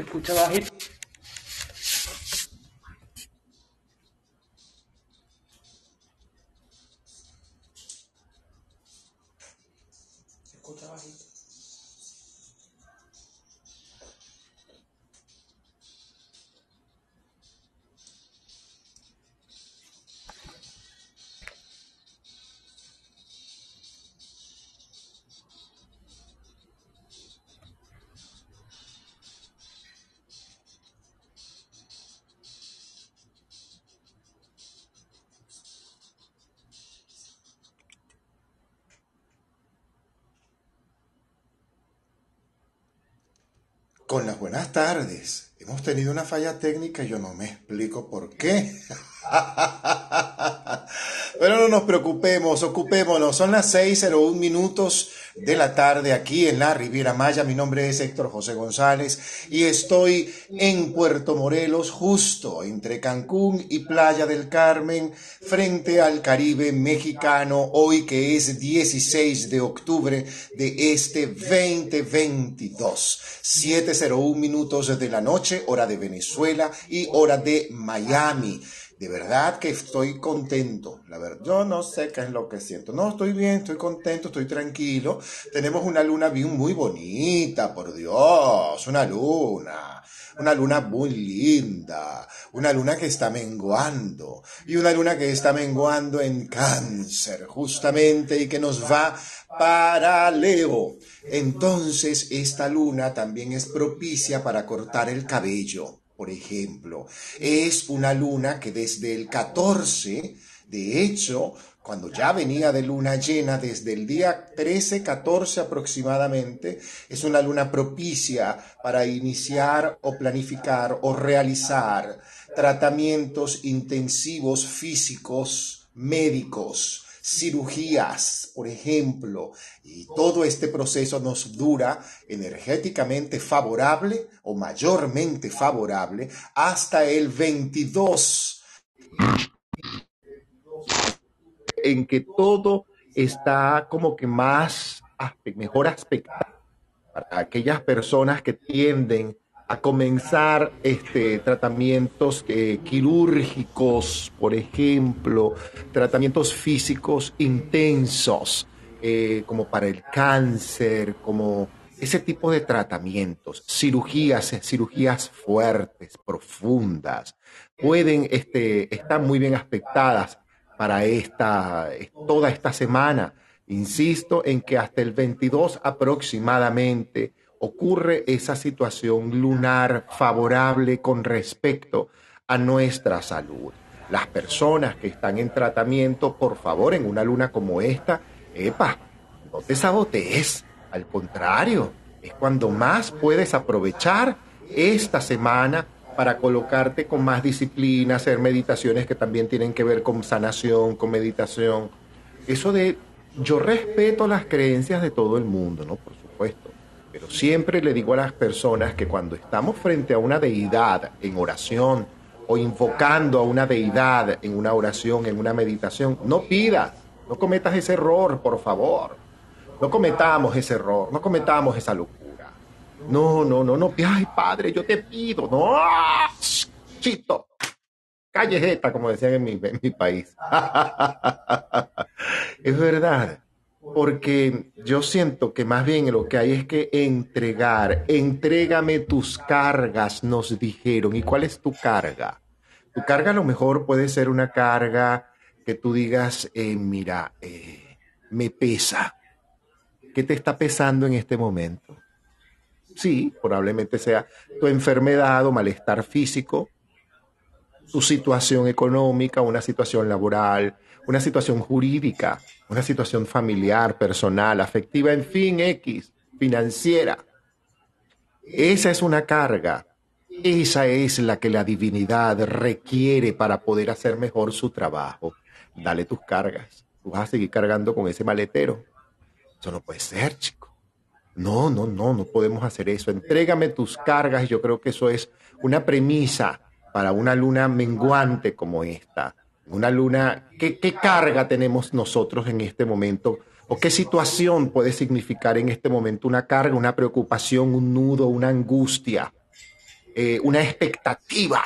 Se escucha bajito. Buenas tardes. Hemos tenido una falla técnica y yo no me explico por qué. Pero no nos preocupemos, ocupémonos. Son las 6.01 minutos de la tarde aquí en la Riviera Maya. Mi nombre es Héctor José González y estoy en Puerto Morelos, justo entre Cancún y Playa del Carmen, frente al Caribe mexicano, hoy que es 16 de octubre de este 2022. 7.01 minutos de la noche, hora de Venezuela y hora de Miami. De verdad que estoy contento. La verdad, yo no sé qué es lo que siento. No, estoy bien, estoy contento, estoy tranquilo. Tenemos una luna muy bonita, por Dios, una luna. Una luna muy linda, una luna que está menguando y una luna que está menguando en cáncer justamente y que nos va para Leo. Entonces esta luna también es propicia para cortar el cabello por ejemplo. Es una luna que desde el 14, de hecho, cuando ya venía de luna llena, desde el día 13, 14 aproximadamente, es una luna propicia para iniciar o planificar o realizar tratamientos intensivos físicos, médicos, cirugías, por ejemplo, y todo este proceso nos dura energéticamente favorable o mayormente favorable hasta el 22, en que todo está como que más, mejor aspectado para aquellas personas que tienden a comenzar este, tratamientos eh, quirúrgicos, por ejemplo, tratamientos físicos intensos, eh, como para el cáncer, como ese tipo de tratamientos, cirugías, cirugías fuertes, profundas, pueden, este, estar muy bien aspectadas para esta, toda esta semana. Insisto en que hasta el 22 aproximadamente ocurre esa situación lunar favorable con respecto a nuestra salud. Las personas que están en tratamiento, por favor, en una luna como esta, epa, no te sabotees. Al contrario, es cuando más puedes aprovechar esta semana para colocarte con más disciplina, hacer meditaciones que también tienen que ver con sanación, con meditación. Eso de yo respeto las creencias de todo el mundo, ¿no? Por supuesto. Pero siempre le digo a las personas que cuando estamos frente a una deidad en oración o invocando a una deidad en una oración, en una meditación, no pidas, no cometas ese error, por favor. No cometamos ese error, no cometamos esa locura. No, no, no, no, ay padre, yo te pido, no, chito, callejeta, como decían en mi, en mi país. es verdad porque yo siento que más bien lo que hay es que entregar, entrégame tus cargas, nos dijeron. ¿Y cuál es tu carga? Tu carga a lo mejor puede ser una carga que tú digas, eh, mira, eh, me pesa. ¿Qué te está pesando en este momento? Sí, probablemente sea tu enfermedad o malestar físico, tu situación económica, una situación laboral, una situación jurídica, una situación familiar, personal, afectiva, en fin, X, financiera. Esa es una carga. Esa es la que la divinidad requiere para poder hacer mejor su trabajo. Dale tus cargas. Tú vas a seguir cargando con ese maletero. Eso no puede ser, chico. No, no, no, no podemos hacer eso. Entrégame tus cargas. Yo creo que eso es una premisa para una luna menguante como esta una luna, ¿qué, carga tenemos nosotros en este momento? ¿O qué situación puede significar en este momento una carga, una preocupación, un nudo, una angustia? eh, una expectativa.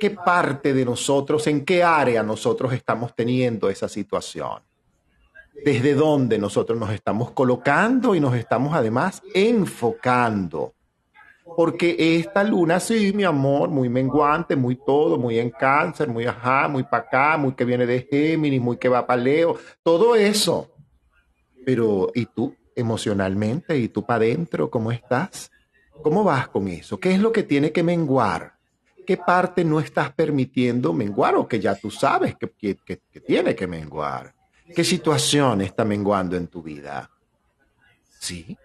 ¿Qué parte de nosotros, en qué área nosotros estamos teniendo esa situación? ¿Desde dónde nosotros nos estamos colocando y nos estamos además enfocando? Porque esta luna, sí, mi amor, muy menguante, muy todo, muy en cáncer, muy ajá, muy para acá, muy que viene de Géminis, muy que va para Leo, todo eso. Pero, ¿y tú emocionalmente? ¿Y tú para adentro? ¿Cómo estás? ¿Cómo vas con eso? ¿Qué es lo que tiene que menguar? ¿Qué parte no estás permitiendo menguar o que ya tú sabes que, que, que tiene que menguar? ¿Qué situación está menguando en tu vida? Sí,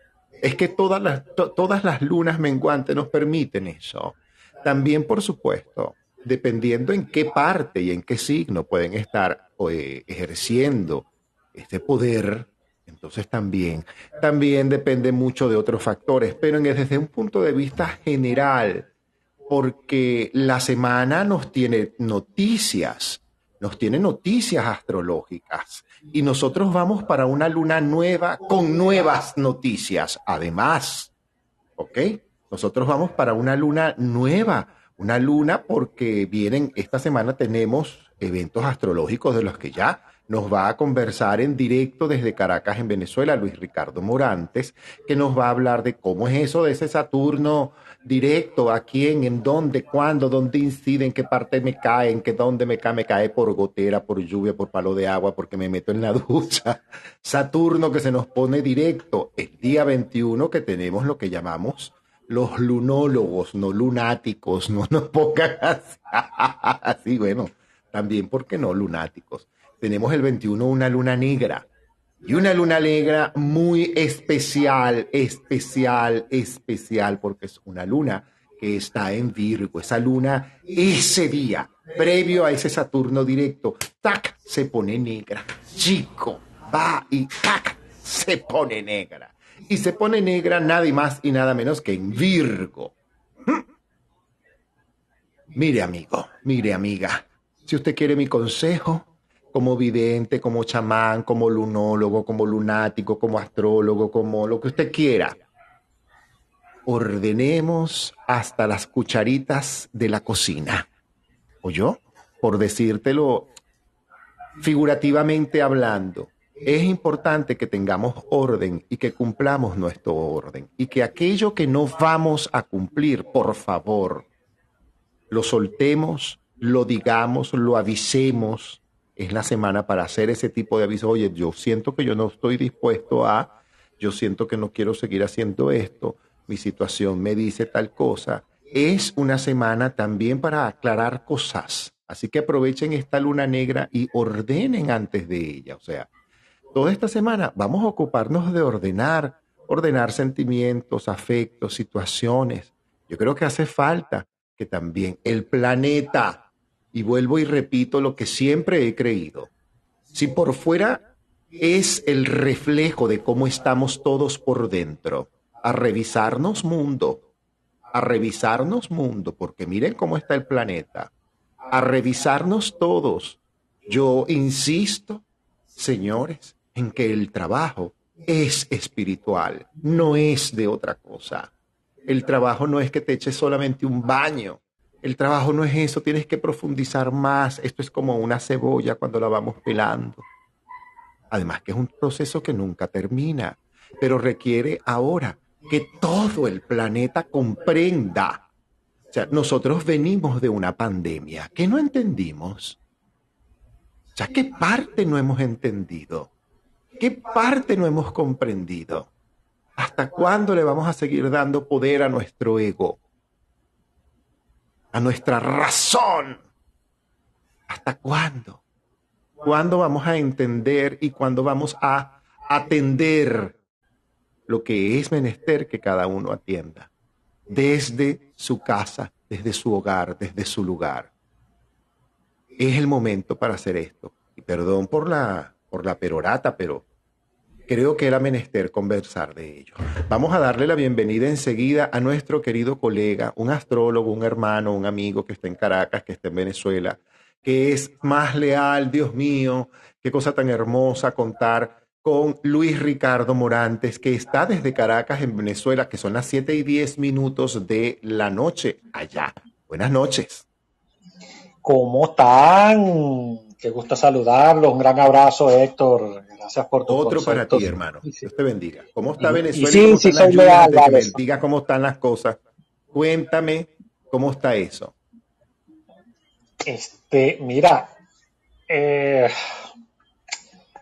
es que todas las, todas las lunas menguantes nos permiten eso. También, por supuesto, dependiendo en qué parte y en qué signo pueden estar eh, ejerciendo este poder, entonces también, también depende mucho de otros factores, pero desde un punto de vista general, porque la semana nos tiene noticias, nos tiene noticias astrológicas y nosotros vamos para una luna nueva con nuevas noticias. Además, ¿ok? Nosotros vamos para una luna nueva, una luna porque vienen, esta semana tenemos eventos astrológicos de los que ya nos va a conversar en directo desde Caracas, en Venezuela, Luis Ricardo Morantes, que nos va a hablar de cómo es eso de ese Saturno directo, a quién, en dónde, cuándo, dónde incide, en qué parte me cae, en qué dónde me cae, me cae por gotera, por lluvia, por palo de agua, porque me meto en la ducha. Saturno que se nos pone directo el día 21 que tenemos lo que llamamos los lunólogos, no lunáticos, no nos pongan así, así bueno, también, ¿por qué no lunáticos? Tenemos el 21 una luna negra y una luna negra muy especial, especial, especial, porque es una luna que está en Virgo. Esa luna, ese día, previo a ese Saturno directo, tac, se pone negra. Chico, va y tac, se pone negra. Y se pone negra nada más y nada menos que en Virgo. ¿Mm? Mire, amigo, mire, amiga, si usted quiere mi consejo, como vidente, como chamán, como lunólogo, como lunático, como astrólogo, como lo que usted quiera. Ordenemos hasta las cucharitas de la cocina. ¿O yo? Por decírtelo figurativamente hablando, es importante que tengamos orden y que cumplamos nuestro orden. Y que aquello que no vamos a cumplir, por favor, lo soltemos, lo digamos, lo avisemos, es la semana para hacer ese tipo de aviso. Oye, yo siento que yo no estoy dispuesto a, yo siento que no quiero seguir haciendo esto, mi situación me dice tal cosa. Es una semana también para aclarar cosas. Así que aprovechen esta luna negra y ordenen antes de ella. O sea, toda esta semana vamos a ocuparnos de ordenar, ordenar sentimientos, afectos, situaciones. Yo creo que hace falta que también el planeta y vuelvo y repito lo que siempre he creído. Si por fuera es el reflejo de cómo estamos todos por dentro, a revisarnos mundo, a revisarnos mundo, porque miren cómo está el planeta, a revisarnos todos. Yo insisto, señores, en que el trabajo es espiritual, no es de otra cosa. El trabajo no es que te eches solamente un baño, el trabajo no es eso, tienes que profundizar más. Esto es como una cebolla cuando la vamos pelando. Además que es un proceso que nunca termina, pero requiere ahora que todo el planeta comprenda. O sea, nosotros venimos de una pandemia que no entendimos. O sea, ¿qué parte no hemos entendido? ¿Qué parte no hemos comprendido? ¿Hasta cuándo le vamos a seguir dando poder a nuestro ego? A nuestra razón. ¿Hasta cuándo? ¿Cuándo vamos a entender y cuándo vamos a atender lo que es menester que cada uno atienda? Desde su casa, desde su hogar, desde su lugar. Es el momento para hacer esto. Y perdón por la, por la perorata, pero creo que era menester conversar de ello. Vamos a darle la bienvenida enseguida a nuestro querido colega, un astrólogo, un hermano, un amigo que está en Caracas, que está en Venezuela, que es más leal, Dios mío, qué cosa tan hermosa contar con Luis Ricardo Morantes, que está desde Caracas, en Venezuela, que son las 7 y 10 minutos de la noche allá. Buenas noches. ¿Cómo están? Qué gusto saludarlos. Un gran abrazo, Héctor. Gracias por tu Otro para ti, hermano. Dios te bendiga. ¿Cómo está Venezuela? y sí, ¿Cómo sí, están las lluvias? Que bendiga cómo están las cosas. Cuéntame cómo está eso. Este, mira, eh,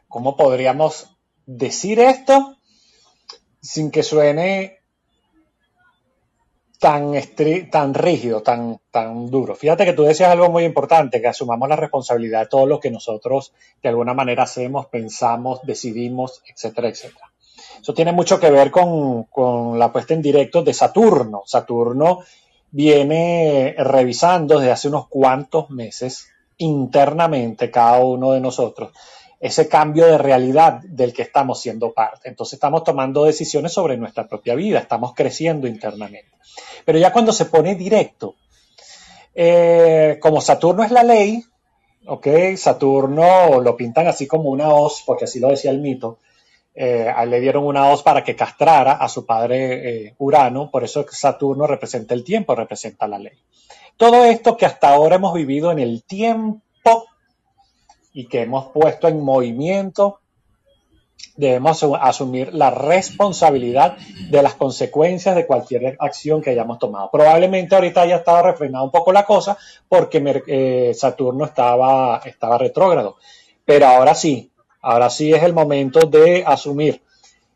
¿cómo podríamos decir esto sin que suene tan, estri- tan rígido, tan, tan duro? Fíjate que tú decías algo muy importante, que asumamos la responsabilidad de todo lo que nosotros de alguna manera hacemos, pensamos, decidimos, etcétera, etcétera. Eso tiene mucho que ver con, con la puesta en directo de Saturno. Saturno viene revisando desde hace unos cuantos meses internamente cada uno de nosotros ese cambio de realidad del que estamos siendo parte. Entonces estamos tomando decisiones sobre nuestra propia vida, estamos creciendo internamente. Pero ya cuando se pone directo, eh, como Saturno es la ley, ¿ok? Saturno lo pintan así como una hoz, porque así lo decía el mito. Eh, le dieron una hoz para que castrara a su padre eh, Urano, por eso Saturno representa el tiempo, representa la ley. Todo esto que hasta ahora hemos vivido en el tiempo y que hemos puesto en movimiento, debemos asu- asumir la responsabilidad de las consecuencias de cualquier acción que hayamos tomado. Probablemente ahorita haya estado refrenada un poco la cosa porque eh, Saturno estaba, estaba retrógrado, pero ahora sí, ahora sí es el momento de asumir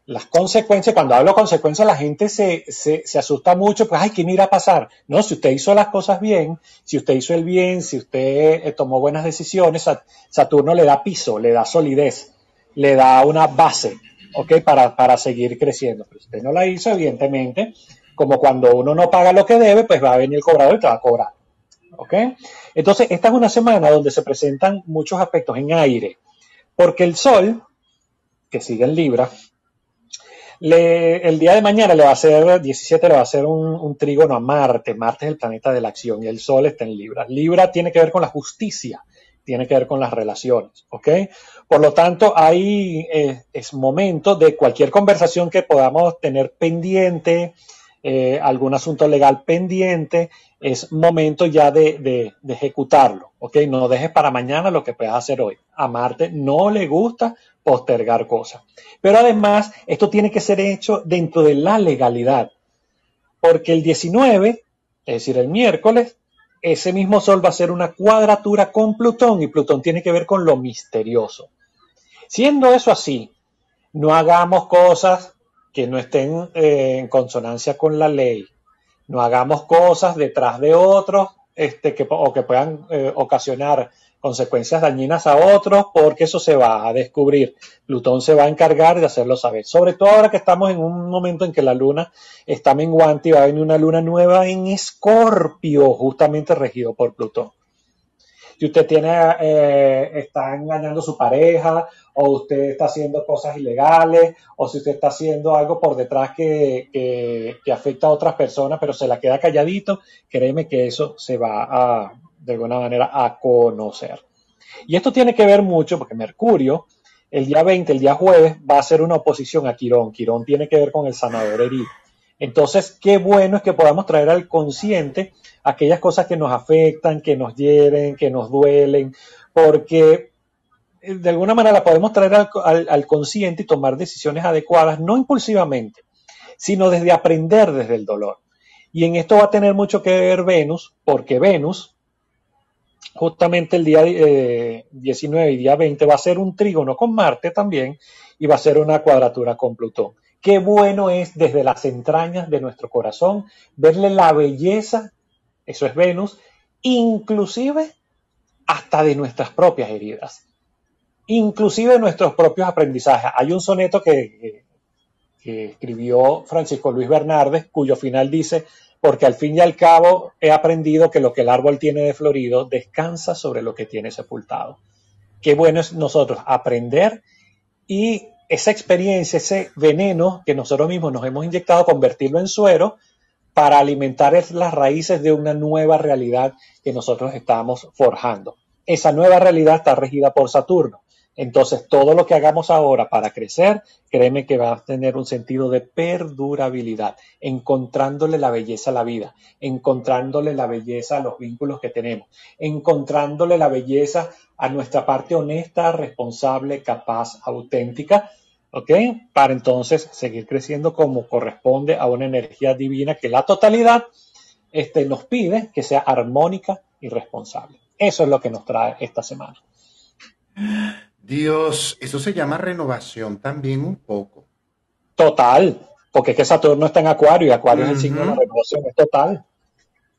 las consecuencias, cuando hablo consecuencias, la gente se, se, asusta mucho, pues, ay, ¿qué me irá a pasar? No, si usted hizo las cosas bien, si usted hizo el bien, si usted eh, tomó buenas decisiones, Sat- Saturno le da piso, le da solidez, le da una base, ¿ok? Para, para seguir creciendo. Pero usted no la hizo, evidentemente, como cuando uno no paga lo que debe, pues va a venir el cobrador y te va a cobrar, ¿ok? Entonces, esta es una semana donde se presentan muchos aspectos en aire, porque el Sol, que sigue en Libra, el día de mañana le va a hacer, 17 le va a hacer un, un trígono a Marte. Marte es el planeta de la acción y el Sol está en Libra. Libra tiene que ver con la justicia, tiene que ver con las relaciones, ¿ok? Por lo tanto, hay, eh, es momento de cualquier conversación que podamos tener pendiente, eh, algún asunto legal pendiente, es momento ya de, de- de ejecutarlo, ¿ok? No dejes para mañana lo que puedas hacer hoy. A Marte no le gusta postergar cosas. Pero además, esto tiene que ser hecho dentro de la legalidad, porque el 19, es decir, el miércoles, ese mismo Sol va a ser una cuadratura con Plutón y Plutón tiene que ver con lo misterioso. Siendo eso así, no hagamos cosas que no estén eh, en consonancia con la ley. No hagamos cosas detrás de otros este, que, o que puedan eh, ocasionar consecuencias dañinas a otros, porque eso se va a descubrir. Plutón se va a encargar de hacerlo saber. Sobre todo ahora que estamos en un momento en que la luna está menguante y va a venir una luna nueva en Escorpio, justamente regido por Plutón. Si usted tiene, eh, está engañando a su pareja, o usted está haciendo cosas ilegales, o si usted está haciendo algo por detrás que, que- que afecta a otras personas, pero se la queda calladito, créeme que eso se va a, de alguna manera, a conocer. Y esto tiene que ver mucho porque Mercurio, el día 20, el día jueves, va a hacer una oposición a Quirón. Quirón tiene que ver con el sanador herido. Entonces, qué bueno es que podamos traer al consciente aquellas cosas que nos afectan, que nos hieren, que nos duelen, porque eh, de alguna manera la podemos traer al, al- al consciente y tomar decisiones adecuadas, no impulsivamente, sino desde aprender desde el dolor. Y en esto va a tener mucho que ver Venus, porque Venus, justamente el día eh, 19 y día 20, va a ser un trígono con Marte también y va a ser una cuadratura con Plutón. Qué bueno es desde las entrañas de nuestro corazón verle la belleza, eso es Venus, inclusive hasta de nuestras propias heridas, inclusive nuestros propios aprendizajes. Hay un soneto que escribió Francisco Luis Bernardes, cuyo final dice, porque al fin y al cabo he aprendido que lo que el árbol tiene de florido descansa sobre lo que tiene sepultado. Qué bueno es nosotros aprender y esa experiencia, ese veneno que nosotros mismos nos hemos inyectado, convertirlo en suero para alimentar las raíces de una nueva realidad que nosotros estamos forjando. Esa nueva realidad está regida por Saturno. Entonces, todo lo que hagamos ahora para crecer, créeme que va a tener un sentido de perdurabilidad, encontrándole la belleza a la vida, encontrándole la belleza a los vínculos que tenemos, encontrándole la belleza a nuestra parte honesta, responsable, capaz, auténtica, ¿ok? Para entonces seguir creciendo como corresponde a una energía divina que la totalidad este, nos pide que sea armónica y responsable. Eso es lo que nos trae esta semana. Dios, eso se llama renovación también un poco. Total, porque es que Saturno está en Acuario y Acuario es el signo de la renovación, es total.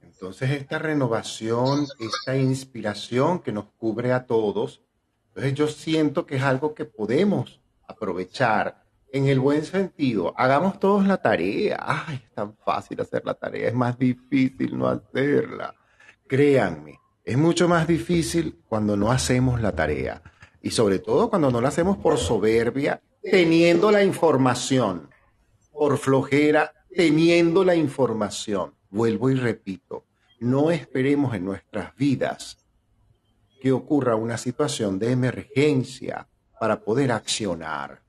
Entonces esta renovación, esta inspiración que nos cubre a todos, entonces yo siento que es algo que podemos aprovechar en el buen sentido. Hagamos todos la tarea. Ay, es tan fácil hacer la tarea, es más difícil no hacerla. Créanme, es mucho más difícil cuando no hacemos la tarea y sobre todo cuando no lo hacemos por soberbia, teniendo la información, por flojera, teniendo la información. Vuelvo y repito, no esperemos en nuestras vidas que ocurra una situación de emergencia para poder accionar.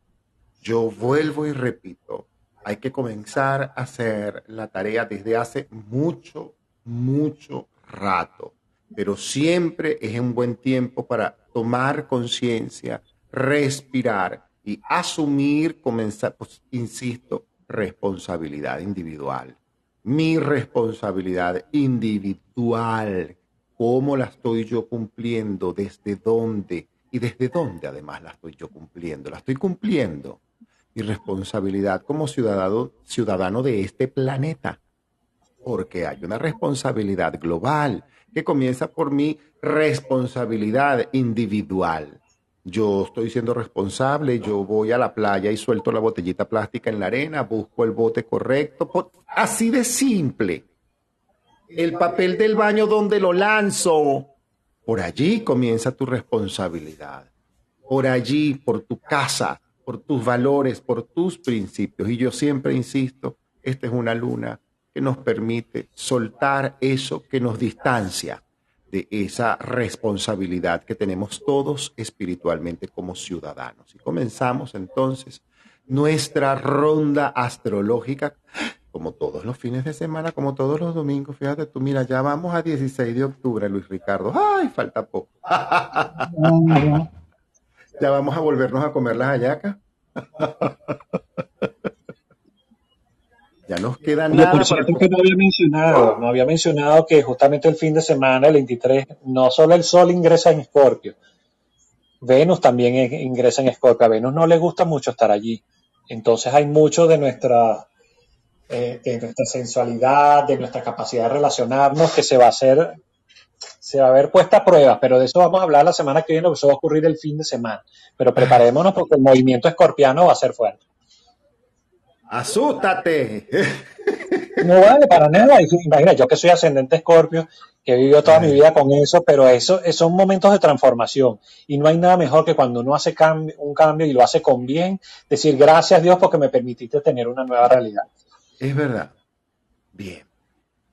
Yo vuelvo y repito, hay que comenzar a hacer la tarea desde hace mucho, mucho rato, pero siempre es un buen tiempo para tomar conciencia, respirar y asumir, comenzar, pues, insisto, responsabilidad individual. Mi responsabilidad individual, cómo la estoy yo cumpliendo, desde dónde y desde dónde además la estoy yo cumpliendo. La estoy cumpliendo. Mi responsabilidad como ciudadano, ciudadano de este planeta, porque hay una responsabilidad global que comienza por mi responsabilidad individual. Yo estoy siendo responsable, yo voy a la playa y suelto la botellita plástica en la arena, busco el bote correcto, así de simple. El papel del baño donde lo lanzo. Por allí comienza tu responsabilidad. Por allí, por tu casa, por tus valores, por tus principios. Y yo siempre insisto, esta es una luna que nos permite soltar eso que nos distancia de esa responsabilidad que tenemos todos espiritualmente como ciudadanos. Y comenzamos entonces nuestra ronda astrológica, como todos los fines de semana, como todos los domingos. Fíjate tú, mira, ya vamos a 16 de octubre, Luis Ricardo. ¡Ay, falta poco! ya vamos a volvernos a comer las hallacas. Ya nos queda nada. Por cierto que no había mencionado, no había mencionado que justamente el fin de semana, el 23, no solo el Sol ingresa en Escorpio, Venus también ingresa en Escorpio. A Venus no le gusta mucho estar allí. Entonces hay mucho de nuestra, eh, de nuestra sensualidad, de nuestra capacidad de relacionarnos que se va a hacer, se va a ver puesta a prueba, pero de eso vamos a hablar la semana que viene, porque eso va a ocurrir el fin de semana. Pero preparémonos porque el movimiento escorpiano va a ser fuerte. ¡Asústate! No vale para nada. Imagina, yo que soy ascendente escorpio, que he vivido toda mi vida con eso, pero eso, son momentos de transformación. Y no hay nada mejor que cuando uno hace un cambio y lo hace con bien, decir gracias Dios porque me permitiste tener una nueva realidad. Es verdad. Bien.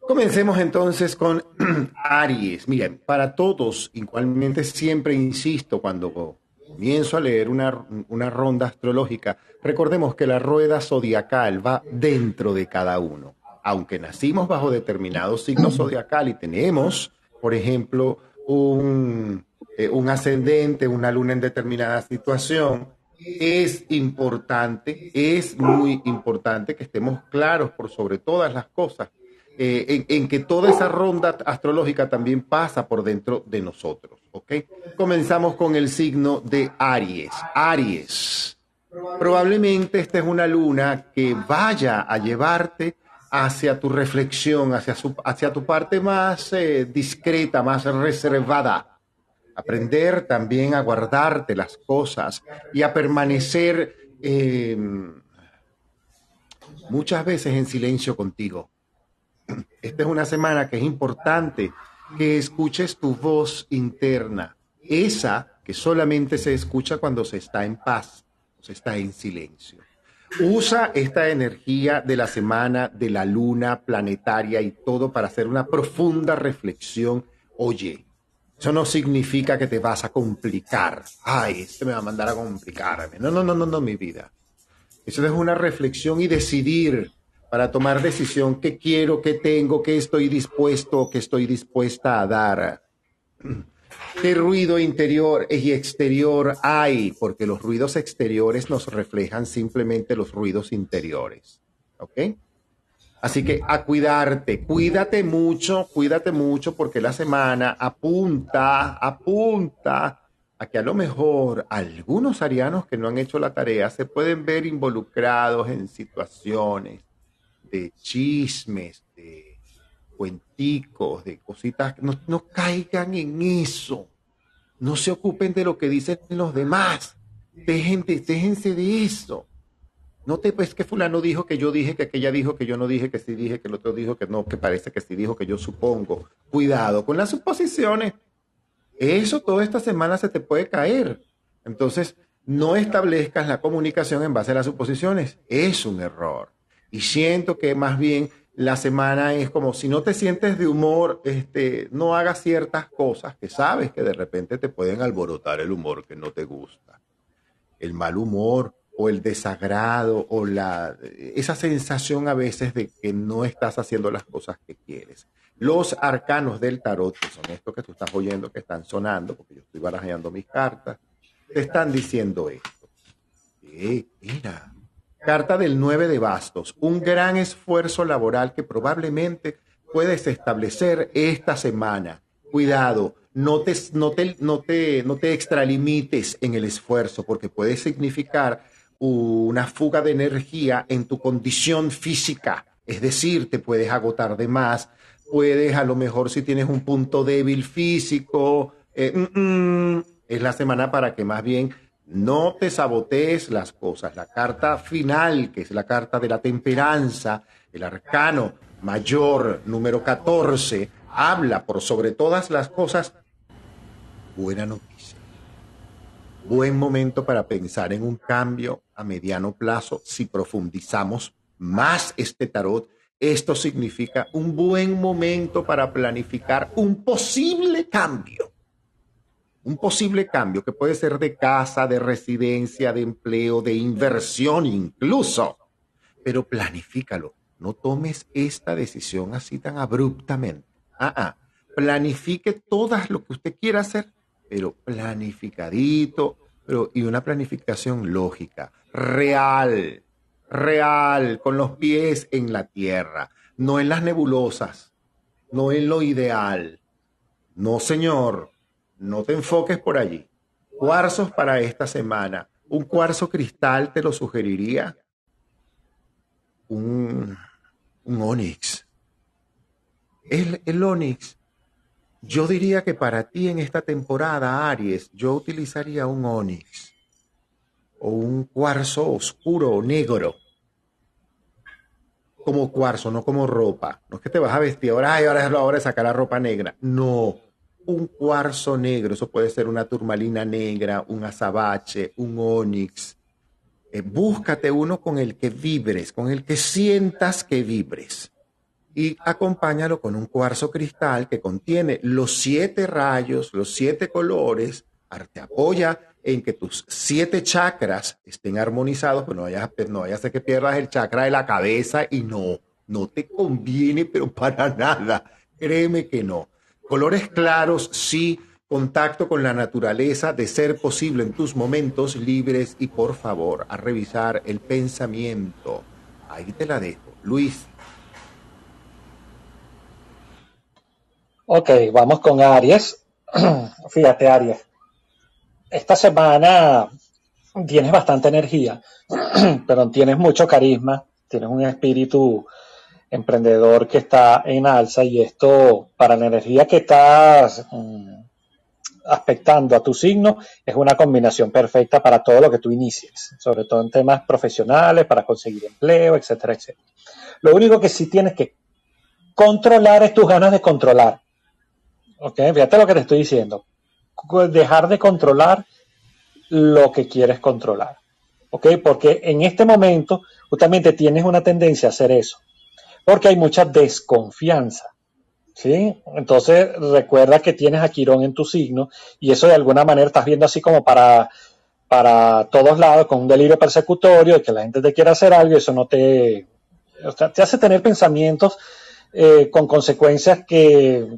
Comencemos entonces con Aries. Miren, para todos, igualmente siempre insisto cuando comienzo a leer una, una ronda astrológica, recordemos que la rueda zodiacal va dentro de cada uno. Aunque nacimos bajo determinado signo zodiacal y tenemos, por ejemplo, un, eh, un ascendente, una luna en determinada situación, es importante, es muy importante que estemos claros por sobre todas las cosas eh, en, que toda esa ronda astrológica también pasa por dentro de nosotros. ¿ok? Comenzamos con el signo de Aries. Aries. Probablemente esta es una luna que vaya a llevarte hacia tu reflexión, hacia, su, hacia tu parte más eh, discreta, más reservada. Aprender también a guardarte las cosas y a permanecer eh, muchas veces en silencio contigo esta es una semana que es importante que escuches tu voz interna, esa que solamente se escucha cuando se está en paz, está en silencio. Usa esta energía de la semana, de la luna planetaria y todo para hacer una profunda reflexión. Oye, Eso no significa que te vas a complicar. Ay, este me va a mandar a complicarme. No, no, no, no, no, mi vida. Eso es una reflexión y decidir para tomar decisión qué quiero, qué tengo, qué estoy dispuesto, qué estoy dispuesta a dar. ¿Qué ruido interior y exterior hay? Porque los ruidos exteriores nos reflejan simplemente los ruidos interiores. ¿Ok? Así que a cuidarte, cuídate mucho, cuídate mucho porque la semana apunta, apunta a que a lo mejor algunos arianos que no han hecho la tarea se pueden ver involucrados en situaciones de chismes, de cuenticos, de cositas. No, no caigan en eso. No se ocupen de lo que dicen los demás. déjense de eso. No te, pues que fulano dijo que yo dije, que aquella dijo, que yo no dije, que sí dije, que el otro dijo, que no, que parece que sí dijo, que yo supongo. Cuidado con las suposiciones. Eso toda esta semana se te puede caer. Entonces, no establezcas la comunicación en base a las suposiciones. Es un error. Y siento que más bien la semana es como si no te sientes de humor, este, no hagas ciertas cosas que sabes que de repente te pueden alborotar el humor que no te gusta. El mal humor o el desagrado o la, esa sensación a veces de que no estás haciendo las cosas que quieres. Los arcanos del tarot, que son estos que tú estás oyendo, que están sonando, porque yo estoy barajando mis cartas, te están diciendo esto. Eh, mira, carta del 9 de bastos, un gran esfuerzo laboral que probablemente puedes establecer esta semana. Cuidado, no te, no te, no te, no te extralimites en el esfuerzo, porque puede significar una fuga de energía en tu condición física. Es decir, te puedes agotar de más, puedes a lo mejor si tienes un punto débil físico, eh, mm, mm, es la semana para que más bien no te sabotees las cosas. La carta final, que es la carta de la temperanza, el arcano mayor número 14, habla por sobre todas las cosas. Buena noticia buen momento para pensar en un cambio a mediano plazo si profundizamos más este tarot. Esto significa un buen momento para planificar un posible cambio. Un posible cambio que puede ser de casa, de residencia, de empleo, de inversión incluso. Pero planifícalo. No tomes esta decisión así tan abruptamente. Ah, ah. Planifique todas lo que usted quiera hacer pero planificadito, pero y una planificación lógica, real, real, con los pies en la tierra, no en las nebulosas, no en lo ideal. No, señor, no te enfoques por allí. Cuarzos para esta semana. Un cuarzo cristal te lo sugeriría. Un, un onix. El, el onix yo diría que para ti en esta temporada, Aries, yo utilizaría un onix o un cuarzo oscuro o negro. Como cuarzo, no como ropa. No es que te vas a vestir ahora, ahora es la hora de sacar la ropa negra. No, un cuarzo negro. Eso puede ser una turmalina negra, un azabache, un onix. Eh, búscate uno con el que vibres, con el que sientas que vibres y acompáñalo con un cuarzo cristal que contiene los siete rayos, los siete colores, te apoya en que tus siete chakras estén armonizados, pero no vayas, no vayas a que pierdas el chakra de la cabeza y no, no te conviene, pero para nada, créeme que no. Colores claros, sí, contacto con la naturaleza, de ser posible en tus momentos libres y por favor, a revisar el pensamiento. Ahí te la dejo. Luis. Ok, vamos con Aries. Fíjate, Aries. Esta semana tienes bastante energía, pero tienes mucho carisma, tienes un espíritu emprendedor que está en alza y esto para la energía que estás mm, aspectando a tu signo es una combinación perfecta para todo lo que tú inicies, sobre todo en temas profesionales, para conseguir empleo, etcétera, etcétera. Lo único que sí tienes que controlar es tus ganas de controlar. Ok, fíjate lo que te estoy diciendo. Dejar de controlar lo que quieres controlar. ¿Ok? Porque en este momento justamente tienes una tendencia a hacer eso. Porque hay mucha desconfianza. ¿sí? Entonces recuerda que tienes a Quirón en tu signo y eso de alguna manera estás viendo así como para, para todos lados con un delirio persecutorio de que la gente te quiera hacer algo y eso no te, o sea, te hace tener pensamientos eh, con consecuencias que,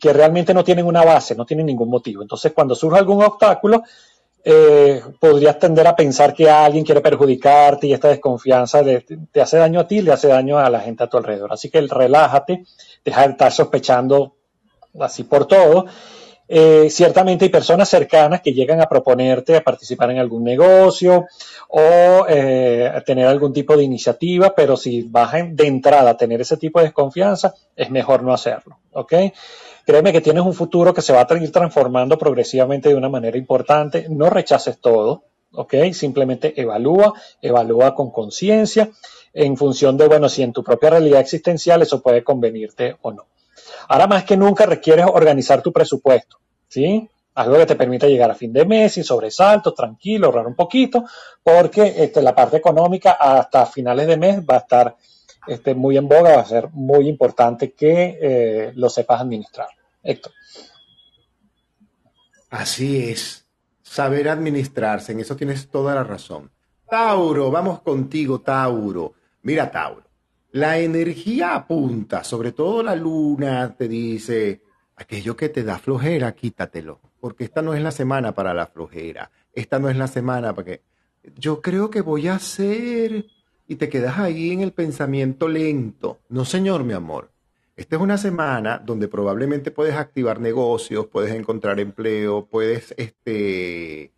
que realmente no tienen una base, no tienen ningún motivo. Entonces cuando surge algún obstáculo, eh, podrías tender a pensar que alguien quiere perjudicarte y esta desconfianza te hace daño a ti, le hace daño a la gente a tu alrededor. Así que relájate, deja de estar sospechando así por todo. Eh, ciertamente hay personas cercanas que llegan a proponerte a participar en algún negocio o eh, a tener algún tipo de iniciativa, pero si vas de entrada a tener ese tipo de desconfianza, es mejor no hacerlo. ¿ok? Créeme que tienes un futuro que se va a ir transformando progresivamente de una manera importante. No rechaces todo, ¿ok? Simplemente evalúa, evalúa con conciencia en función de, bueno, si en tu propia realidad existencial eso puede convenirte o no. Ahora más que nunca requieres organizar tu presupuesto, ¿sí? Algo que te permita llegar a fin de mes sin sobresaltos, tranquilo, ahorrar un poquito, porque este, la parte económica hasta finales de mes va a estar este, muy en boga, va a ser muy importante que eh, lo sepas administrar. Así es, saber administrarse, en eso tienes toda la razón. Tauro, vamos contigo, Tauro. Mira, Tauro, la energía apunta, sobre todo la luna te dice, aquello que te da flojera, quítatelo, porque esta no es la semana para la flojera, esta no es la semana para que yo creo que voy a hacer y te quedas ahí en el pensamiento lento. No, señor, mi amor. Esta es una semana donde probablemente puedes activar negocios, puedes encontrar empleo, puedes, este,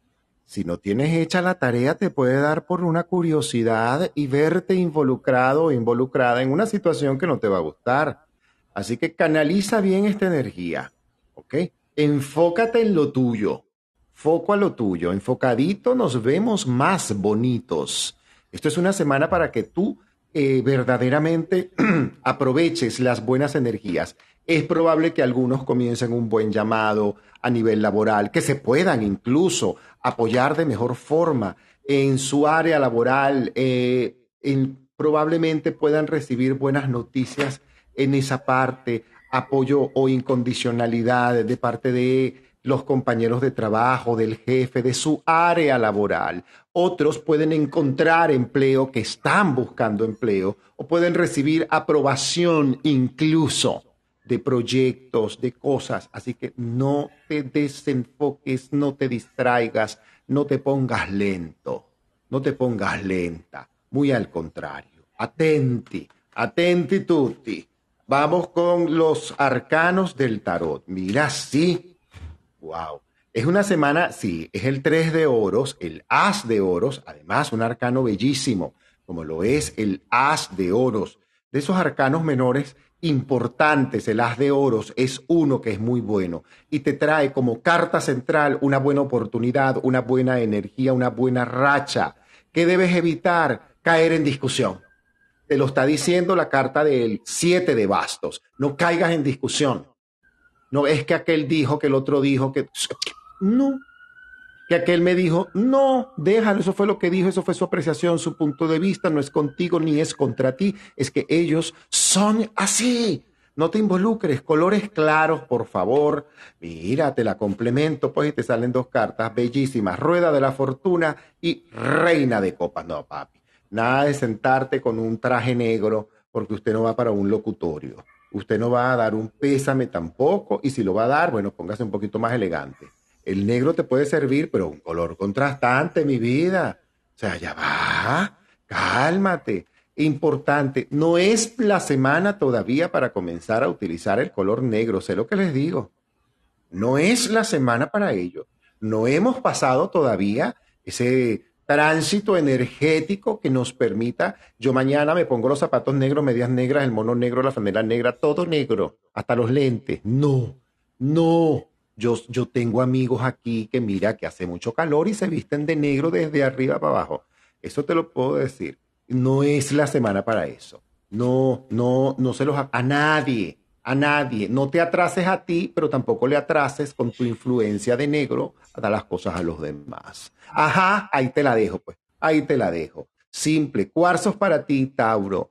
si no tienes hecha la tarea, te puede dar por una curiosidad y verte involucrado o involucrada en una situación que no te va a gustar. Así que canaliza bien esta energía, ¿ok? Enfócate en lo tuyo, foco a lo tuyo, enfocadito nos vemos más bonitos. Esto es una semana para que tú eh, verdaderamente aproveches las buenas energías. Es probable que algunos comiencen un buen llamado a nivel laboral, que se puedan incluso apoyar de mejor forma en su área laboral, eh, probablemente puedan recibir buenas noticias en esa parte, apoyo o incondicionalidad de parte de los compañeros de trabajo, del jefe, de su área laboral. Otros pueden encontrar empleo que están buscando empleo o pueden recibir aprobación incluso de proyectos, de cosas. Así que no te desenfoques, no te distraigas, no te pongas lento, no te pongas lenta. Muy al contrario. Atenti, atenti tutti. Vamos con los arcanos del tarot. Mira, sí. Wow. Es una semana, sí, es el 3 de oros, el as de oros, además un arcano bellísimo, como lo es el as de oros. De esos arcanos menores importantes, el as de oros es uno que es muy bueno y te trae como carta central una buena oportunidad, una buena energía, una buena racha. ¿Qué debes evitar? Caer en discusión. Te lo está diciendo la carta del siete de bastos. No caigas en discusión. No es que aquel dijo, que el otro dijo, que no. Que aquel me dijo, no, déjalo, eso fue lo que dijo, eso fue su apreciación, su punto de vista, no es contigo ni es contra ti, es que ellos son así. No te involucres, colores claros, por favor. Mira, te la complemento, pues, y te salen dos cartas bellísimas, Rueda de la Fortuna y Reina de Copas. No, papi, nada de sentarte con un traje negro porque usted no va para un locutorio. Usted no va a dar un pésame tampoco, y si lo va a dar, bueno, póngase un poquito más elegante. El negro te puede servir, pero un color contrastante, mi vida. O sea, ya va, cálmate. Importante, no es la semana todavía para comenzar a utilizar el color negro, sé lo que les digo. No es la semana para ello. No hemos pasado todavía ese tránsito energético que nos permita, yo mañana me pongo los zapatos negros, medias negras, el mono negro, la franela negra, todo negro, hasta los lentes. No, no, yo, tengo amigos aquí que mira que hace mucho calor y se visten de negro desde arriba para abajo. Eso te lo puedo decir. No es la semana para eso. No, no, no se los a nadie, a nadie. No te atrases a ti, pero tampoco le atrases con tu influencia de negro a dar las cosas a los demás. Ajá, ahí te la dejo, pues. Ahí te la dejo. Simple. Cuarzos para ti, Tauro.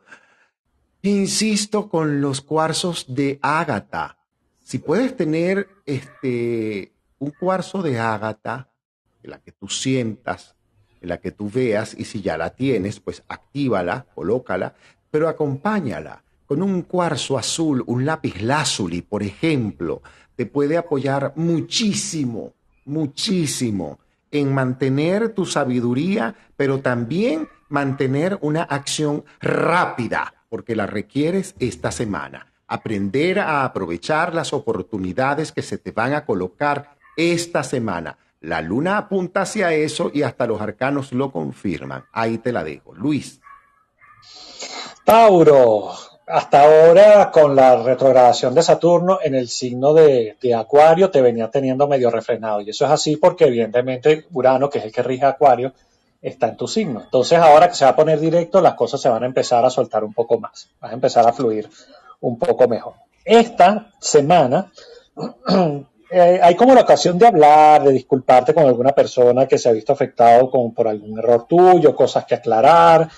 Insisto con los cuarzos de ágata. Si puedes tener este, un cuarzo de ágata, de la que tú sientas, de la que tú veas, y si ya la tienes, pues actívala, colócala, pero acompáñala con un cuarzo azul, un lápiz lazuli, por ejemplo, te puede apoyar muchísimo, muchísimo en mantener tu sabiduría, pero también mantener una acción rápida, porque la requieres esta semana. Aprender a aprovechar las oportunidades que se te van a colocar esta semana. La luna apunta hacia eso y hasta los arcanos lo confirman. Ahí te la dejo. Luis. Tauro, hasta ahora con la retrogradación de Saturno en el signo de, Acuario te venía teniendo medio refrenado. Y eso es así porque evidentemente Urano, que es el que rige Acuario, está en tu signo. Entonces ahora que se va a poner directo, las cosas se van a empezar a soltar un poco más. Van a empezar a fluir un poco mejor. Esta semana eh, hay como la ocasión de hablar, de disculparte con alguna persona que se ha visto afectado con, por algún error tuyo, cosas que aclarar,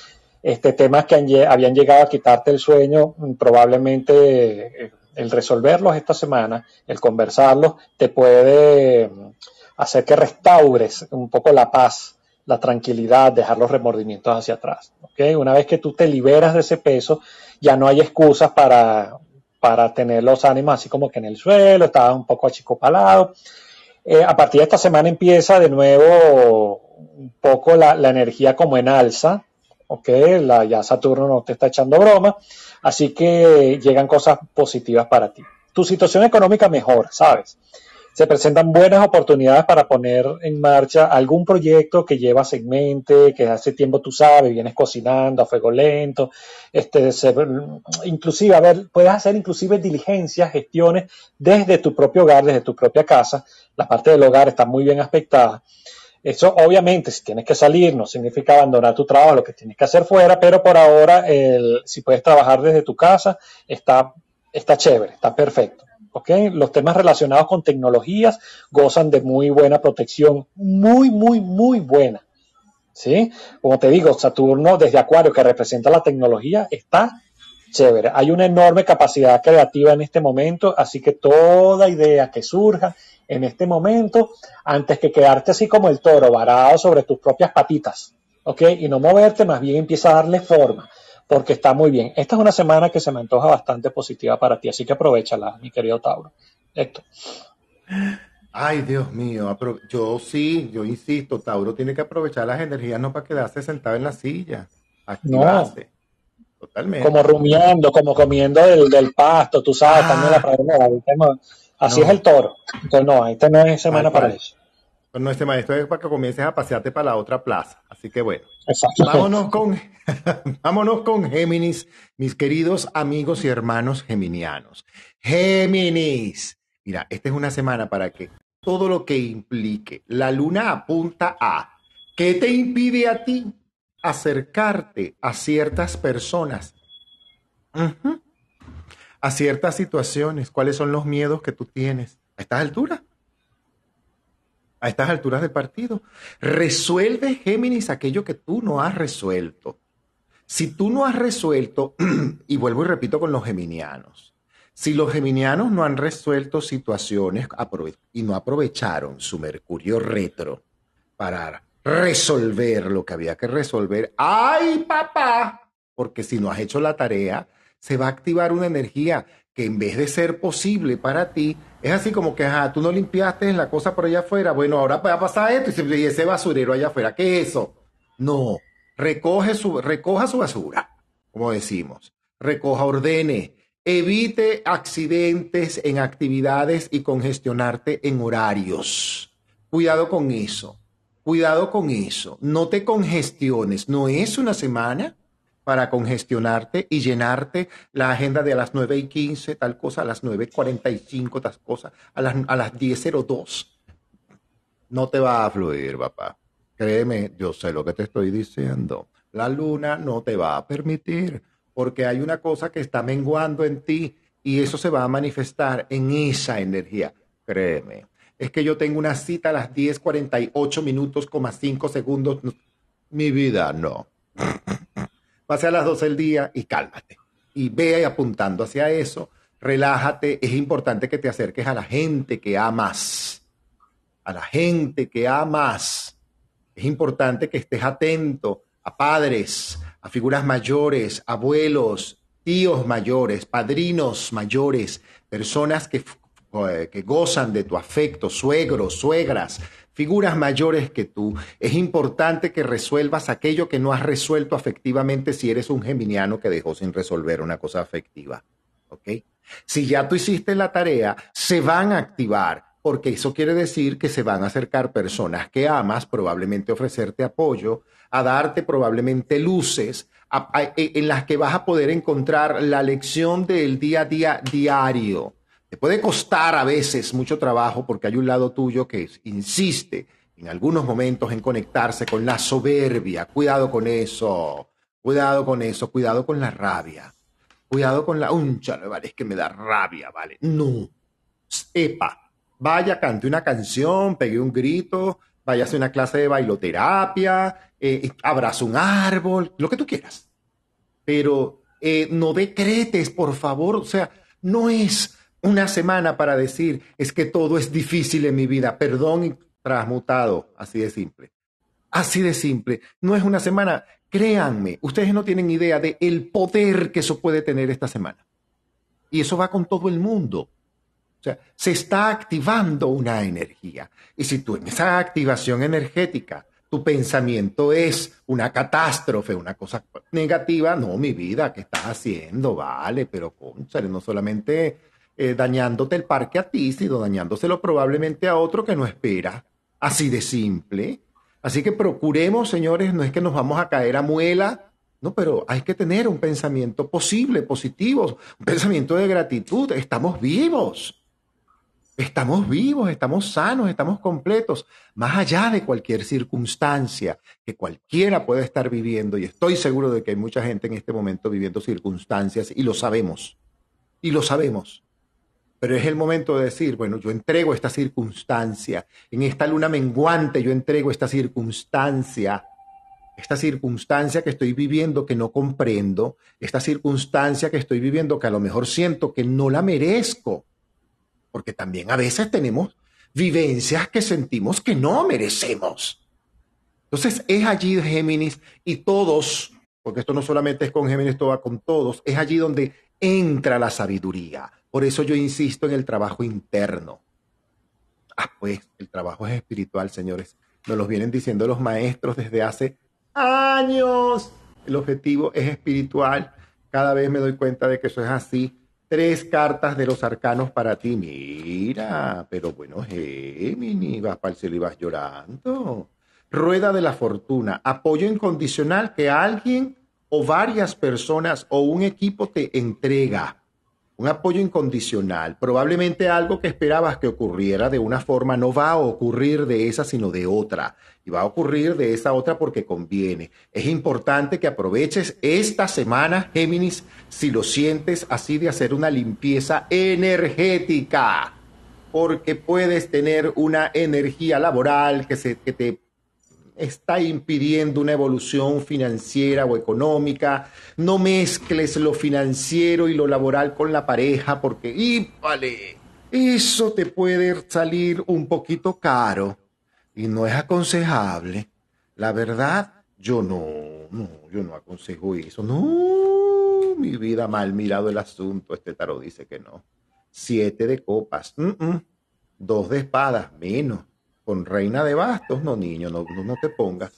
este, temas que habían llegado a quitarte el sueño, mm, probablemente eh, el resolverlos esta semana, el conversarlos, te puede mm, hacer que restaures un poco la paz, la tranquilidad, dejar los remordimientos hacia atrás. ¿okay? Una vez que tú te liberas de ese peso, ya no hay excusas para, para tener los ánimos así como que en el suelo, estaba un poco achicopalado. Eh, a partir de esta semana empieza de nuevo un poco la, la energía como en alza, ¿ok? La, ya Saturno no te está echando broma, así que llegan cosas positivas para ti. Tu situación económica mejora, ¿sabes? Se presentan buenas oportunidades para poner en marcha algún proyecto que llevas en mente, que hace tiempo tú sabes, vienes cocinando a fuego lento, este, inclusive, a ver, puedes hacer inclusive diligencias, gestiones desde tu propio hogar, desde tu propia casa. La parte del hogar está muy bien aspectada eso obviamente, si tienes que salir, no significa abandonar tu trabajo, lo que tienes que hacer fuera, pero por ahora, el, si puedes trabajar desde tu casa, está, está chévere, está perfecto. ¿okay? Los temas relacionados con tecnologías gozan de muy buena protección, muy, muy, muy buena. ¿sí? Como te digo, Saturno desde Acuario, que representa la tecnología, está chévere. Hay una enorme capacidad creativa en este momento, así que toda idea que surja en este momento antes que quedarte así como el toro, varado sobre tus propias patitas, ¿ok? Y no moverte, más bien empieza a darle forma, porque está muy bien. Esta es una semana que se me antoja bastante positiva para ti, así que aprovechala, mi querido Tauro. Héctor. Ay, Dios mío, yo sí, yo insisto, Tauro tiene que aprovechar las energías no para quedarse sentado en la silla, activarse. Totalmente. Como rumiando, como comiendo del, pasto, tú sabes, también la ah. Así es el toro. Entonces, no, esta no es semana para eso. Pues no es semana, esto es para que comiences a pasearte para la otra plaza. Así que bueno, vámonos con, vámonos con Géminis, mis queridos amigos y hermanos geminianos. Géminis. Mira, esta es una semana para que todo lo que implique la luna apunta a ¿qué te impide a ti acercarte a ciertas personas? A ciertas situaciones, cuáles son los miedos que tú tienes a estas alturas. A estas alturas del partido. Resuelve, Géminis, aquello que tú no has resuelto. Si tú no has resuelto, y vuelvo y repito con los geminianos, si los geminianos no han resuelto situaciones y no aprovecharon su Mercurio retro para resolver lo que había que resolver, ¡ay, papá! Porque si no has hecho la tarea, se va a activar una energía que en vez de ser posible para ti, es así como que, ajá, tú no limpiaste la cosa por allá afuera, bueno, ahora va a pasar esto y ese basurero allá afuera, ¿qué es eso? No, su, recoja su basura, como decimos, recoja, ordene, evite accidentes en actividades y congestionarte en horarios. Cuidado con eso, cuidado con eso, no te congestiones, no es una semana para congestionarte y llenarte la agenda de las 9 y 15, tal cosa, a las 9 y 45, tal cosa, a las, a las 10.02. No te va a fluir, papá. Créeme, yo sé lo que te estoy diciendo. La luna no te va a permitir, porque hay una cosa que está menguando en ti y eso se va a manifestar en esa energía. Créeme. Es que yo tengo una cita a las 10.48 minutos, 5 segundos. Mi vida, no pase a las 12 del día y cálmate. y ve apuntando hacia eso. Relájate, es importante que te acerques a la gente que amas, a la gente que amas. Es importante que estés atento a padres, a figuras mayores, abuelos, tíos mayores, padrinos mayores, personas que, eh, que gozan de tu afecto, suegros, suegras, figuras mayores que tú. Es importante que resuelvas aquello que no has resuelto afectivamente si eres un geminiano que dejó sin resolver una cosa afectiva. ¿Ok? Si ya tú hiciste la tarea, se van a activar porque eso quiere decir que se van a acercar personas que amas, probablemente ofrecerte apoyo, a darte probablemente luces e, en las que vas a poder encontrar la lección del día a día diario. Te puede costar a veces mucho trabajo porque hay un lado tuyo que insiste en algunos momentos en conectarse con la soberbia. Cuidado con eso, cuidado con eso, cuidado con la rabia, cuidado con la uncha, vale, es que me da rabia, vale. No, epa, vaya, cante una canción, pegue un grito, vaya a hacer una clase de bailoterapia, eh, abraza un árbol, lo que tú quieras. Pero eh, no decretes, por favor, o sea, no es una semana para decir, es que todo es difícil en mi vida, perdón y transmutado, así de simple. Así de simple. No es una semana, créanme, ustedes no tienen idea de el poder que eso puede tener esta semana. Y eso va con todo el mundo. O sea, se está activando una energía. Y si tú en esa activación energética, tu pensamiento es una catástrofe, una cosa negativa, no, mi vida, ¿qué estás haciendo? Vale, pero conchale, no solamente eh, dañándote el parque a ti, sino dañándoselo probablemente a otro que no espera. Así de simple. Así que procuremos, señores, no es que nos vamos a caer a muela, no, pero hay que tener un pensamiento posible, positivo, un pensamiento de gratitud. Estamos vivos. Estamos vivos, estamos sanos, estamos completos, más allá de cualquier circunstancia que cualquiera pueda estar viviendo. Y estoy seguro de que hay mucha gente en este momento viviendo circunstancias y lo sabemos. Y lo sabemos. Pero es el momento de decir, bueno, yo entrego esta circunstancia. En esta luna menguante yo entrego esta circunstancia. Esta circunstancia que estoy viviendo que no comprendo. Esta circunstancia que estoy viviendo que a lo mejor siento que no la merezco porque también a veces tenemos vivencias que sentimos que no merecemos. Entonces es allí Géminis y todos, porque esto no solamente es con Géminis, esto va con todos, es allí donde entra la sabiduría. Por eso yo insisto en el trabajo interno. Ah, pues el trabajo es espiritual, señores. Nos lo vienen diciendo los maestros desde hace años. El objetivo es espiritual. Cada vez me doy cuenta de que eso es así tres cartas de los arcanos para ti. Mira, pero bueno, Géminis, vas para el cielo y vas llorando. Rueda de la fortuna, apoyo incondicional que alguien o varias personas o un equipo te entrega un apoyo incondicional, probablemente algo que esperabas que ocurriera de una forma, no va a ocurrir de esa, sino de otra. Y va a ocurrir de esa otra porque conviene. Es importante que aproveches esta semana, Géminis, si lo sientes así, de hacer una limpieza energética. Porque puedes tener una energía laboral que, se, que te está impidiendo una evolución financiera o económica. No mezcles lo financiero y lo laboral con la pareja porque, y vale, eso te puede salir un poquito caro y no es aconsejable. La verdad, yo no, no, yo no aconsejo eso. No, mi vida, mal mirado el asunto. Este tarot dice que no. Siete de copas, dos de espadas, menos reina de bastos, no niño, no, no te pongas.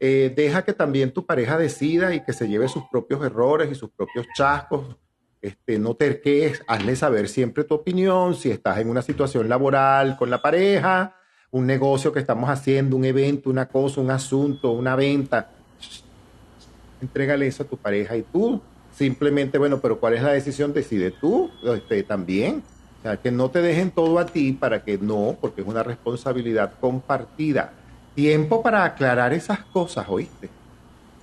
Eh, deja que también tu pareja decida y que se lleve sus propios errores y sus propios chascos. Este, no terques, hazle saber siempre tu opinión, si estás en una situación laboral con la pareja, un negocio que estamos haciendo, un evento, una cosa, un asunto, una venta. Entrégale eso a tu pareja y tú simplemente, bueno, pero ¿cuál es la decisión? Decide tú este, también. O sea, que no te dejen todo a ti para que no, porque es una responsabilidad compartida. Tiempo para aclarar esas cosas, ¿oíste?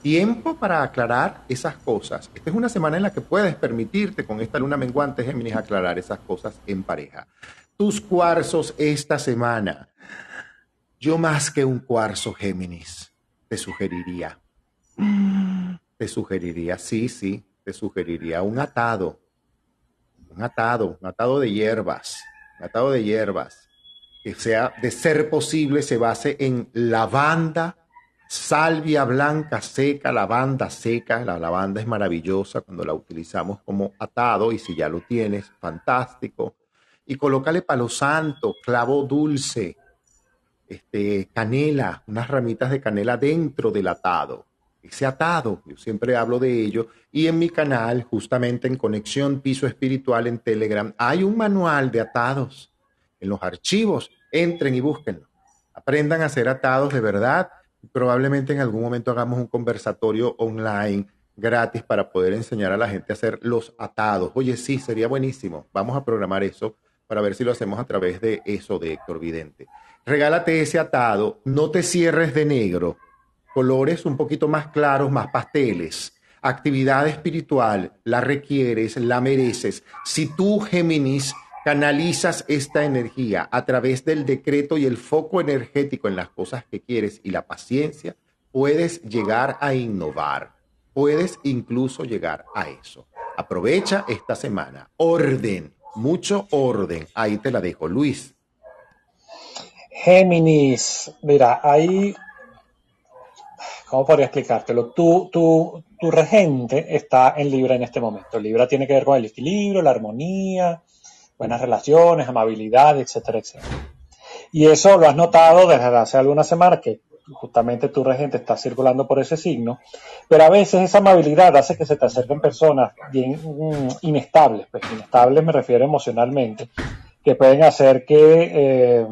Tiempo para aclarar esas cosas. Esta es una semana en la que puedes permitirte con esta luna menguante, Géminis, aclarar esas cosas en pareja. Tus cuarzos esta semana. Yo más que un cuarzo, Géminis, te sugeriría. Te sugeriría, sí, sí, te sugeriría un atado, un atado, un atado de hierbas, un atado de hierbas, que sea, de ser posible, se base en lavanda, salvia blanca seca, lavanda seca. La lavanda es maravillosa cuando la utilizamos como atado y si ya lo tienes, fantástico. Y colócale palo santo, clavo dulce, este, canela, unas ramitas de canela dentro del atado. Ese atado, yo siempre hablo de ello. Y en mi canal, justamente en Conexión Piso Espiritual en Telegram, hay un manual de atados. En los archivos, entren y búsquenlo. Aprendan a hacer atados de verdad. Probablemente en algún momento hagamos un conversatorio online gratis para poder enseñar a la gente a hacer los atados. Oye, sí, sería buenísimo. Vamos a programar eso para ver si lo hacemos a través de eso de Héctor Vidente regálate ese atado, no te cierres de negro, colores un poquito más claros, más pasteles. Actividad espiritual, la requieres, la mereces. Si tú, Géminis, canalizas esta energía a través del decreto y el foco energético en las cosas que quieres y la paciencia, puedes llegar a innovar. Puedes incluso llegar a eso. Aprovecha esta semana. Orden, mucho orden. Ahí te la dejo, Luis. Géminis, mira, ahí, ¿cómo podría explicártelo? Tu, tu, regente está en Libra en este momento. Libra tiene que ver con el equilibrio, la armonía, buenas relaciones, amabilidad, etcétera, etcétera. Y eso lo has notado desde hace algunas semanas que justamente tu regente está circulando por ese signo, pero a veces esa amabilidad hace que se te acerquen personas bien mm, inestables, pues inestables me refiero emocionalmente, que pueden hacer que eh,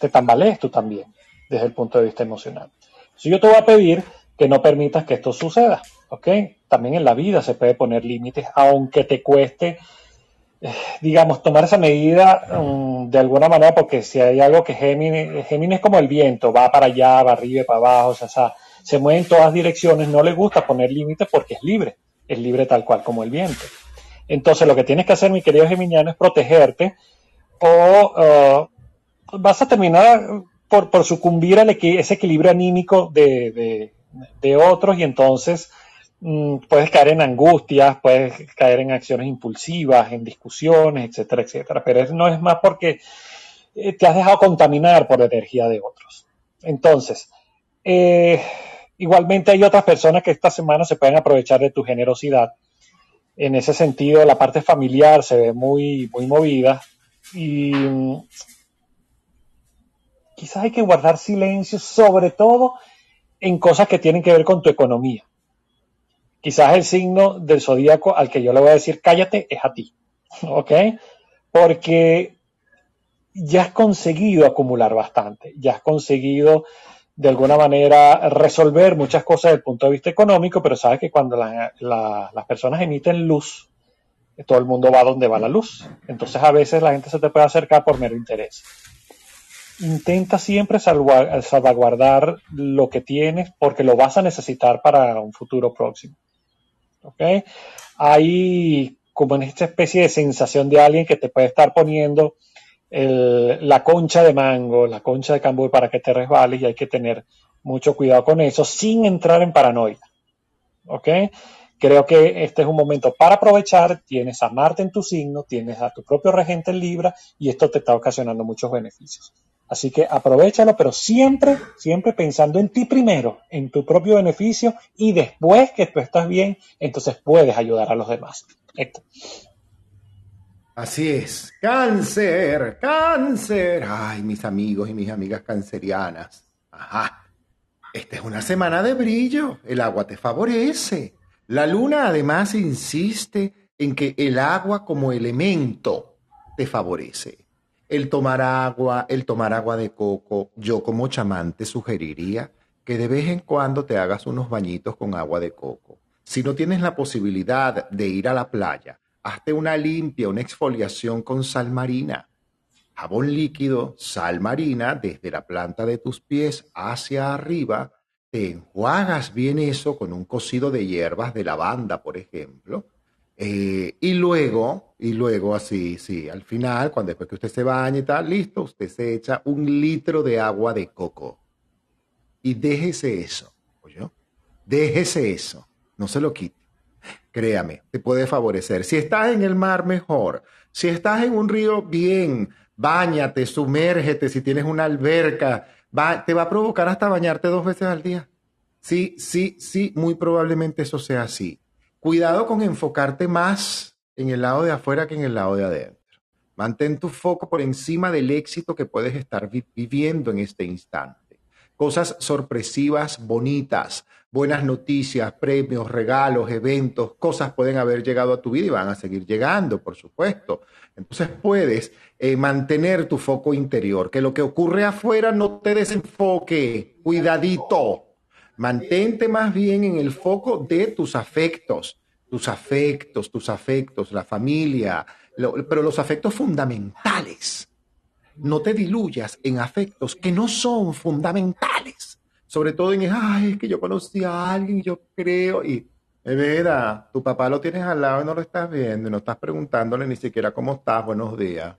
te tambalees tú también desde el punto de vista emocional. Si yo te voy a pedir que no permitas que esto suceda, ¿ok? También en la vida se puede poner límites, aunque te cueste, eh, digamos, tomar esa medida um, de alguna manera, porque si hay algo que Géminis, Géminis es como el viento, va para allá, va arriba, para abajo, o sea, se mueve en todas direcciones, no le gusta poner límites porque es libre, es libre tal cual como el viento. Entonces lo que tienes que hacer, mi querido Geminiano, es protegerte o uh, vas a terminar por, por sucumbir a ese equilibrio anímico de, otros y entonces mm, puedes caer en angustias, puedes caer en acciones impulsivas, en discusiones, etcétera, etcétera. Pero no es más porque eh, te has dejado contaminar por la energía de otros. Entonces, eh, igualmente hay otras personas que esta semana se pueden aprovechar de tu generosidad. En ese sentido, la parte familiar se ve muy, muy movida y quizás hay que guardar silencio, sobre todo en cosas que tienen que ver con tu economía. Quizás el signo del zodíaco al que yo le voy a decir cállate es a ti, ¿ok? Porque ya has conseguido acumular bastante, ya has conseguido de alguna manera resolver muchas cosas desde el punto de vista económico, pero sabes que cuando las personas emiten luz, todo el mundo va donde va la luz. Entonces a veces la gente se te puede acercar por mero interés intenta siempre salvaguardar lo que tienes porque lo vas a necesitar para un futuro próximo. ¿Ok? Hay como en esta especie de sensación de alguien que te puede estar poniendo la concha de mango, la concha de cambur para que te resbales y hay que tener mucho cuidado con eso sin entrar en paranoia. ¿Ok? Creo que este es un momento para aprovechar, tienes a Marte en tu signo, tienes a tu propio regente en Libra y esto te está ocasionando muchos beneficios. Así que aprovechalo, pero siempre, siempre pensando en ti primero, en tu propio beneficio y después que tú estás bien, entonces puedes ayudar a los demás. Así es. Cáncer, cáncer. Ay, mis amigos y mis amigas cancerianas. Ajá. Esta es una semana de brillo. El agua te favorece. La luna además insiste en que el agua como elemento te favorece el tomar agua, el tomar agua de coco, yo como chamán te sugeriría que de vez en cuando te hagas unos bañitos con agua de coco. Si no tienes la posibilidad de ir a la playa, hazte una limpia, una exfoliación con sal marina. Jabón líquido, sal marina, desde la planta de tus pies hacia arriba, te enjuagas bien eso con un cocido de hierbas de lavanda, por ejemplo, eh, y luego, y luego así, sí, al final, cuando después que usted se baña y tal, listo, usted se echa un litro de agua de coco. Y déjese eso, oye, déjese eso, no se lo quite. Créame, te puede favorecer. Si estás en el mar, mejor. Si estás en un río, bien. Báñate, sumérgete. Si tienes una alberca, te va a provocar hasta bañarte dos veces al día. Sí, sí, sí, muy probablemente eso sea así. Cuidado con enfocarte más en el lado de afuera que en el lado de adentro. Mantén tu foco por encima del éxito que puedes estar viviendo en este instante. Cosas sorpresivas, bonitas, buenas noticias, premios, regalos, eventos, cosas pueden haber llegado a tu vida y van a seguir llegando, por supuesto. Entonces puedes eh, mantener tu foco interior, que lo que ocurre afuera no te desenfoque. Cuidadito. Mantente más bien en el foco de tus afectos, tus afectos, tus afectos, la familia, pero los afectos fundamentales. No te diluyas en afectos que no son fundamentales. Sobre todo en, ay, es que yo conocí a alguien, yo creo, y es verdad, tu papá lo tienes al lado y no lo estás viendo, y no estás preguntándole ni siquiera cómo estás, buenos días.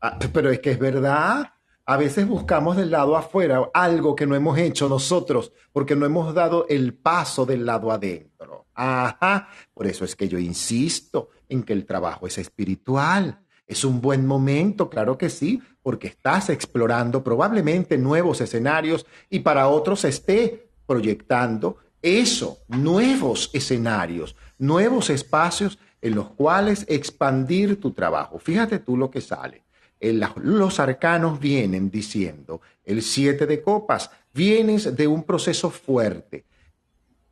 Ah, pero es que es verdad. A veces buscamos del lado afuera algo que no hemos hecho nosotros porque no hemos dado el paso del lado adentro. Ajá, por eso es que yo insisto en que el trabajo es espiritual. Es un buen momento, claro que sí, porque estás explorando probablemente nuevos escenarios y para otros esté proyectando eso, nuevos escenarios, nuevos espacios en los cuales expandir tu trabajo. Fíjate tú lo que sale los arcanos vienen diciendo, el siete de copas, vienes de un proceso fuerte.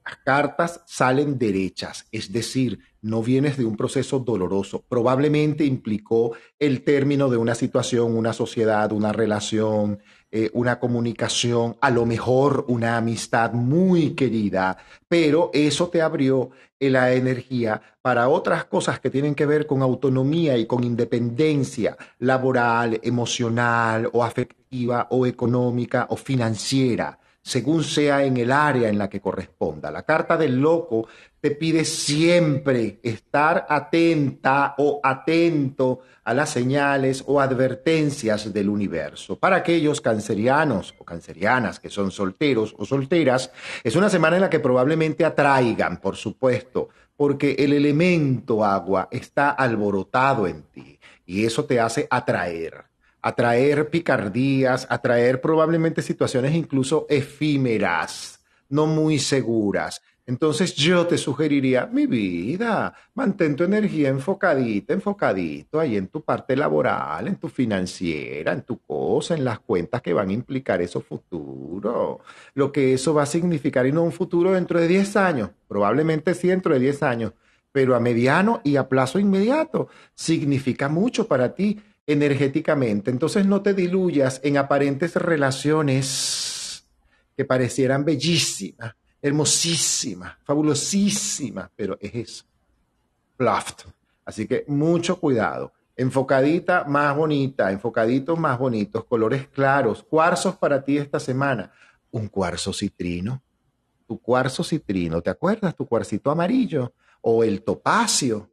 Las cartas salen derechas, es decir, no vienes de un proceso doloroso. Probablemente implicó el término de una situación, una sociedad, una relación, eh, una comunicación, a lo mejor una amistad muy querida, pero eso te abrió la energía para otras cosas que tienen que ver con autonomía y con independencia laboral, emocional o afectiva o económica o financiera según sea en el área en la que corresponda. La carta del loco te pide siempre estar atenta o atento a las señales o advertencias del universo. Para aquellos cancerianos o cancerianas que son solteros o solteras, es una semana en la que probablemente atraigan, por supuesto, porque el elemento agua está alborotado en ti y eso te hace atraer atraer picardías, atraer probablemente situaciones incluso efímeras, no muy seguras. Entonces yo te sugeriría, mi vida, mantén tu energía enfocadita, enfocadito ahí en tu parte laboral, en tu financiera, en tu cosa, en las cuentas que van a implicar eso futuro. Lo que eso va a significar y no un futuro dentro de 10 años, probablemente sí dentro de 10 años, pero a mediano y a plazo inmediato significa mucho para ti energéticamente. Entonces no te diluyas en aparentes relaciones que parecieran bellísimas, hermosísimas, fabulosísimas, pero es eso. Bluffed. Así que mucho cuidado. Enfocadita más bonita, enfocaditos más bonitos, colores claros, cuarzos para ti esta semana. Un cuarzo citrino, tu cuarzo citrino, ¿te acuerdas? Tu cuarcito amarillo o el topacio,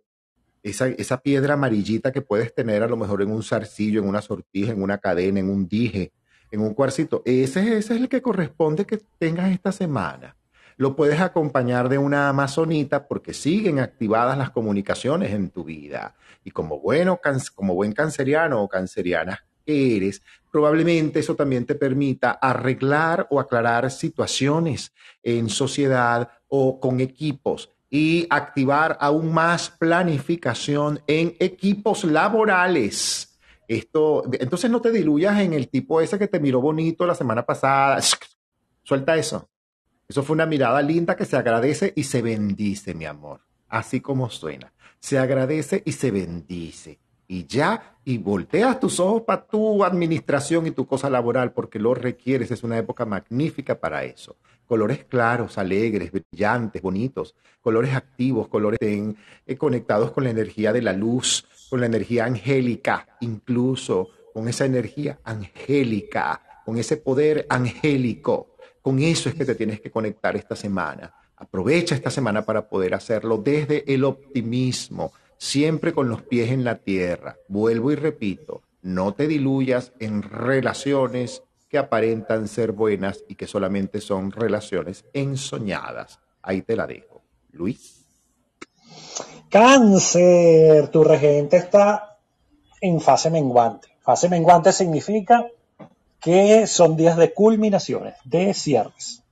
esa, piedra amarillita que puedes tener a lo mejor en un zarcillo, en una sortija, en una cadena, en un dije, en un cuarcito, ese, ese es el que corresponde que tengas esta semana. Lo puedes acompañar de una amazonita porque siguen activadas las comunicaciones en tu vida. Y como, bueno, como buen canceriano o canceriana que eres, probablemente eso también te permita arreglar o aclarar situaciones en sociedad o con equipos y activar aún más planificación en equipos laborales. Esto, entonces no te diluyas en el tipo ese que te miró bonito la semana pasada. Suelta eso. Eso fue una mirada linda que se agradece y se bendice, mi amor. Así como suena. Se agradece y se bendice. Y ya, y volteas tus ojos para tu administración y tu cosa laboral porque lo requieres. Es una época magnífica para eso colores claros, alegres, brillantes, bonitos, colores activos, colores eh, conectados con la energía de la luz, con la energía angélica, incluso con esa energía angélica, con ese poder angélico. Con eso es que te tienes que conectar esta semana. Aprovecha esta semana para poder hacerlo desde el optimismo, siempre con los pies en la tierra. Vuelvo y repito, no te diluyas en relaciones que aparentan ser buenas y que solamente son relaciones ensoñadas. Ahí te la dejo. Luis. Cáncer, tu regente está en fase menguante. Fase menguante significa que son días de culminaciones, de cierres.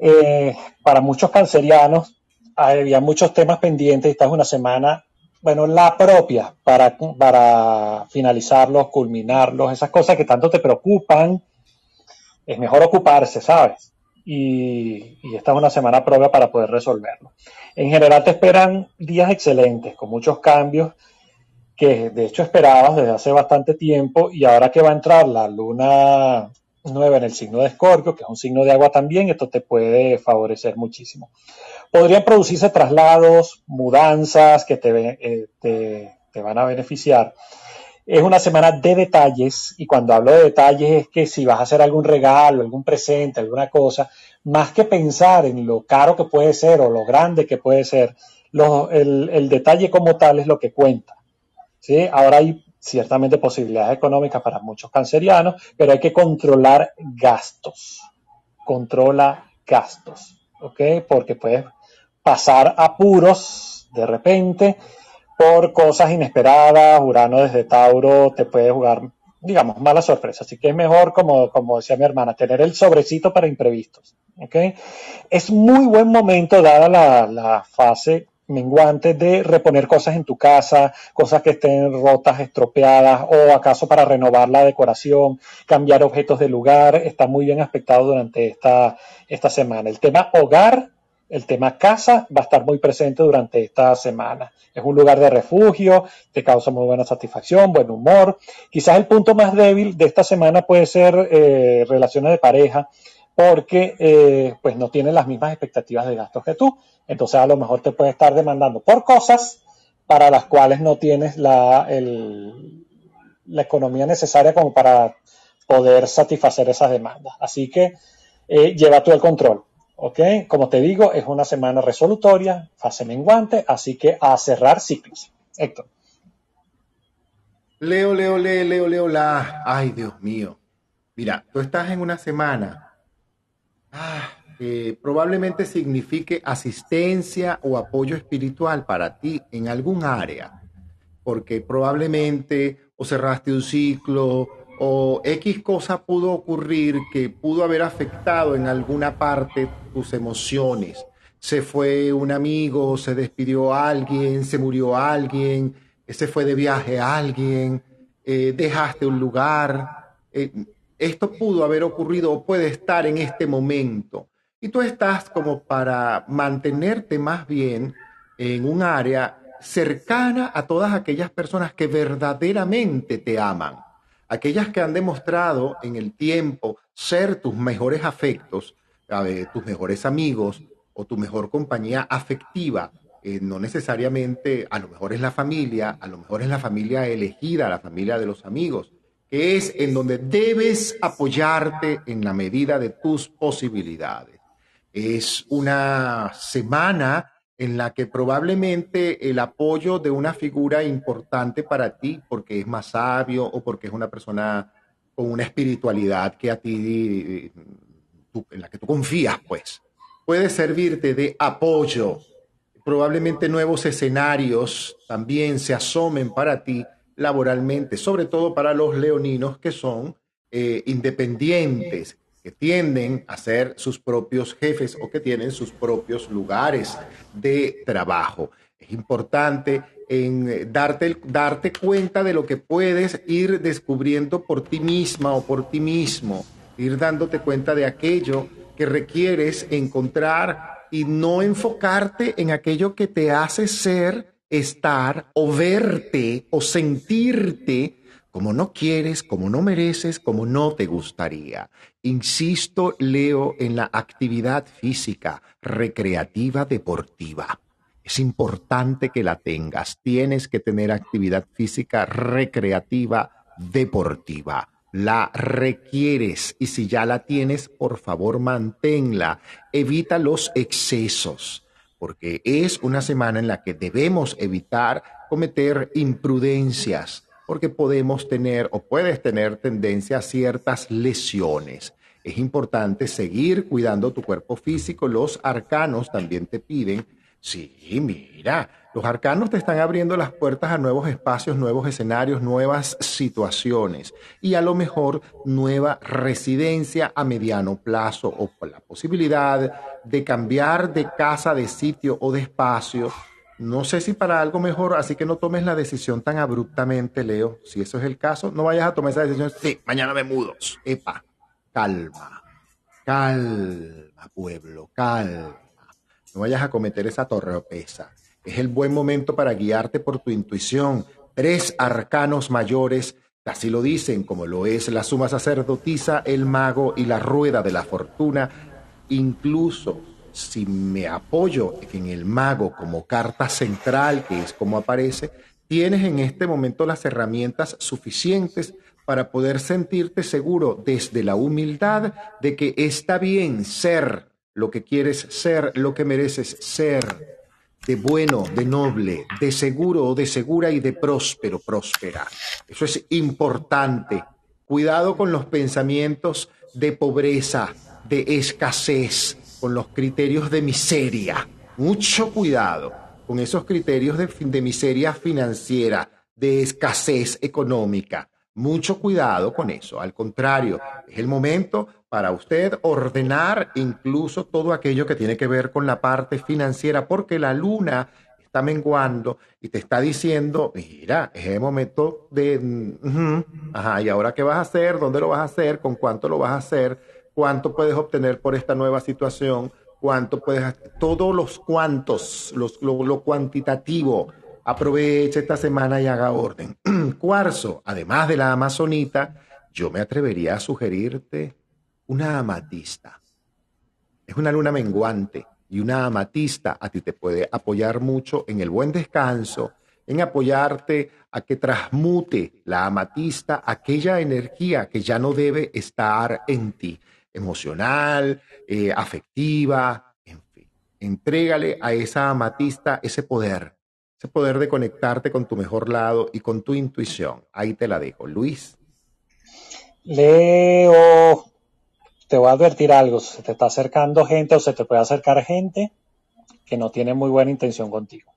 Eh, para muchos cancerianos había muchos temas pendientes. Esta es una semana, bueno, la propia para, para finalizarlos, culminarlos, esas cosas que tanto te preocupan. Es mejor ocuparse, ¿sabes? Y, y, esta es una semana propia para poder resolverlo. En general te esperan días excelentes, con muchos cambios que de hecho esperabas desde hace bastante tiempo y ahora que va a entrar la luna nueva en el signo de Escorpio, que es un signo de agua también, esto te puede favorecer muchísimo. Podrían producirse traslados, mudanzas que te, eh, te, te van a beneficiar. Es una semana de detalles y cuando hablo de detalles es que si vas a hacer algún regalo, algún presente, alguna cosa, más que pensar en lo caro que puede ser o lo grande que puede ser, lo, el, el detalle como tal es lo que cuenta. ¿sí? Ahora hay ciertamente posibilidades económicas para muchos cancerianos, pero hay que controlar gastos. Controla gastos, ¿ok? Porque puedes pasar apuros de repente por cosas inesperadas. Urano desde Tauro te puede jugar, digamos, mala sorpresa. Así que es mejor, como, como decía mi hermana, tener el sobrecito para imprevistos, ¿ok? Es muy buen momento, dada la, la fase menguante de reponer cosas en tu casa, cosas que estén rotas, estropeadas o acaso para renovar la decoración, cambiar objetos de lugar, está muy bien aspectado durante esta, esta semana. El tema hogar, el tema casa va a estar muy presente durante esta semana. Es un lugar de refugio, te causa muy buena satisfacción, buen humor. Quizás el punto más débil de esta semana puede ser eh, relaciones de pareja, porque eh, pues no tienen las mismas expectativas de gastos que tú. Entonces a lo mejor te puede estar demandando por cosas para las cuales no tienes la, economía necesaria como para poder satisfacer esas demandas. Así que eh, lleva tú el control. ¿Ok? Como te digo, es una semana resolutoria, fase menguante, así que a cerrar ciclos. Héctor. Leo, Leo, Leo, Leo, Leo, la. Ay, Dios mío. Mira, tú estás en una semana Ah, eh, probablemente signifique asistencia o apoyo espiritual para ti en algún área, porque probablemente o cerraste un ciclo o X cosa pudo ocurrir que pudo haber afectado en alguna parte tus emociones. Se fue un amigo, se despidió alguien, se murió alguien, se fue de viaje alguien, eh, dejaste un lugar. Eh, esto pudo haber ocurrido o puede estar en este momento. Y tú estás como para mantenerte más bien en un área cercana a todas aquellas personas que verdaderamente te aman, aquellas que han demostrado en el tiempo ser tus mejores afectos, tus mejores amigos o tu mejor compañía afectiva. Eh, no necesariamente, a lo mejor es la familia, a lo mejor es la familia elegida, la familia de los amigos, que es en donde debes apoyarte en la medida de tus posibilidades. Es una semana en la que probablemente el apoyo de una figura importante para ti, porque es más sabio o porque es una persona con una espiritualidad que a ti, en la que tú confías, pues, puede servirte de apoyo. Probablemente nuevos escenarios también se asomen para ti laboralmente, sobre todo para los leoninos que son eh, independientes, que tienden a ser sus propios jefes o que tienen sus propios lugares de trabajo. Es importante en eh, darte, darte cuenta de lo que puedes ir descubriendo por ti misma o por ti mismo, ir dándote cuenta de aquello que requieres encontrar y no enfocarte en aquello que te hace ser estar o verte o sentirte como no quieres, como no mereces, como no te gustaría. Insisto, Leo, en la actividad física, recreativa, deportiva. Es importante que la tengas. Tienes que tener actividad física recreativa, deportiva. La requieres y si ya la tienes, por favor, manténla. Evita los excesos porque es una semana en la que debemos evitar cometer imprudencias, porque podemos tener o puedes tener tendencia a ciertas lesiones. Es importante seguir cuidando tu cuerpo físico. Los arcanos también te piden Sí, mira, los arcanos te están abriendo las puertas a nuevos espacios, nuevos escenarios, nuevas situaciones y a lo mejor nueva residencia a mediano plazo o la posibilidad de cambiar de casa, de sitio o de espacio. No sé si para algo mejor, así que no tomes la decisión tan abruptamente, Leo. Si eso es el caso, no vayas a tomar esa decisión. Sí, mañana me mudo. Epa, calma, calma, pueblo, calma. No vayas a cometer esa torpeza. Es el buen momento para guiarte por tu intuición. Tres arcanos mayores, así lo dicen, como lo es la suma sacerdotisa, el mago y la rueda de la fortuna. Incluso si me apoyo en el mago como carta central, que es como aparece, tienes en este momento las herramientas suficientes para poder sentirte seguro desde la humildad de que está bien ser lo que quieres ser, lo que mereces ser de bueno, de noble, de seguro, de segura y de próspero, próspera. Eso es importante. Cuidado con los pensamientos de pobreza, de escasez, con los criterios de miseria. Mucho cuidado con esos criterios de, de miseria financiera, de escasez económica. Mucho cuidado con eso. Al contrario, es el momento para usted ordenar incluso todo aquello que tiene que ver con la parte financiera, porque la luna está menguando y te está diciendo, mira, es el momento de, ajá, ¿y ahora qué vas a hacer? ¿Dónde lo vas a hacer? ¿Con cuánto lo vas a hacer? ¿Cuánto puedes obtener por esta nueva situación? ¿Cuánto puedes, todos los cuantos, los, lo, cuantitativo? Aprovecha esta semana y haga orden. Cuarzo, además de la amazonita, yo me atrevería a sugerirte una amatista. Es una luna menguante y una amatista a ti te puede apoyar mucho en el buen descanso, en apoyarte a que transmute la amatista aquella energía que ya no debe estar en ti, emocional, eh, afectiva, en fin. Entrégale a esa amatista ese poder, ese poder de conectarte con tu mejor lado y con tu intuición. Ahí te la dejo. Luis. Leo, te voy a advertir algo, se te está acercando gente o se te puede acercar gente que no tiene muy buena intención contigo.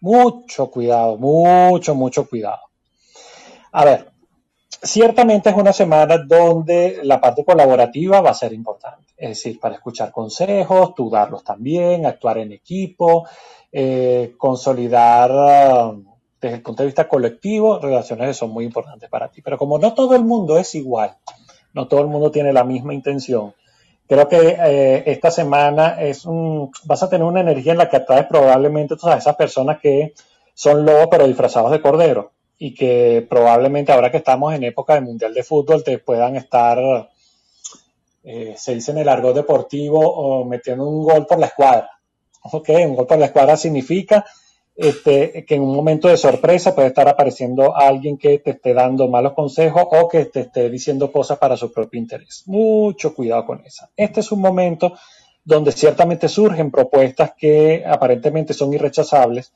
Mucho cuidado, mucho, mucho cuidado. A ver, ciertamente es una semana donde la parte colaborativa va a ser importante, es decir, para escuchar consejos, tú darlos también, actuar en equipo, eh, consolidar desde el punto de vista colectivo relaciones que son muy importantes para ti. Pero como no todo el mundo es igual, no todo el mundo tiene la misma intención. Creo que eh, esta semana es un, vas a tener una energía en la que atraes probablemente a esas personas que son lobos pero disfrazados de cordero y que probablemente ahora que estamos en época de Mundial de Fútbol te puedan estar, eh, se dice en el argot deportivo, o metiendo un gol por la escuadra. Ok, un gol por la escuadra significa este, que en un momento de sorpresa puede estar apareciendo alguien que te esté dando malos consejos o que te esté diciendo cosas para su propio interés. Mucho cuidado con esa. Este es un momento donde ciertamente surgen propuestas que aparentemente son irrechazables,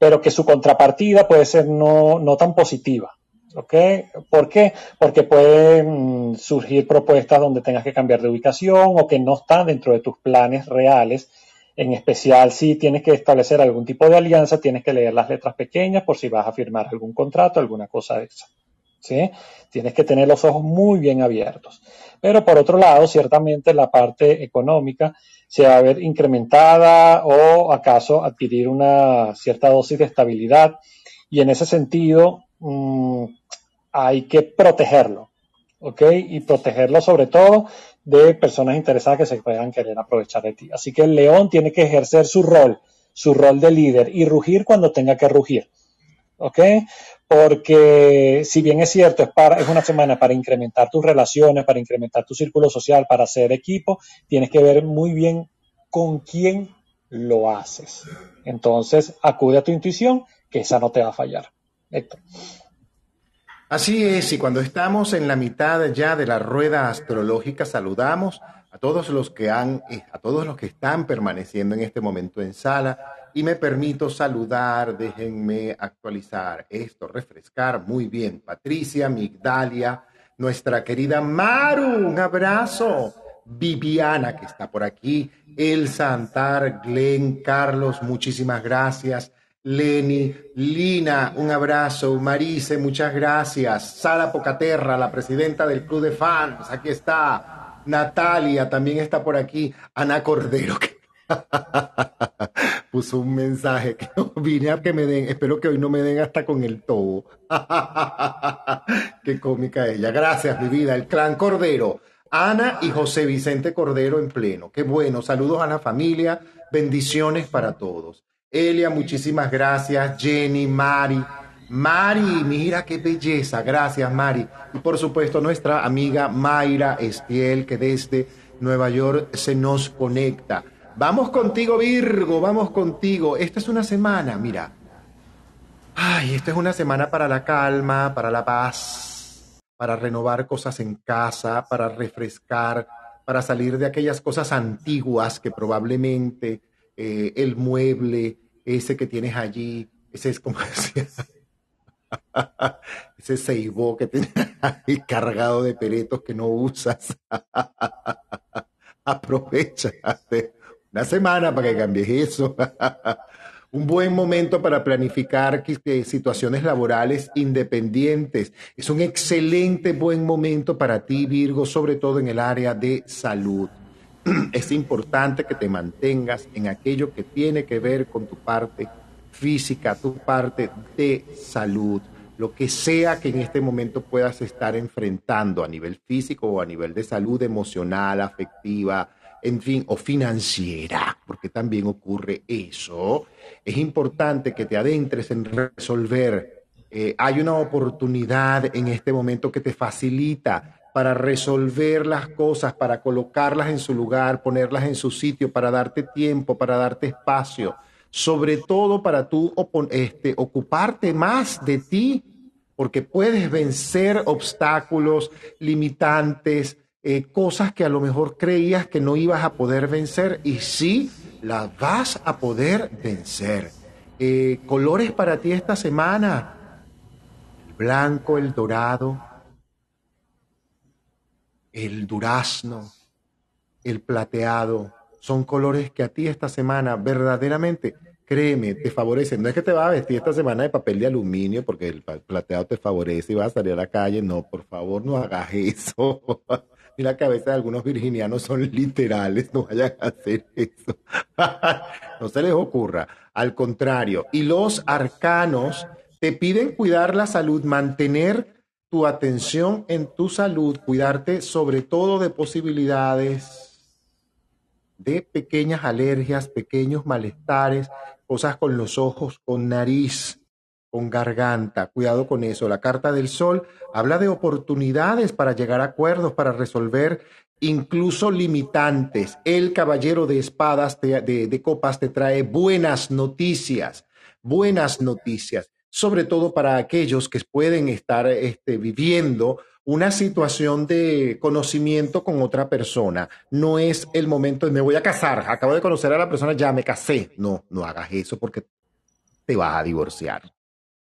pero que su contrapartida puede ser no, no tan positiva. ¿Ok? ¿Por qué? Porque pueden surgir propuestas donde tengas que cambiar de ubicación o que no están dentro de tus planes reales en especial, si tienes que establecer algún tipo de alianza, tienes que leer las letras pequeñas por si vas a firmar algún contrato, alguna cosa de esa. ¿sí? Tienes que tener los ojos muy bien abiertos. Pero por otro lado, ciertamente la parte económica se va a ver incrementada o acaso adquirir una cierta dosis de estabilidad. Y en ese sentido, mmm, hay que protegerlo. ¿Ok? Y protegerlo sobre todo de personas interesadas que se puedan querer aprovechar de ti. Así que el león tiene que ejercer su rol, su rol de líder y rugir cuando tenga que rugir. ¿Ok? Porque si bien es cierto, es, para, es una semana para incrementar tus relaciones, para incrementar tu círculo social, para hacer equipo, tienes que ver muy bien con quién lo haces. Entonces, acude a tu intuición, que esa no te va a fallar. Héctor. Así es, y cuando estamos en la mitad ya de la rueda astrológica, saludamos a todos los que han, eh, a todos los que están permaneciendo en este momento en sala, y me permito saludar, déjenme actualizar esto, refrescar muy bien. Patricia, Migdalia, nuestra querida Maru, un abrazo. Viviana, que está por aquí, Elsa Antar, Glenn, Carlos, muchísimas gracias. Leni, Lina, un abrazo. Marise, muchas gracias. Sara Pocaterra, la presidenta del Club de Fans, aquí está. Natalia también está por aquí. Ana Cordero, puso un mensaje que vine a que me den. Espero que hoy no me den hasta con el tobo. Qué cómica ella. Gracias, mi vida. El clan Cordero. Ana y José Vicente Cordero en pleno. Qué bueno. Saludos a la familia. Bendiciones para todos. Elia, muchísimas gracias. Jenny, Mari. Mari, mira qué belleza. Gracias, Mari. Y por supuesto, nuestra amiga Mayra Estiel, que desde Nueva York se nos conecta. Vamos contigo, Virgo, vamos contigo. Esta es una semana, mira. Ay, esta es una semana para la calma, para la paz, para renovar cosas en casa, para refrescar, para salir de aquellas cosas antiguas que probablemente eh, el mueble, ese que tienes allí, ese es como ese ceibó que tienes ahí cargado de peretos que no usas. Aprovecha una semana para que cambies eso. Un buen momento para planificar situaciones laborales independientes. Es un excelente buen momento para ti, Virgo, sobre todo en el área de salud. es importante que te mantengas en aquello que tiene que ver con tu parte física, tu parte de salud, lo que sea que en este momento puedas estar enfrentando a nivel físico o a nivel de salud emocional, afectiva, en fin, o financiera, porque también ocurre eso. Es importante que te adentres en resolver. Eh, hay una oportunidad en este momento que te facilita para resolver las cosas, para colocarlas en su lugar, ponerlas en su sitio, para darte tiempo, para darte espacio, sobre todo para tú este, ocuparte más de ti, porque puedes vencer obstáculos limitantes, eh, cosas que a lo mejor creías que no ibas a poder vencer y sí las vas a poder vencer. Eh, colores para ti esta semana, el blanco, el dorado, el durazno, el plateado, son colores que a ti esta semana verdaderamente, créeme, te favorecen. No es que te vas a vestir esta semana de papel de aluminio porque el plateado te favorece y vas a salir a la calle. No, por favor, no hagas eso. Mira que a veces algunos virginianos son literales, no vayan a hacer eso. no se les ocurra. Al contrario, y los arcanos te piden cuidar la salud, mantener tu atención en tu salud, cuidarte sobre todo de posibilidades de pequeñas alergias, pequeños malestares, cosas con los ojos, con nariz, con garganta. Cuidado con eso. La carta del sol habla de oportunidades para llegar a acuerdos, para resolver incluso limitantes. El caballero de espadas, de, de copas, te trae buenas noticias, buenas noticias sobre todo para aquellos que pueden estar este, viviendo una situación de conocimiento con otra persona. No es el momento de me voy a casar, acabo de conocer a la persona, ya me casé. No, no hagas eso porque te vas a divorciar.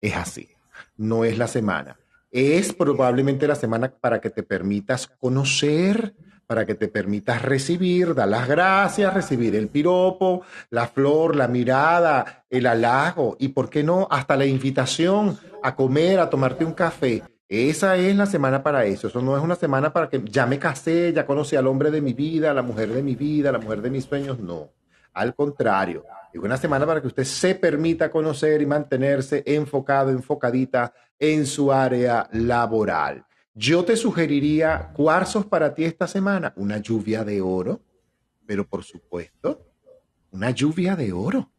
Es así, no es la semana. Es probablemente la semana para que te permitas conocer, para que te permitas recibir, dar las gracias, recibir el piropo, la flor, la mirada, el halago y, ¿por qué no?, hasta la invitación a comer, a tomarte un café. Esa es la semana para eso. Eso no es una semana para que ya me casé, ya conocí al hombre de mi vida, a la mujer de mi vida, a la mujer de mis sueños. No. Al contrario, es una semana para que usted se permita conocer y mantenerse enfocado, enfocadita en su área laboral. Yo te sugeriría cuarzos para ti esta semana, una lluvia de oro, pero por supuesto, una lluvia de oro.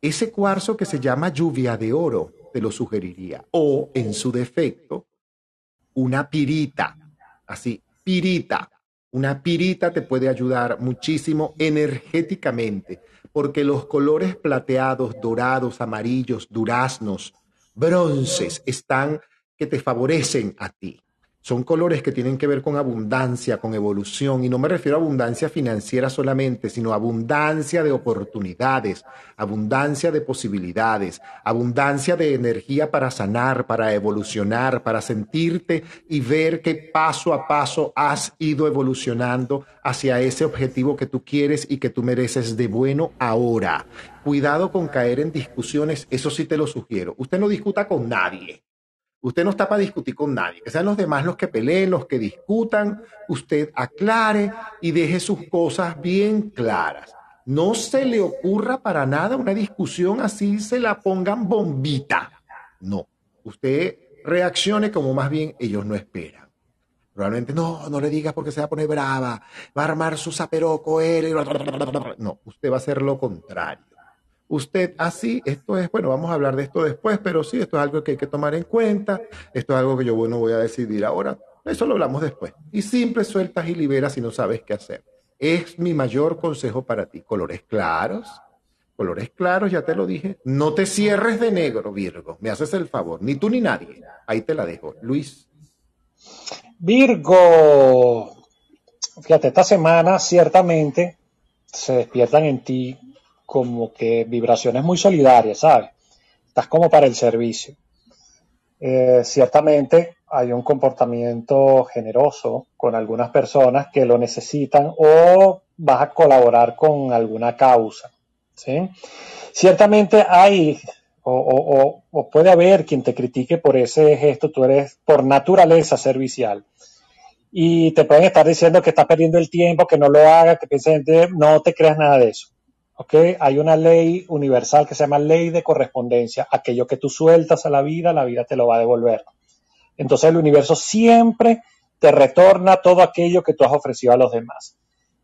Ese cuarzo que se llama lluvia de oro, te lo sugeriría. O, en su defecto, una pirita. Así, pirita. Una pirita te puede ayudar muchísimo energéticamente, porque los colores plateados, dorados, amarillos, duraznos, bronces están que te favorecen a ti Son colores que tienen que ver con abundancia, con evolución, y no me refiero a abundancia financiera solamente, sino abundancia de oportunidades, abundancia de posibilidades, abundancia de energía para sanar, para evolucionar, para sentirte y ver que paso a paso has ido evolucionando hacia ese objetivo que tú quieres y que tú mereces de bueno ahora. Cuidado con caer en discusiones, eso sí te lo sugiero. Usted no discuta con nadie. Usted no está para discutir con nadie, que sean los demás los que peleen, los que discutan, usted aclare y deje sus cosas bien claras. No se le ocurra para nada una discusión así, se la pongan bombita. No, usted reaccione como más bien ellos no esperan. Probablemente no, no le digas porque se va a poner brava, va a armar su zaperoco él. No, usted va a hacer lo contrario usted así, esto es, bueno, vamos a hablar de esto después, pero sí, esto es algo que hay que tomar en cuenta, esto es algo que yo, bueno, voy a decidir ahora, eso lo hablamos después. Y simple sueltas y liberas si no sabes qué hacer. Es mi mayor consejo para ti. Colores claros, colores claros, ya te lo dije. No te cierres de negro, Virgo, me haces el favor, ni tú ni nadie. Ahí te la dejo. Luis. Virgo, fíjate, esta semana ciertamente se despiertan en ti como que vibraciones muy solidarias, ¿sabes? Estás como para el servicio. Eh, ciertamente hay un comportamiento generoso con algunas personas que lo necesitan o vas a colaborar con alguna causa. ¿sí? Ciertamente hay o, puede haber quien te critique por ese gesto, tú eres por naturaleza servicial. Y te pueden estar diciendo que estás perdiendo el tiempo, que no lo hagas, que pienses en no te creas nada de eso. Hay una ley universal que se llama ley de correspondencia. Aquello que tú sueltas a la vida, la vida te lo va a devolver. Entonces el universo siempre te retorna todo aquello que tú has ofrecido a los demás.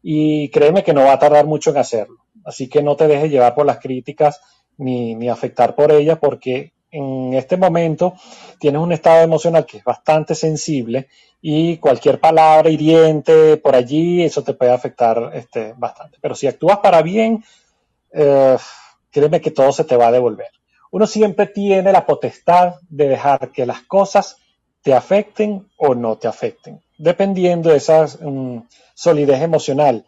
Y créeme que no va a tardar mucho en hacerlo. Así que no te dejes llevar por las críticas ni, ni afectar por ellas porque en este momento tienes un estado emocional que es bastante sensible y cualquier palabra hiriente por allí, eso te puede afectar este, bastante. Pero si actúas para bien, eh, créeme que todo se te va a devolver. Uno siempre tiene la potestad de dejar que las cosas te afecten o no te afecten, dependiendo de esa mm, solidez emocional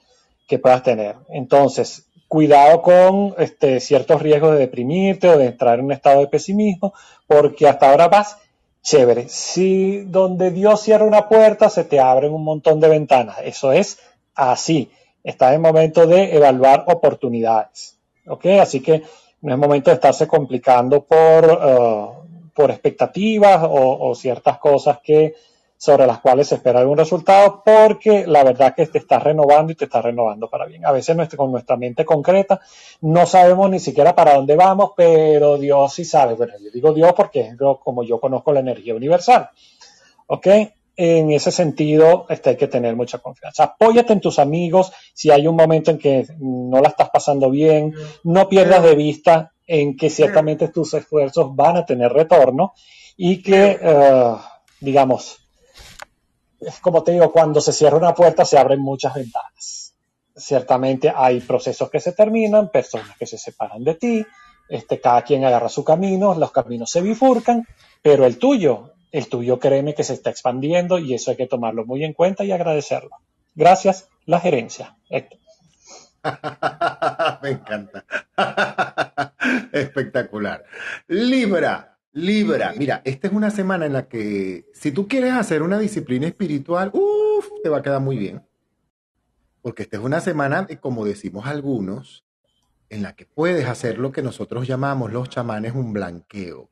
que puedas tener. Entonces, cuidado con este, ciertos riesgos de deprimirte o de entrar en un estado de pesimismo, porque hasta ahora vas chévere. Si donde Dios cierra una puerta, se te abren un montón de ventanas. Eso es así. Está en momento de evaluar oportunidades. ¿Ok? Así que no es momento de estarse complicando por, uh, por expectativas o, ciertas cosas que sobre las cuales se espera algún resultado, porque la verdad que te estás renovando y te estás renovando para bien. A veces con nuestra mente concreta no sabemos ni siquiera para dónde vamos, pero Dios sí sabe. Bueno, yo digo Dios porque es como yo conozco la energía universal. ¿Ok? En ese sentido este, hay que tener mucha confianza. Apóyate en tus amigos si hay un momento en que no la estás pasando bien, no pierdas de vista en que ciertamente tus esfuerzos van a tener retorno y que, eh, digamos, es como te digo, cuando se cierra una puerta se abren muchas ventanas. Ciertamente hay procesos que se terminan, personas que se separan de ti, este, cada quien agarra su camino, los caminos se bifurcan, pero el tuyo el tuyo créeme que se está expandiendo y eso hay que tomarlo muy en cuenta y agradecerlo. Gracias, la gerencia. Me encanta. Espectacular. Libra, Libra. Mira, esta es una semana en la que si tú quieres hacer una disciplina espiritual, uff, te va a quedar muy bien. Porque esta es una semana, como decimos algunos, en la que puedes hacer lo que nosotros llamamos los chamanes un blanqueo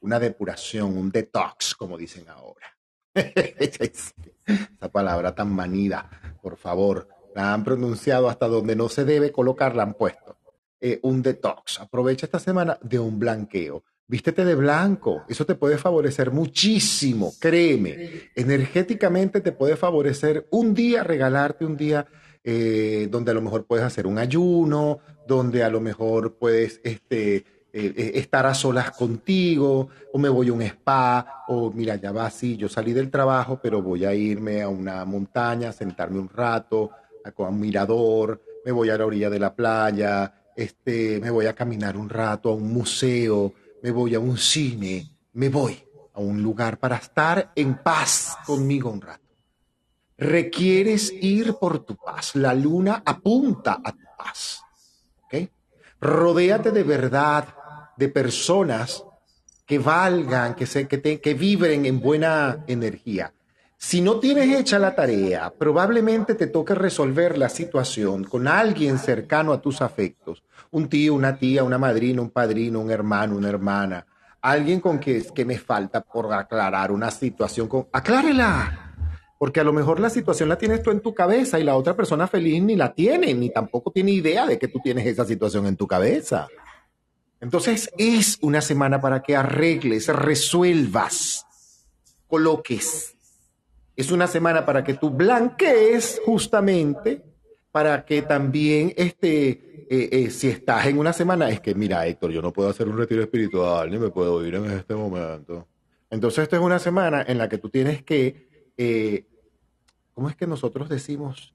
una depuración, un detox, como dicen ahora. Esa palabra tan manida, por favor, la han pronunciado hasta donde no se debe colocarla, han puesto. Eh, un detox. Aprovecha esta semana de un blanqueo. Vístete de blanco, eso te puede favorecer muchísimo, créeme. Energéticamente te puede favorecer un día, regalarte un día eh, donde a lo mejor puedes hacer un ayuno, donde a lo mejor puedes este, eh, eh, estar a solas contigo, o me voy a un spa, o mira, ya va así, yo salí del trabajo, pero voy a irme a una montaña, sentarme un rato, a, un mirador, me voy a la orilla de la playa, este, me voy a caminar un rato a un museo, me voy a un cine, me voy a un lugar para estar en paz conmigo un rato. Requieres ir por tu paz. La luna apunta a tu paz. Rodéate de verdad de personas que valgan, que, se, que, te, que vibren en buena energía. Si no tienes hecha la tarea, probablemente te toque resolver la situación con alguien cercano a tus afectos. Un tío, una tía, una madrina, un padrino, un hermano, una hermana. Alguien con que, que me falta por aclarar una situación. Con, aclárela. Porque a lo mejor la situación la tienes tú en tu cabeza y la otra persona feliz ni la tiene, ni tampoco tiene idea de que tú tienes esa situación en tu cabeza. Entonces es una semana para que arregles, resuelvas, coloques. Es una semana para que tú blanquees justamente, para que también este, eh, eh, si estás en una semana, es que mira Héctor, yo no puedo hacer un retiro espiritual, ni me puedo ir en este momento. Entonces esta es una semana en la que tú tienes que eh, ¿cómo es que nosotros decimos?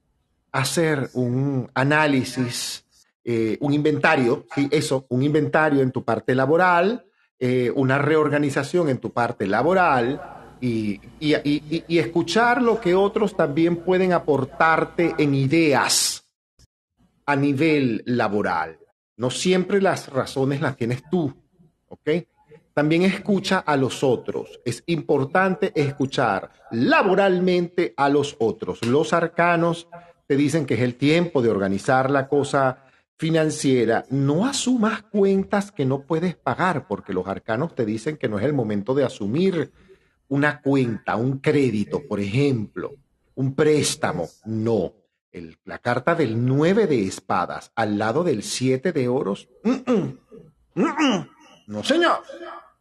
Hacer un análisis, eh, un inventario, sí, eso, un inventario en tu parte laboral, eh, una reorganización en tu parte laboral y, y, y, y, escuchar lo que otros también pueden aportarte en ideas a nivel laboral. No siempre las razones las tienes tú, ¿ok? también escucha a los otros. Es importante escuchar laboralmente a los otros. Los arcanos te dicen que es el tiempo de organizar la cosa financiera. No asumas cuentas que no puedes pagar, porque los arcanos te dicen que no es el momento de asumir una cuenta, un crédito, por ejemplo, un préstamo. No. La carta del 9 de espadas al lado del 7 de oros. Mm -mm, mm no, señor.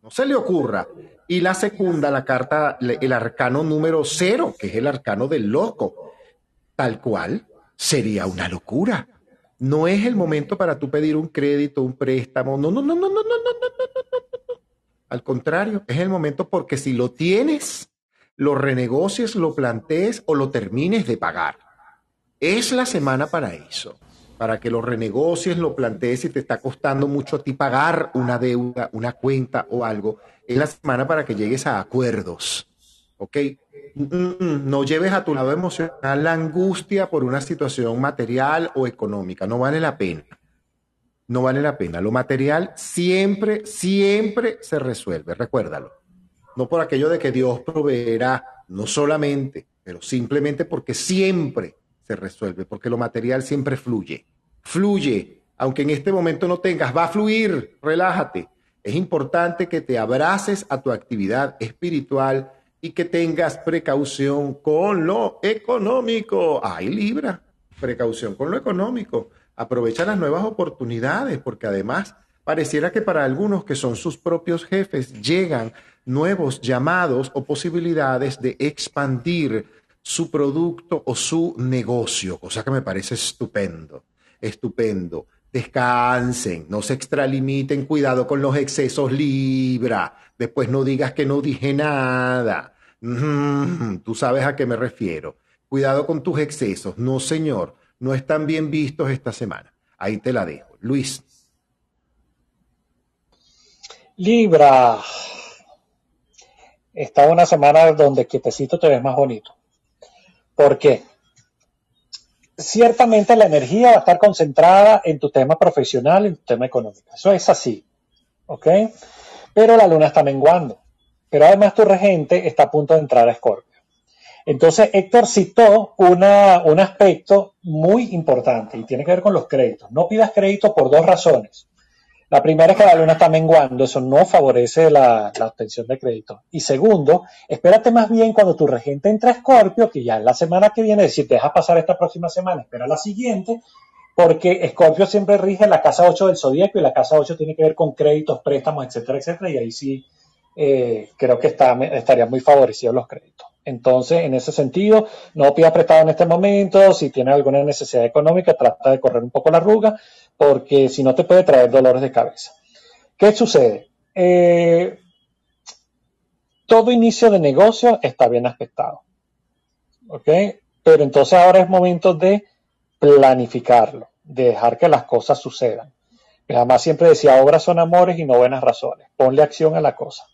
No se le ocurra. Y la segunda, la carta, el arcano número cero, que es el arcano del loco. Tal cual, sería una locura. No es el momento para tú pedir un crédito, un préstamo. No, no, no, no, no, no, no, no, no. Al contrario, es el momento porque si lo tienes, lo renegocies, lo plantees o lo termines de pagar. Es la semana para eso para que lo renegocies, lo plantees y te está costando mucho a ti pagar una deuda, una cuenta o algo, es la semana para que llegues a acuerdos. ¿Ok? No lleves a tu lado emocional la angustia por una situación material o económica. No vale la pena. No vale la pena. Lo material siempre, siempre se resuelve. Recuérdalo. No por aquello de que Dios proveerá, no solamente, pero simplemente porque siempre se resuelve, porque lo material siempre fluye. Fluye, aunque en este momento no tengas, va a fluir, relájate. Es importante que te abraces a tu actividad espiritual y que tengas precaución con lo económico. Ay, Libra, precaución con lo económico. Aprovecha las nuevas oportunidades, porque además pareciera que para algunos que son sus propios jefes llegan nuevos llamados o posibilidades de expandir su producto o su negocio, cosa que me parece estupendo, estupendo. Descansen, no se extralimiten, cuidado con los excesos, Libra. Después no digas que no dije nada. Tú sabes a qué me refiero. Cuidado con tus excesos. No, señor, no están bien vistos esta semana. Ahí te la dejo. Luis. Libra. Está una semana donde quietecito te ves más bonito. ¿Por qué? Ciertamente la energía va a estar concentrada en tu tema profesional, en tu tema económico. Eso es así. ¿Ok? Pero la luna está menguando. Pero además tu regente está a punto de entrar a Escorpio. Entonces Héctor citó una, un aspecto muy importante y tiene que ver con los créditos. No pidas crédito por dos razones. La primera es que la luna está menguando, eso no favorece la, obtención de crédito. Y segundo, espérate más bien cuando tu regente entra a Escorpio, que ya es la semana que viene, decir, te dejas pasar esta próxima semana, espera la siguiente, porque Escorpio siempre rige la casa 8 del zodíaco y la casa 8 tiene que ver con créditos, préstamos, etcétera, etcétera, y ahí sí eh, creo que está, estarían muy favorecidos los créditos. Entonces, en ese sentido, no pidas prestado en este momento. Si tienes alguna necesidad económica, trata de correr un poco la arruga, porque si no te puede traer dolores de cabeza. ¿Qué sucede? Eh, todo inicio de negocio está bien aspectado. ¿Ok? Pero entonces ahora es momento de planificarlo, de dejar que las cosas sucedan. Mi mamá siempre decía, obras son amores y no buenas razones. Ponle acción a la cosa.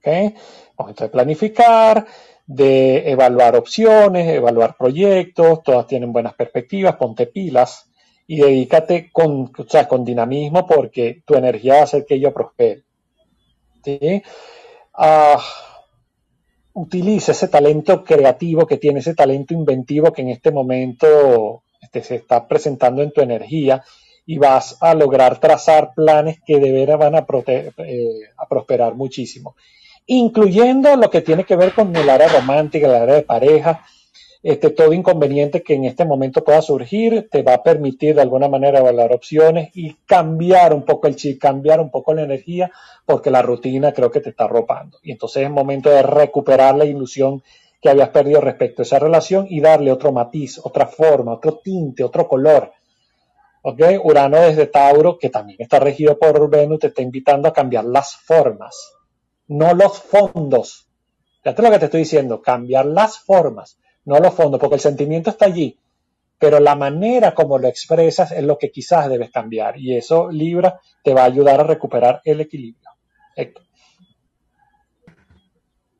¿Ok? Momento de planificar, de evaluar opciones, evaluar proyectos, todas tienen buenas perspectivas, ponte pilas y dedícate con, o sea, con dinamismo porque tu energía va a hacer que ello prospere. ¿sí? Ah, utiliza ese talento creativo que tiene, ese talento inventivo que en este momento este, se está presentando en tu energía y vas a lograr trazar planes que de veras van a, eh, a prosperar muchísimo, incluyendo lo que tiene que ver con el área romántica, el área de pareja, este, todo inconveniente que en este momento pueda surgir te va a permitir de alguna manera evaluar opciones y cambiar un poco el chip, cambiar un poco la energía, porque la rutina creo que te está arropando. Y entonces es momento de recuperar la ilusión que habías perdido respecto a esa relación y darle otro matiz, otra forma, otro tinte, otro color. ¿Ok? Urano desde Tauro, que también está regido por Venus, te está invitando a cambiar las formas, no los fondos. Fíjate lo que te estoy diciendo, cambiar las formas no los fondos, porque el sentimiento está allí, pero la manera como lo expresas es lo que quizás debes cambiar y eso Libra te va a ayudar a recuperar el equilibrio.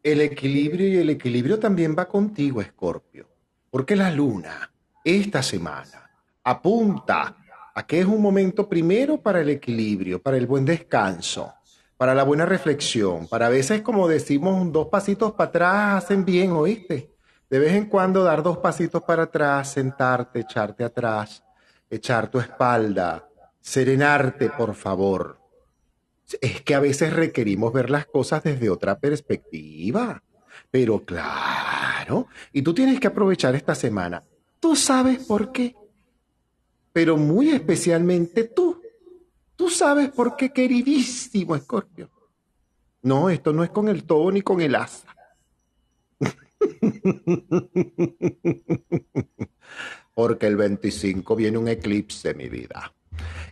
El equilibrio y el equilibrio también va contigo, Escorpio, porque la luna esta semana apunta a que es un momento primero para el equilibrio, para el buen descanso, para la buena reflexión, para a veces como decimos dos pasitos para atrás hacen bien, ¿oíste? De vez en cuando dar dos pasitos para atrás, sentarte, echarte atrás, echar tu espalda, serenarte, por favor. Es que a veces requerimos ver las cosas desde otra perspectiva. Pero claro, y tú tienes que aprovechar esta semana. Tú sabes por qué. Pero muy especialmente tú. Tú sabes por qué, queridísimo Escorpio. No, esto no es con el todo ni con el asa. Porque el 25 viene un eclipse, mi vida.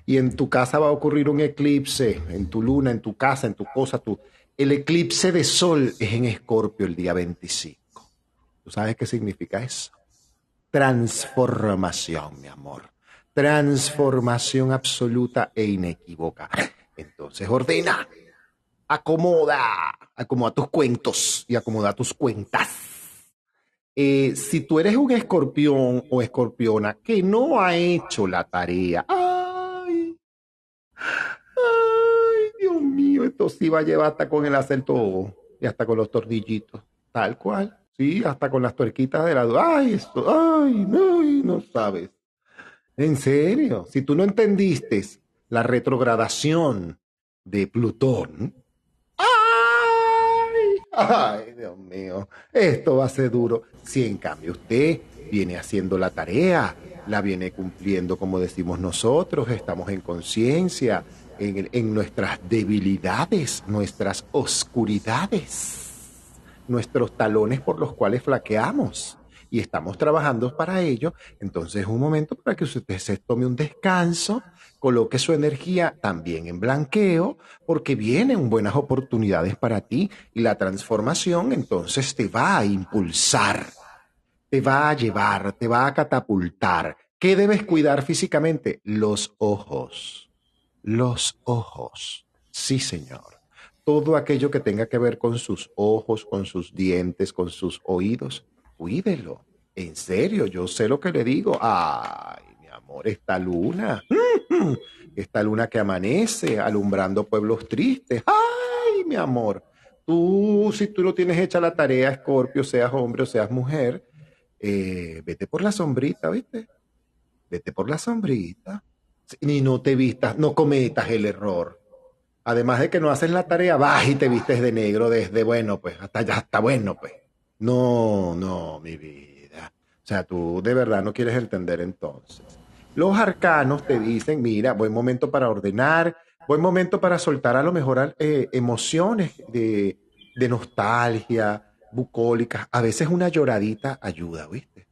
Y en tu casa va a ocurrir un eclipse, en tu luna, en tu casa, en tu cosa. Tu... El eclipse de sol es en Escorpio el día 25. ¿Tú sabes qué significa eso? Transformación, mi amor. Transformación absoluta e inequívoca. Entonces ordena, acomoda, acomoda tus cuentos y acomoda tus cuentas eh, si tú eres un escorpión o escorpiona que no ha hecho la tarea, ay, ay, Dios mío, esto sí va a llevar hasta con el acento y hasta con los tornillitos, tal cual, sí, hasta con las tuerquitas de la, ay, esto, ay, no, no sabes. En serio, si tú no entendiste la retrogradación de Plutón, Ay, Dios mío, esto va a ser duro. Si en cambio usted viene haciendo la tarea, la viene cumpliendo como decimos nosotros, estamos en conciencia, en, en nuestras debilidades, nuestras oscuridades, nuestros talones por los cuales flaqueamos y estamos trabajando para ello, entonces es un momento para que usted se tome un descanso, coloque su energía también en blanqueo, porque vienen buenas oportunidades para ti y la transformación entonces te va a impulsar, te va a llevar, te va a catapultar. ¿Qué debes cuidar físicamente? Los ojos. Los ojos. Sí, señor. Todo aquello que tenga que ver con sus ojos, con sus dientes, con sus oídos, cuídelo. En serio, yo sé lo que le digo. Ay, mi amor, esta luna, esta luna que amanece alumbrando pueblos tristes. Ay, mi amor, tú, si tú no tienes hecha la tarea, Escorpio, seas hombre o seas mujer, eh, vete por la sombrita, ¿viste? Vete por la sombrita. Ni no te vistas, no cometas el error. Además de que no haces la tarea, vas y te vistes de negro desde, bueno, pues, hasta ya está bueno, pues. No, no, mi vida. O sea, tú de verdad no quieres entender entonces. Los arcanos te dicen, mira, buen momento para ordenar, buen momento para soltar a lo mejor eh, emociones de, nostalgia, bucólicas. A veces una lloradita ayuda, ¿viste?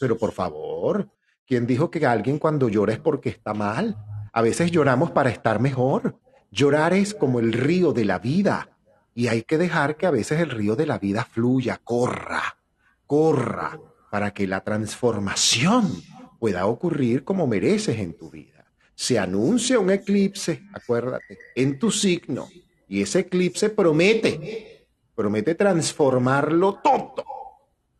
Pero por favor, ¿quién dijo que alguien cuando llora es porque está mal? A veces lloramos para estar mejor. Llorar es como el río de la vida y hay que dejar que a veces el río de la vida fluya, corra, corra, para que la transformación pueda ocurrir como mereces en tu vida. Se anuncia un eclipse, acuérdate, en tu signo, Y ese eclipse promete, promete transformarlo todo,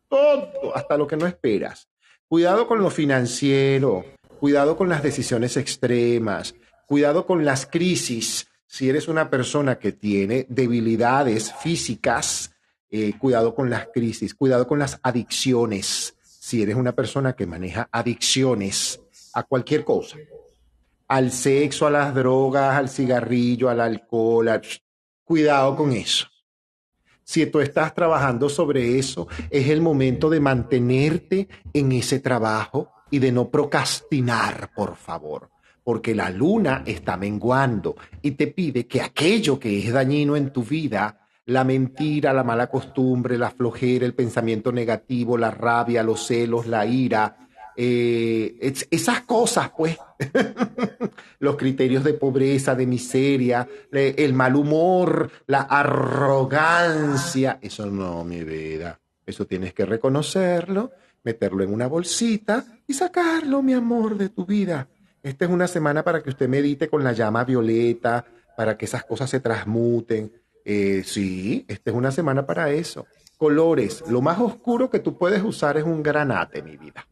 todo, hasta lo que no esperas. Cuidado con lo financiero, cuidado con las decisiones extremas, cuidado con las crisis. Si eres una persona que tiene debilidades físicas, eh, cuidado con las crisis, cuidado con las adicciones. Si eres una persona que maneja adicciones a cualquier cosa, al sexo, a las drogas, al cigarrillo, al alcohol, cuidado con eso. Si tú estás trabajando sobre eso, es el momento de mantenerte en ese trabajo y de no procrastinar, por favor, porque la luna está menguando y te pide que aquello que es dañino en tu vida, la mentira, la mala costumbre, la flojera, el pensamiento negativo, la rabia, los celos, la ira, eh, esas cosas, pues, los criterios de pobreza, de miseria, el mal humor, la arrogancia, eso no, mi vida, eso tienes que reconocerlo, meterlo en una bolsita y sacarlo, mi amor, de tu vida. Esta es una semana para que usted medite con la llama violeta, para que esas cosas se transmuten. Eh, sí, esta es una semana para eso. Colores, lo más oscuro que tú puedes usar es un granate, mi vida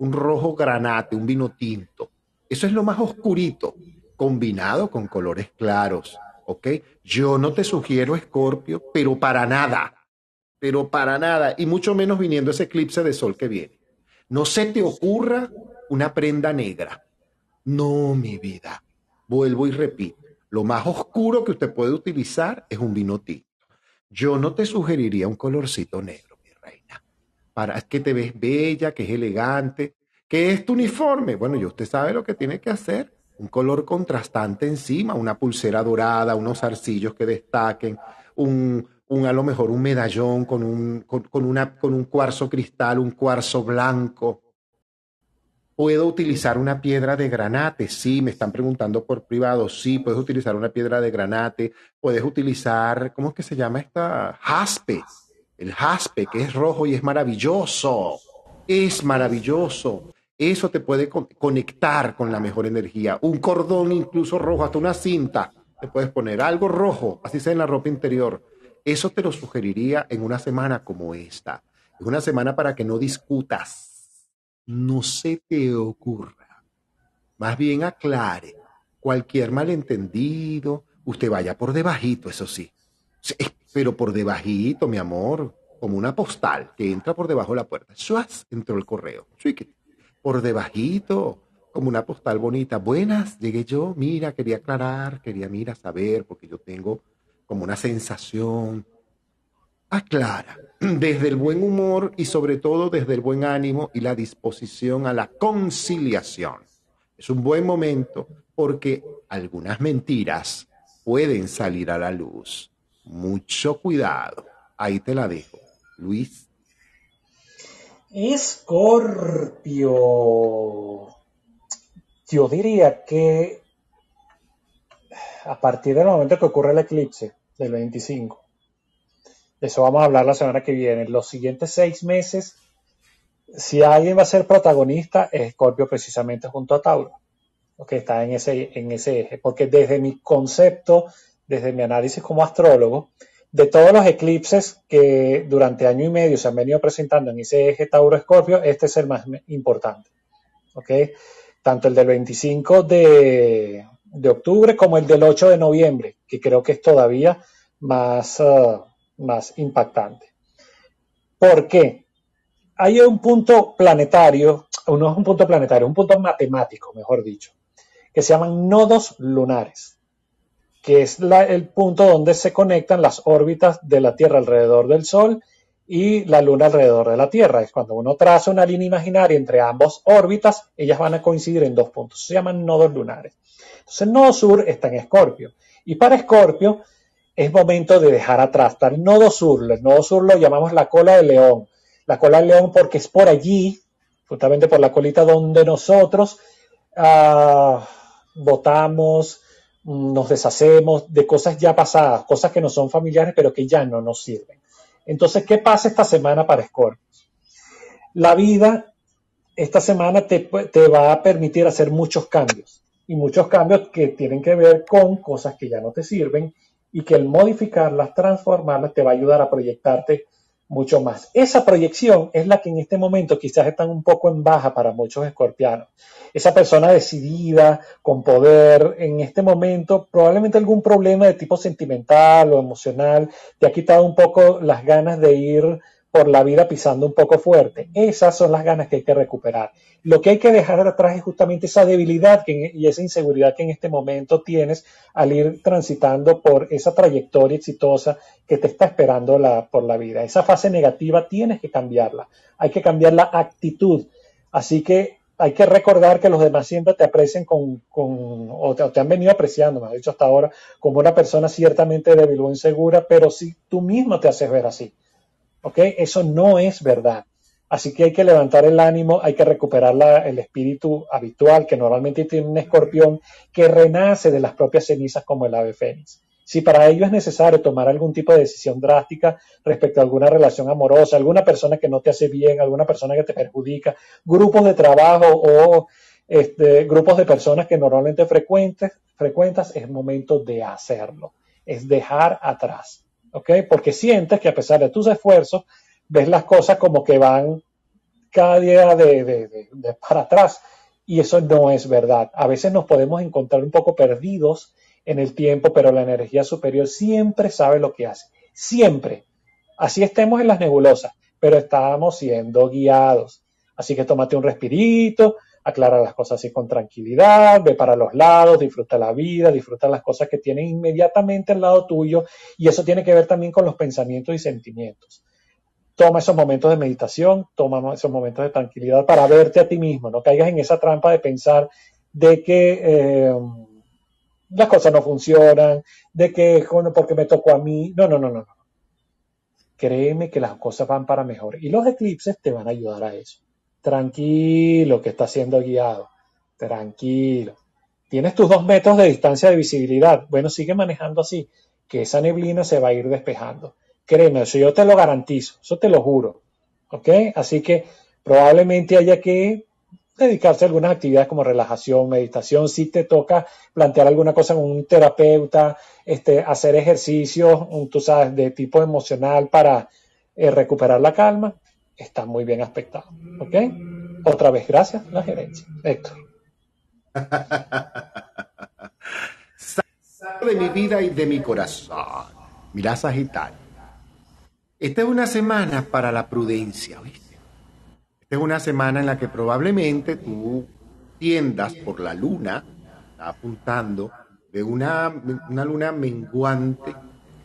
un rojo granate, un vino tinto. Eso es lo más oscurito, combinado con colores claros, ¿ok? Yo no te sugiero escorpio, pero para nada, pero para nada, y mucho menos viniendo ese eclipse de sol que viene. No se te ocurra una prenda negra. No, mi vida. Vuelvo y repito, lo más oscuro que usted puede utilizar es un vino tinto. Yo no te sugeriría un colorcito negro para que te ves bella, que es elegante, que es tu uniforme. Bueno, y usted sabe lo que tiene que hacer. Un color contrastante encima, una pulsera dorada, unos arcillos que destaquen, un, un a lo mejor un medallón con un, con, una, con un cuarzo cristal, un cuarzo blanco. ¿Puedo utilizar una piedra de granate? Sí, me están preguntando por privado. Sí, puedes utilizar una piedra de granate. Puedes utilizar, ¿cómo es que se llama esta? Jaspe el jaspe, que es rojo y es maravilloso. Es maravilloso. Eso te puede conectar con la mejor energía. Un cordón incluso rojo, hasta una cinta. Te puedes poner algo rojo, así sea en la ropa interior. Eso te lo sugeriría en una semana como esta. Es una semana para que no discutas. No se te ocurra. Más bien aclare. Cualquier malentendido, usted vaya por debajito, eso sí pero por debajito, mi amor, como una postal que entra por debajo de la puerta. ¡Suas! Entró el correo. Por debajito, como una postal bonita. Buenas, llegué yo. Mira, quería aclarar, quería, mira, saber, porque yo tengo como una sensación. Aclara, desde el buen humor y sobre todo desde el buen ánimo y la disposición a la conciliación. Es un buen momento porque algunas mentiras pueden salir a la luz mucho cuidado. Ahí te la dejo. Luis. Escorpio. Yo diría que a partir del momento que ocurre el eclipse del 25, de eso vamos a hablar la semana que viene, los siguientes seis meses, si alguien va a ser protagonista, es Escorpio precisamente junto a Tauro, que está en ese, en ese eje, porque desde mi concepto desde mi análisis como astrólogo, de todos los eclipses que durante año y medio se han venido presentando en ese eje Tauro-Escorpio, este es el más importante. Tanto el del 25 de, octubre como el del 8 de noviembre, que creo que es todavía más, uh, más impactante. ¿Por qué? Hay un punto planetario, no es un punto planetario, un punto matemático, mejor dicho, que se llaman nodos lunares que es el punto donde se conectan las órbitas de la Tierra alrededor del Sol y la Luna alrededor de la Tierra. Es cuando uno traza una línea imaginaria entre ambas órbitas, ellas van a coincidir en dos puntos. Se llaman nodos lunares. Entonces, el nodo sur está en Escorpio. Y para Escorpio es momento de dejar atrás. Está el nodo sur. El nodo sur lo llamamos la cola de león. La cola de león porque es por allí, justamente por la colita donde nosotros ah, votamos, nos deshacemos de cosas ya pasadas, cosas que no son familiares, pero que ya no nos sirven. Entonces, ¿qué pasa esta semana para Scorpio? La vida esta semana te, te, va a permitir hacer muchos cambios y muchos cambios que tienen que ver con cosas que ya no te sirven y que el modificarlas, transformarlas, te va a ayudar a proyectarte mucho más. Esa proyección es la que en este momento quizás está un poco en baja para muchos escorpianos. Esa persona decidida, con poder, en este momento probablemente algún problema de tipo sentimental o emocional te ha quitado un poco las ganas de ir por la vida pisando un poco fuerte. Esas son las ganas que hay que recuperar. Lo que hay que dejar atrás es justamente esa debilidad y esa inseguridad que en este momento tienes al ir transitando por esa trayectoria exitosa que te está esperando por la vida. Esa fase negativa tienes que cambiarla. Hay que cambiar la actitud. Así que hay que recordar que los demás siempre te aprecien con, o, te, o, te, han venido apreciando, me dicho hasta ahora, como una persona ciertamente débil o insegura, pero si tú mismo te haces ver así. ¿Ok? Eso no es verdad. Así que hay que levantar el ánimo, hay que recuperar el espíritu habitual que normalmente tiene un escorpión que renace de las propias cenizas como el ave fénix. Si para ello es necesario tomar algún tipo de decisión drástica respecto a alguna relación amorosa, alguna persona que no te hace bien, alguna persona que te perjudica, grupos de trabajo o este, grupos de personas que normalmente frecuentes, frecuentas, es momento de hacerlo, es dejar atrás. Porque sientes que a pesar de tus esfuerzos, ves las cosas como que van cada día de, para atrás. Y eso no es verdad. A veces nos podemos encontrar un poco perdidos en el tiempo, pero la energía superior siempre sabe lo que hace. Siempre. Así estemos en las nebulosas, pero estamos siendo guiados. Así que tómate un respirito, aclara las cosas así con tranquilidad, ve para los lados, disfruta la vida, disfruta las cosas que tienen inmediatamente al lado tuyo y eso tiene que ver también con los pensamientos y sentimientos. Toma esos momentos de meditación, toma esos momentos de tranquilidad para verte a ti mismo, no caigas en esa trampa de pensar de que eh, las cosas no funcionan, de que porque me tocó a mí, no, no, no, no. Créeme que las cosas van para mejor y los eclipses te van a ayudar a eso. Tranquilo, que está siendo guiado. Tranquilo. Tienes tus dos metros de distancia de visibilidad. Bueno, sigue manejando así, que esa neblina se va a ir despejando. Créeme, eso yo te lo garantizo, eso te lo juro. ¿Ok? Así que probablemente haya que dedicarse a algunas actividades como relajación, meditación, si te toca plantear alguna cosa con un terapeuta, este, hacer ejercicios, tú sabes, de tipo emocional para eh, recuperar la calma, está muy bien aspectado. ¿Ok? Otra vez, gracias, la gerencia. Héctor. de mi vida y de mi corazón. Mira, Sagitario. Esta es una semana para la prudencia, ¿viste? Esta es una semana en la que probablemente tú tiendas por la luna, apuntando, de una, una luna menguante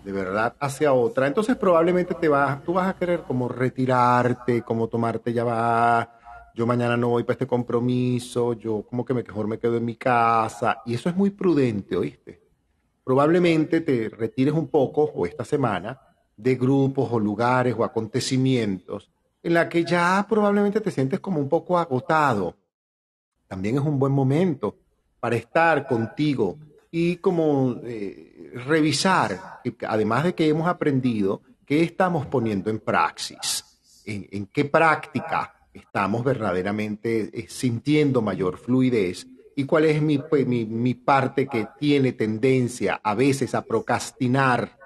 de verdad hacia otra, entonces probablemente te vas, tú vas a querer como retirarte, como tomarte ya va, yo mañana no voy para este compromiso, yo como que mejor me quedo en mi casa, y eso es muy prudente, ¿oíste? Probablemente te retires un poco, o esta semana, de grupos o lugares o acontecimientos en la que ya probablemente te sientes como un poco agotado. También es un buen momento para estar contigo y como eh, revisar, además de que hemos aprendido, qué estamos poniendo en praxis, en, qué práctica estamos verdaderamente eh, sintiendo mayor fluidez y cuál es mi, pues, mi, parte que tiene tendencia a veces a procrastinar.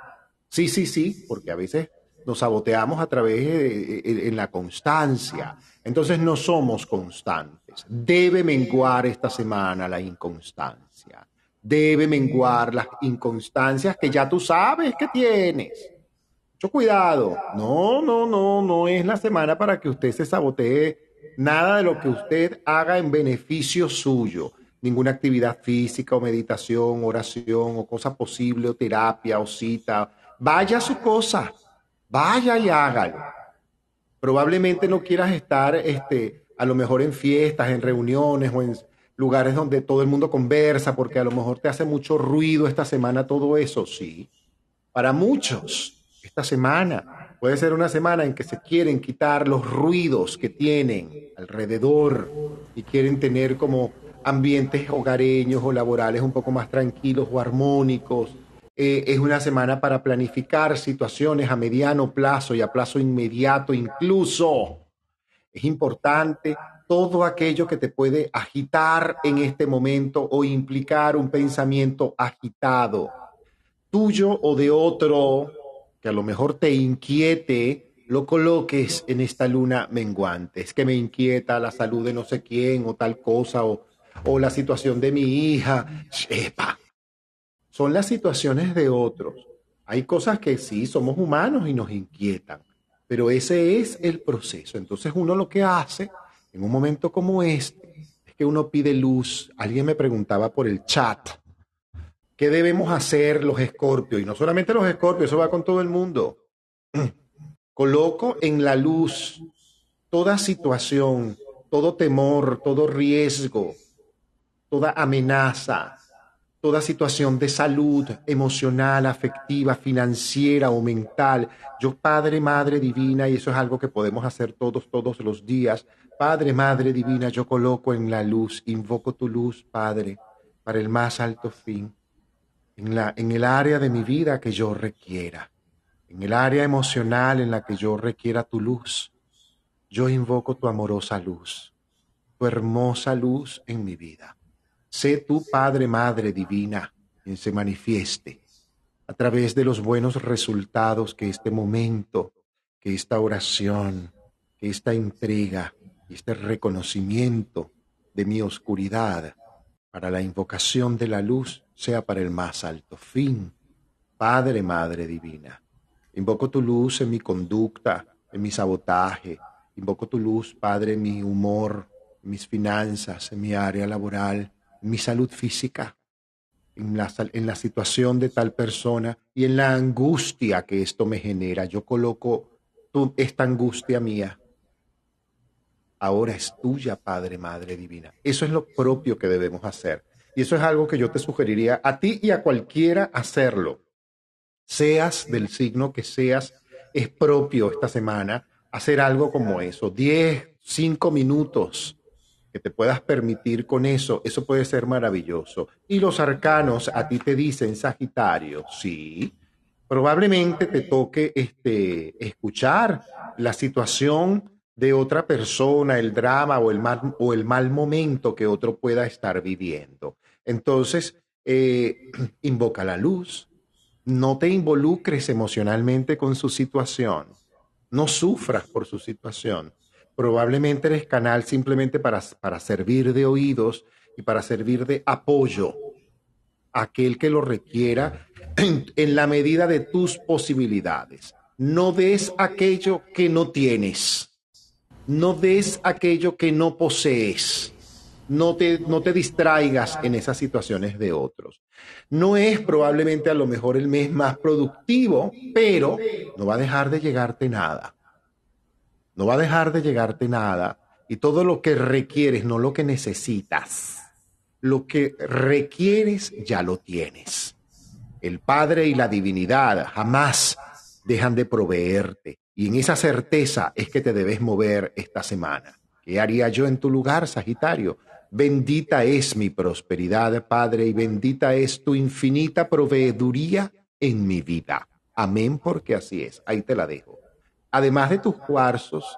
Sí, sí, sí, porque a veces nos saboteamos a través de, en la constancia. Entonces no somos constantes. Debe menguar esta semana la inconstancia debe menguar las inconstancias que ya tú sabes que tienes. Mucho cuidado. No, no, no, no es la semana para que usted se sabotee nada de lo que usted haga en beneficio suyo. Ninguna actividad física o meditación, oración o cosa posible o terapia o cita. Vaya a su cosa. Vaya y hágalo. Probablemente no quieras estar este, a lo mejor en fiestas, en reuniones o en lugares donde todo el mundo conversa, porque a lo mejor te hace mucho ruido esta semana todo eso, sí. Para muchos, esta semana puede ser una semana en que se quieren quitar los ruidos que tienen alrededor y quieren tener como ambientes hogareños o laborales un poco más tranquilos o armónicos. Eh, es una semana para planificar situaciones a mediano plazo y a plazo inmediato incluso. Es importante todo aquello que te puede agitar en este momento o implicar un pensamiento agitado. tuyo o de otro que a lo mejor te inquiete, lo coloques en esta luna menguante. Es que me inquieta la salud de no sé quién o tal cosa o, o la situación de mi hija. Epa. Son las situaciones de otros. Hay cosas que sí, somos humanos y nos inquietan, pero ese es el proceso. Entonces uno lo que hace en un momento como este es que uno pide luz. Alguien me preguntaba por el chat, ¿qué debemos hacer los escorpios? Y no solamente los escorpios, eso va con todo el mundo. Coloco en la luz toda situación, todo temor, todo riesgo, toda amenaza, toda situación de salud emocional, afectiva, financiera o mental. Yo, Padre, Madre Divina, y eso es algo que podemos hacer todos, todos los días. Padre, Madre Divina, yo coloco en la luz, invoco tu luz, Padre, para el más alto fin, en, la, en el área de mi vida que yo requiera en el área emocional en la que yo requiera tu luz, yo invoco tu amorosa luz, tu hermosa luz en mi vida. Sé tu Padre, Madre Divina, quien se manifieste a través de los buenos resultados que este momento, que esta oración, que esta entrega, este reconocimiento de mi oscuridad para la invocación de la luz sea para el más alto fin. Padre, Madre Divina Invoco tu luz en mi conducta, en mi sabotaje. Invoco tu luz, Padre, en mi humor, en mis finanzas, en mi área laboral, en mi salud física, en la, en la situación de tal persona y en la angustia que esto me genera. Yo coloco tu, esta angustia mía. Ahora es tuya, Padre, Madre Divina. Eso es lo propio que debemos hacer. Y eso es algo que yo te sugeriría a ti y a cualquiera hacerlo seas del signo que seas, es propio esta semana hacer algo como eso. 10, 5 minutos que te puedas permitir con eso, eso puede ser maravilloso. Y los arcanos a ti te dicen, Sagitario, sí, probablemente te toque este, escuchar la situación de otra persona, el drama o el mal, o el mal momento que otro pueda estar viviendo. Entonces, eh, invoca la luz, no te involucres emocionalmente con su situación. No sufras por su situación. Probablemente eres canal simplemente para, para servir de oídos y para servir de apoyo a aquel que lo requiera en, en la medida de tus posibilidades. No des aquello que no tienes. No des aquello que no posees no te, no te distraigas en esas situaciones de otros. No es probablemente a lo mejor el mes más productivo, pero no va a dejar de llegarte nada. No va a dejar de llegarte nada. Y todo lo que requieres, no lo que necesitas. Lo que requieres ya lo tienes. El Padre y la divinidad jamás dejan de proveerte. Y en esa certeza es que te debes mover esta semana. ¿Qué haría yo en tu lugar, Sagitario? Bendita es mi prosperidad, Padre, y bendita es tu infinita proveeduría en mi vida. Amén, porque así es. Ahí te la dejo. Además de tus cuarzos,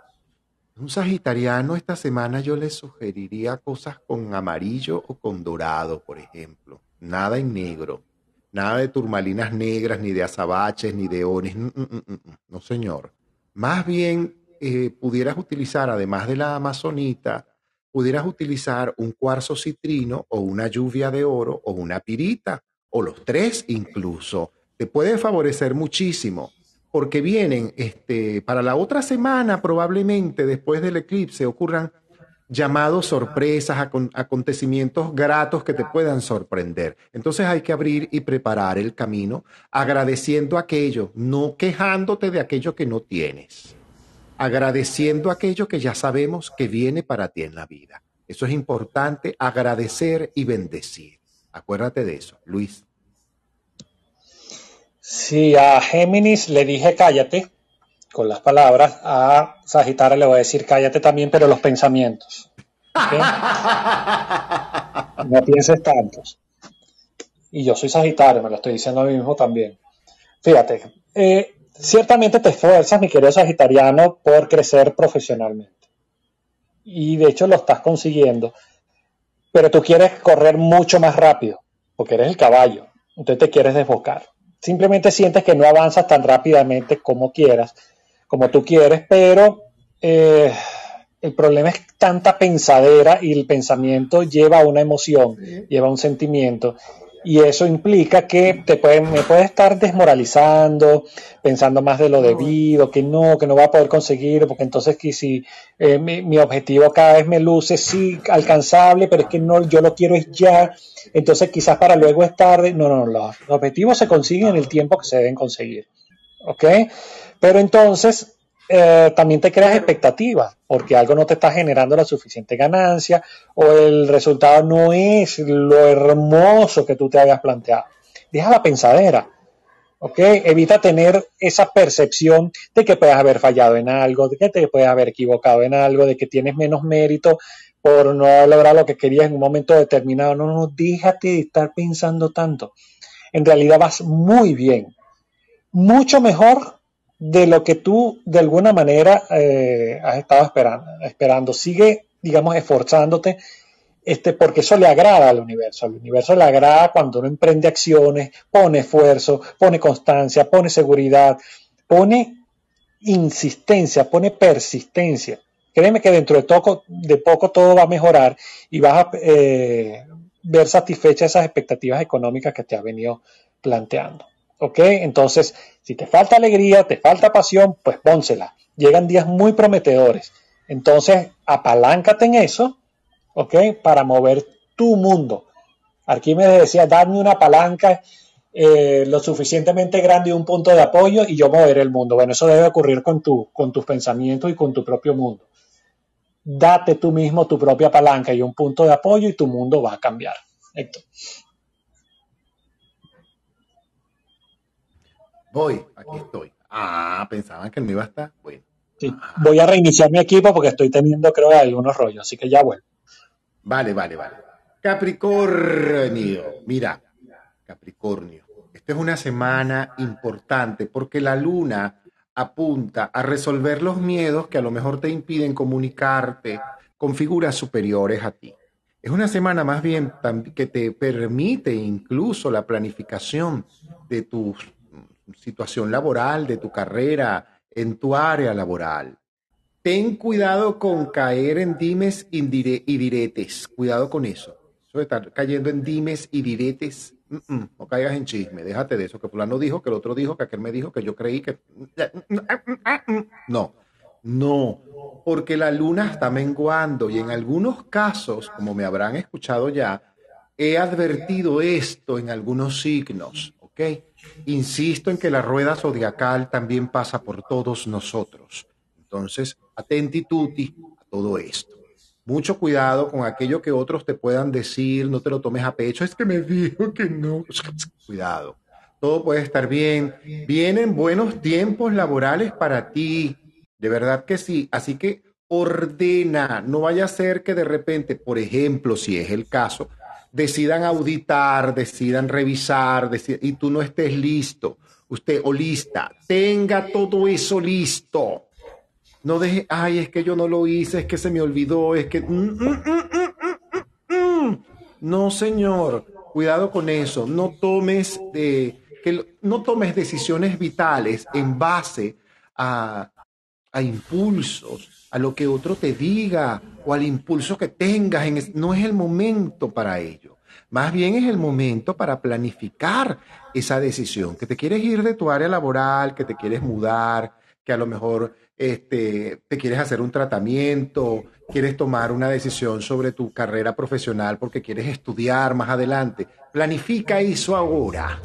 un sagitariano esta semana yo le sugeriría cosas con amarillo o con dorado, por ejemplo. Nada en negro. Nada de turmalinas negras, ni de azabaches, ni de ones. Mm, mm, mm, no, señor. Más bien eh, pudieras utilizar, además de la amazonita, pudieras utilizar un cuarzo citrino o una lluvia de oro o una pirita o los tres incluso. Te puede favorecer muchísimo porque vienen este, para la otra semana probablemente después del eclipse ocurran llamados sorpresas, acontecimientos gratos que te puedan sorprender. Entonces hay que abrir y preparar el camino agradeciendo aquello, no quejándote de aquello que no tienes agradeciendo aquello que ya sabemos que viene para ti en la vida. Eso es importante, agradecer y bendecir. Acuérdate de eso, Luis. Si a Géminis le dije cállate, con las palabras, a Sagitario le voy a decir cállate también, pero los pensamientos. no pienses tantos. Y yo soy Sagitario, me lo estoy diciendo a mí mismo también. Fíjate, eh, ciertamente te esfuerzas, mi querido Sagitariano, por crecer profesionalmente. Y de hecho lo estás consiguiendo. Pero tú quieres correr mucho más rápido, porque eres el caballo. Entonces te quieres desbocar. simplemente sientes que no avanzas tan rápidamente como quieras, como tú quieres, pero eh, el problema es tanta pensadera y el pensamiento lleva una emoción, lleva un sentimiento y eso implica que te puede, me puede estar desmoralizando, pensando más de lo debido, que no, que no va a poder conseguir, porque entonces que si eh, mi, mi, objetivo cada vez me luce sí alcanzable, pero es que no, yo lo quiero es ya, entonces quizás para luego es tarde, no, no, los, los objetivos se consiguen en el tiempo que se deben conseguir, ¿ok? Pero entonces eh, también te creas expectativas, porque algo no te está generando la suficiente ganancia o el resultado no es lo hermoso que tú te habías planteado. Deja la pensadera, ¿ok? Evita tener esa percepción de que puedes haber fallado en algo, de que te puedes haber equivocado en algo, de que tienes menos mérito por no lograr lo que querías en un momento determinado. No, no, déjate de estar pensando tanto. En realidad vas muy bien, mucho mejor de lo que tú de alguna manera eh, has estado esperando, esperando. Sigue, digamos, esforzándote, este, porque eso le agrada al universo. Al universo le agrada cuando uno emprende acciones, pone esfuerzo, pone constancia, pone seguridad, pone insistencia, pone persistencia. Créeme que dentro de, poco, de poco todo va a mejorar y vas a eh, ver satisfechas esas expectativas económicas que te has venido planteando. ¿Ok? Entonces, si te falta alegría, te falta pasión, pues pónsela. Llegan días muy prometedores. Entonces, apaláncate en eso, ¿ok? Para mover tu mundo. Arquímedes decía, dame una palanca eh, lo suficientemente grande y un punto de apoyo y yo moveré el mundo. Bueno, eso debe ocurrir con, tu, con tus pensamientos y con tu propio mundo. Date tú mismo tu propia palanca y un punto de apoyo y tu mundo va a cambiar. Héctor. Voy, aquí estoy. Ah, pensaban que me iba a estar. Bueno. Sí. Voy a reiniciar mi equipo porque estoy teniendo, creo, algunos rollos, así que ya vuelvo. Vale, vale, vale. Capricornio, mira, Capricornio, esta es una semana importante porque la luna apunta a resolver los miedos que a lo mejor te impiden comunicarte con figuras superiores a ti. Es una semana más bien que te permite incluso la planificación de tus situación laboral, de tu carrera, en tu área laboral. Ten cuidado con caer en dimes y diretes. Cuidado con eso. Eso de estar cayendo en dimes y diretes. no caigas en chisme. Déjate de eso. Que fulano dijo, que el otro dijo, que aquel me dijo, que yo creí que... No, no. Porque la luna está menguando y en algunos casos, como me habrán escuchado ya, he advertido esto en algunos signos. ¿Ok? Insisto en que la rueda zodiacal también pasa por todos nosotros. Entonces, atenti tutti a todo esto. Mucho cuidado con aquello que otros te puedan decir, no te lo tomes a pecho, es que me dijo que no. Cuidado, todo puede estar bien. Vienen buenos tiempos laborales para ti, de verdad que sí. Así que ordena, no vaya a ser que de repente, por ejemplo, si es el caso, decidan auditar, decidan revisar, y tú no estés listo, usted o lista, tenga todo eso listo. No deje, ay, es que yo no lo hice, es que se me olvidó, es que... Mm, mm, mm, no, señor, cuidado con eso, no tomes, de, que, no tomes decisiones vitales en base a, a impulsos, a lo que otro te diga o al impulso que tengas. En no es el momento para ello. Más bien es el momento para planificar esa decisión, que te quieres ir de tu área laboral, que te quieres mudar, que a lo mejor este, te quieres hacer un tratamiento, quieres tomar una decisión sobre tu carrera profesional porque quieres estudiar más adelante. Planifica eso ahora,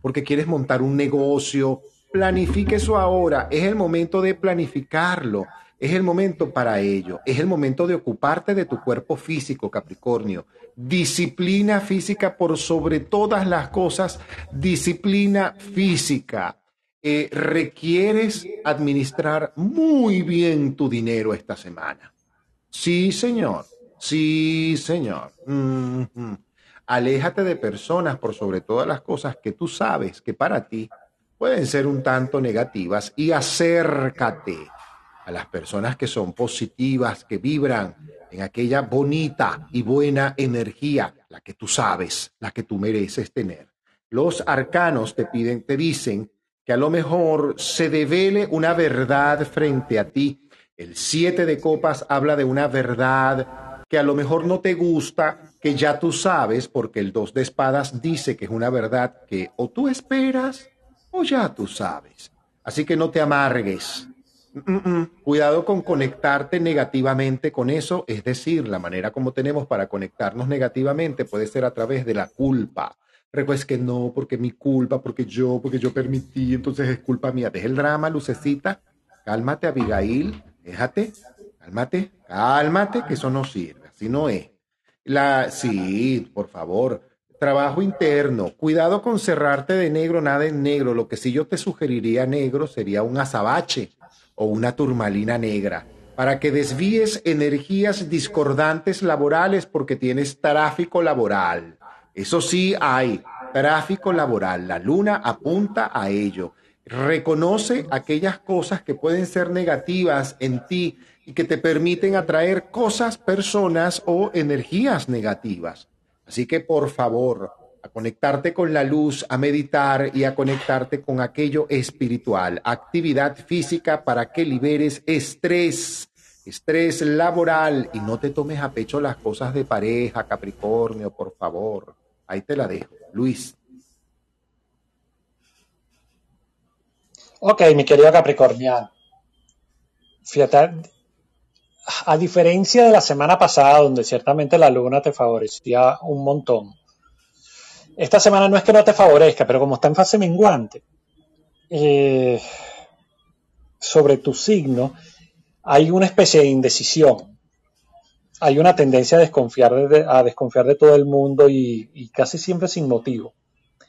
porque quieres montar un negocio. Planifique eso ahora. Es el momento de planificarlo. Es el momento para ello. Es el momento de ocuparte de tu cuerpo físico, Capricornio. Disciplina física por sobre todas las cosas. Disciplina física. Eh, requieres administrar muy bien tu dinero esta semana. Sí, señor. Sí, señor. Aléjate de personas por sobre todas las cosas que tú sabes que para ti pueden ser un tanto negativas y acércate a las personas que son positivas, que vibran en aquella bonita y buena energía, la que tú sabes, la que tú mereces tener. los arcanos te piden, te dicen que a lo mejor se devele una verdad frente a ti. El siete de copas habla de una verdad que a lo mejor no te gusta, que ya tú sabes, porque el dos de espadas dice que es una verdad que o tú esperas o ya tú sabes. Así que no te amargues. Cuidado con conectarte negativamente con eso, es decir, la manera como tenemos para conectarnos negativamente puede ser a través de la culpa. Recuerda que no, porque mi culpa, porque yo, porque yo permití, entonces es culpa mía. Deja el drama, lucecita. Cálmate, Abigail. Déjate. Cálmate, cálmate, que eso no sirve. Así no es. La, sí, por favor. Trabajo interno. Cuidado con cerrarte de negro, nada en negro. Lo que sí yo te sugeriría negro sería un azabache o una turmalina negra para que desvíes energías discordantes laborales porque tienes tráfico laboral. Eso sí hay, tráfico laboral. La luna apunta a ello. Reconoce aquellas cosas que pueden ser negativas en ti y que te permiten atraer cosas, personas o energías negativas. Así que por favor, a conectarte con la luz, a meditar y a conectarte con aquello espiritual. Actividad física para que liberes estrés, estrés laboral y no te tomes a pecho las cosas de pareja, Capricornio, por favor. Ahí te la dejo. Luis. Ok, mi querido. Fíjate, a diferencia de la semana pasada, donde ciertamente la luna te favorecía un montón, esta semana no es que no te favorezca, pero como está en fase menguante, eh, sobre tu signo, hay una especie de indecisión hay una tendencia a desconfiar de, a desconfiar de todo el mundo y, casi siempre sin motivo.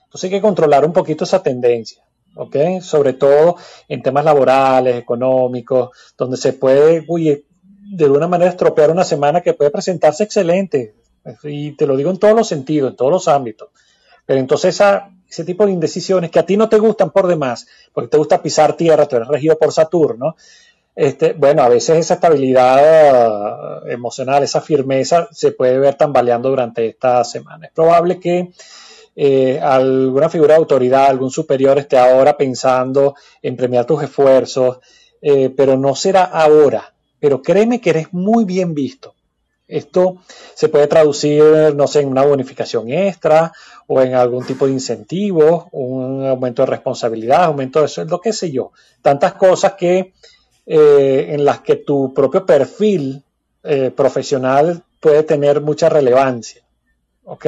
Entonces hay que controlar un poquito esa tendencia, ¿ok? Sobre todo en temas laborales, económicos, donde se puede, de alguna manera estropear una semana que puede presentarse excelente. Y te lo digo en todos los sentidos, en todos los ámbitos. Pero entonces ese tipo de indecisiones que a ti no te gustan por demás, porque te gusta pisar tierra, tú eres regido por Saturno, este, bueno, a veces esa estabilidad emocional, esa firmeza se puede ver tambaleando durante esta semana. Es probable que eh, alguna figura de autoridad, algún superior esté ahora pensando en premiar tus esfuerzos, eh, pero no será ahora. Pero créeme que eres muy bien visto. Esto se puede traducir, no sé, en una bonificación extra o en algún tipo de incentivo, un aumento de responsabilidad, aumento de sueldo, qué sé yo. Tantas cosas que eh, en las que tu propio perfil eh, profesional puede tener mucha relevancia. ¿Ok?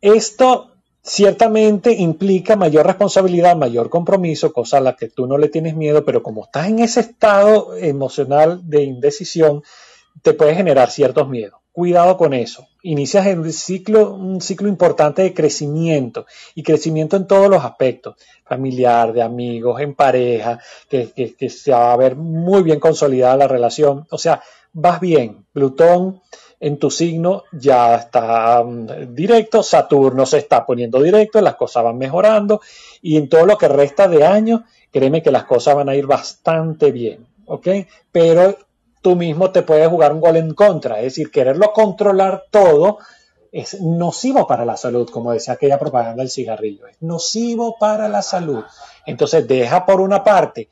Esto ciertamente implica mayor responsabilidad, mayor compromiso, cosa a la que tú no le tienes miedo, pero como estás en ese estado emocional de indecisión, te puede generar ciertos miedos. Cuidado con eso. Inicias el ciclo, un ciclo importante de crecimiento y crecimiento en todos los aspectos, familiar, de amigos, en pareja, que, se va a ver muy bien consolidada la relación. O sea, vas bien. Plutón en tu signo ya está mm, directo, Saturno se está poniendo directo, las cosas van mejorando y en todo lo que resta de año, créeme que las cosas van a ir bastante bien. ¿ok? Pero tú mismo te puedes jugar un gol en contra. Es decir, quererlo controlar todo es nocivo para la salud, como decía aquella propaganda del cigarrillo. Es nocivo para la salud. Entonces, deja por una parte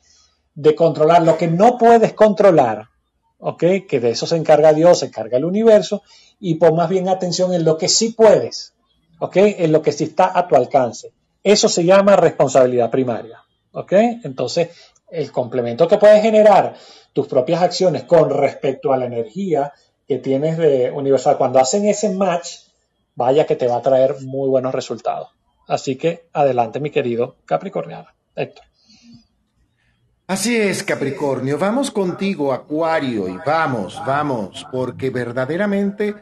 de controlar lo que no puedes controlar, ¿ok? Que de eso se encarga Dios, se encarga el universo, y pon más bien atención en lo que sí puedes, ¿ok? En lo que sí está a tu alcance. Eso se llama responsabilidad primaria, ¿ok? Entonces, el complemento que puedes generar tus propias acciones con respecto a la energía que tienes de universal. Cuando hacen ese match, vaya que te va a traer muy buenos resultados. Así que adelante, mi querido Capricorniano. Héctor. Así es, Capricornio. Vamos contigo, Acuario, y vamos, vamos, porque verdaderamente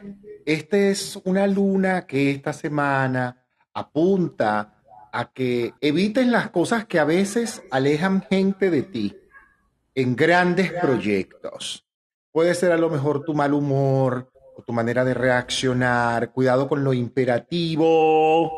esta es una luna que esta semana apunta a que evites las cosas que a veces alejan gente de ti en grandes proyectos. Puede ser a lo mejor tu mal humor o tu manera de reaccionar, cuidado con lo imperativo,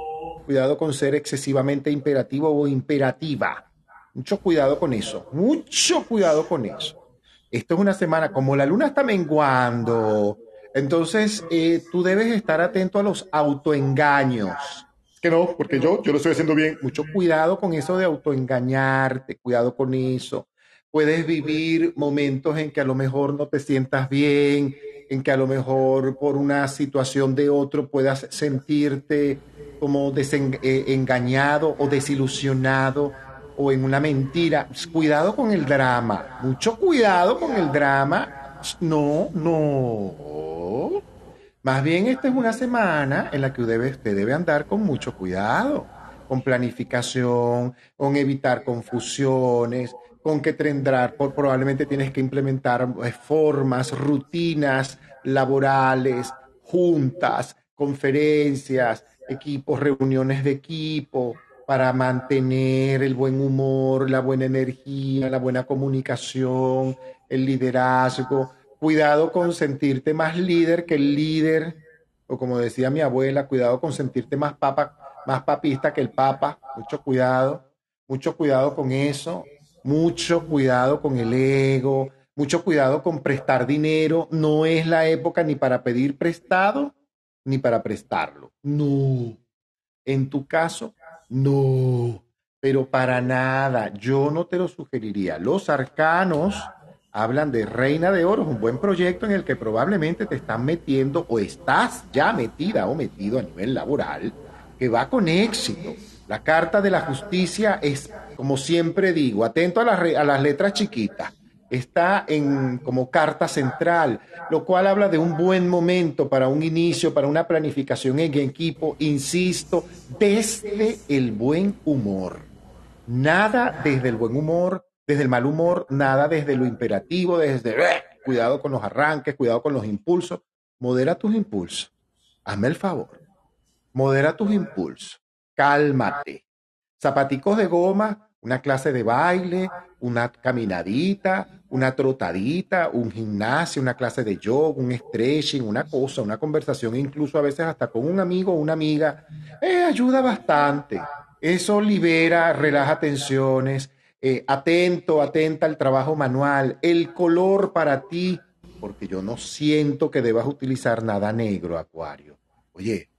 cuidado con ser excesivamente imperativo o imperativa. Mucho cuidado con eso, mucho cuidado con eso. Esto es una semana, como la luna está menguando, entonces eh, tú debes estar atento a los autoengaños que no, porque yo, yo lo estoy haciendo bien. Mucho cuidado con eso de autoengañarte, cuidado con eso. Puedes vivir momentos en que a lo mejor no te sientas bien, en que a lo mejor por una situación de otro puedas sentirte como desengañado eh, o desilusionado o en una mentira. Cuidado con el drama, mucho cuidado con el drama. No, no. Más bien esta es una semana en la que usted debe andar con mucho cuidado, con planificación, con evitar confusiones, con que tendrá, por, probablemente tienes que implementar eh, formas, rutinas laborales, juntas, conferencias, equipos, reuniones de equipo, para mantener el buen humor, la buena energía, la buena comunicación, el liderazgo. Cuidado con sentirte más líder que el líder, o como decía mi abuela, cuidado con sentirte más papa, más papista que el papa. Mucho cuidado, mucho cuidado con eso mucho cuidado con el ego, mucho cuidado con prestar dinero. No es la época ni para pedir prestado ni para prestarlo. No. En tu caso, no. Pero para nada, yo no te lo sugeriría. Los arcanos hablan de Reina de Oro, un buen proyecto en el que probablemente te están metiendo o estás ya metida o metido a nivel laboral, que va con éxito la Carta de la Justicia es, como siempre digo, atento a las, a las letras chiquitas. Está en como carta central, lo cual habla de un buen momento para un inicio, para una planificación en equipo, insisto, desde el buen humor. Nada desde el buen humor, desde el mal humor, nada desde lo imperativo, desde cuidado con los arranques, cuidado con los impulsos. Modera tus impulsos. Hazme el favor. Modera tus impulsos cálmate. Zapaticos de goma, una clase de baile, una caminadita, una trotadita, un gimnasio, una clase de yoga, un stretching, una cosa, una conversación, incluso a veces hasta con un amigo o una amiga, eh, ayuda bastante. Eso libera, relaja tensiones, eh, atento, atenta al trabajo manual, el color para ti, porque yo no siento que debas utilizar nada negro, Acuario. Oye,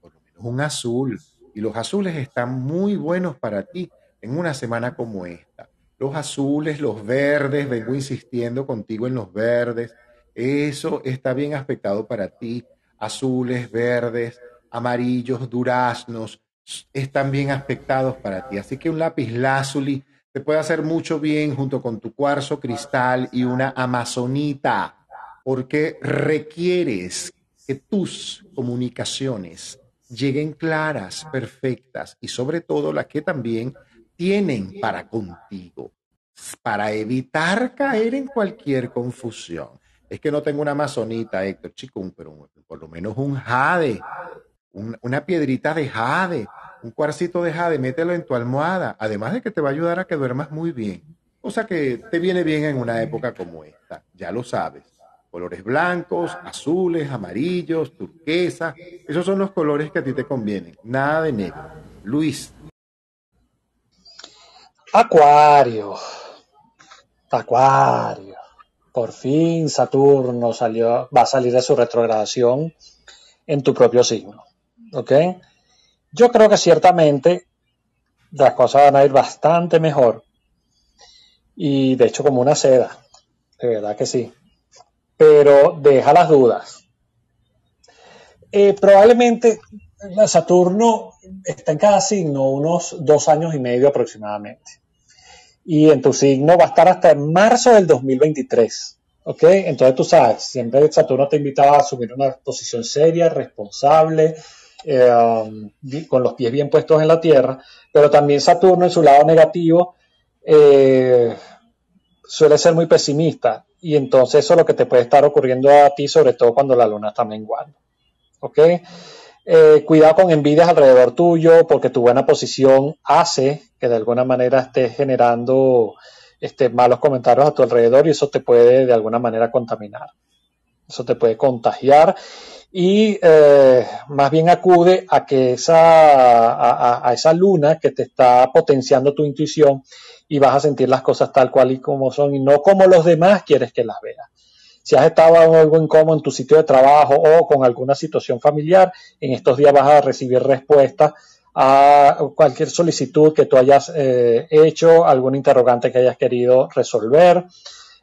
por lo menos un azul, y los azules están muy buenos para ti en una semana como esta. Los azules, los verdes, vengo insistiendo contigo en los verdes. Eso está bien aspectado para ti. Azules, verdes, amarillos, duraznos, están bien aspectados para ti. Así que un lápiz lazuli te puede hacer mucho bien junto con tu cuarzo cristal y una amazonita, porque requieres que tus comunicaciones lleguen claras, perfectas y sobre todo las que también tienen para contigo, para evitar caer en cualquier confusión. Es que no tengo una amazonita, Héctor, chico, pero por lo menos un jade, una piedrita de jade, un cuarcito de jade, mételo en tu almohada, además de que te va a ayudar a que duermas muy bien. O sea que te viene bien en una época como esta, ya lo sabes colores blancos, azules, amarillos, turquesa. Esos son los colores que a ti te convienen. Nada de negro. Luis. Acuario. Acuario. Por fin Saturno salió, va a salir de su retrogradación en tu propio signo. ¿Ok? Yo creo que ciertamente las cosas van a ir bastante mejor. Y de hecho como una seda. De verdad que sí pero deja las dudas. Eh, probablemente Saturno está en cada signo unos dos años y medio aproximadamente. Y en tu signo va a estar hasta marzo del 2023. ¿Ok? Entonces tú sabes, siempre Saturno te invitaba a asumir una posición seria, responsable, eh, con los pies bien puestos en la tierra, pero también Saturno en su lado negativo eh, suele ser muy pesimista y entonces eso es lo que te puede estar ocurriendo a ti, sobre todo cuando la luna está menguando. ¿Ok? Eh, cuidado con envidias alrededor tuyo, porque tu buena posición hace que de alguna manera estés generando este, malos comentarios a tu alrededor y eso te puede de alguna manera contaminar. Eso te puede contagiar y eh, más bien acude a que esa, a esa luna que te está potenciando tu intuición y vas a sentir las cosas tal cual y como son y no como los demás quieres que las veas. Si has estado algo incómodo en tu sitio de trabajo o con alguna situación familiar, en estos días vas a recibir respuestas a cualquier solicitud que tú hayas eh, hecho, algún interrogante que hayas querido resolver.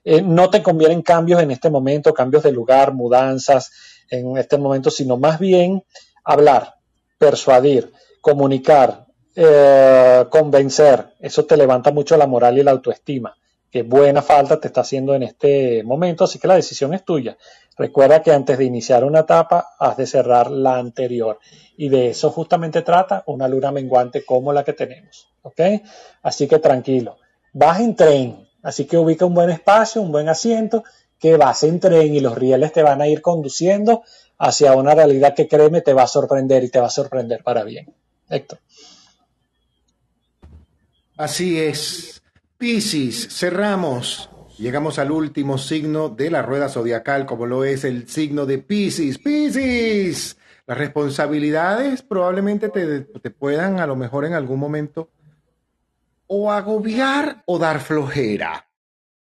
Eh, no te convienen cambios en este momento, cambios de lugar, mudanzas en este momento, sino más bien hablar, persuadir, comunicar, eh, convencer. Eso te levanta mucho la moral y la autoestima. Qué buena falta te está haciendo en este momento, así que la decisión es tuya. Recuerda que antes de iniciar una etapa has de cerrar la anterior y de eso justamente trata una luna menguante como la que tenemos. ¿Ok? Así que tranquilo. Vas en tren, así que ubica un buen espacio, un buen asiento, que vas en tren y los rieles te van a ir conduciendo hacia una realidad que créeme te va a sorprender y te va a sorprender para bien. Héctor. Así es. Piscis, cerramos. Llegamos al último signo de la rueda zodiacal, como lo es el signo de Piscis. Piscis, las responsabilidades probablemente te, te puedan a lo mejor en algún momento o agobiar o dar flojera.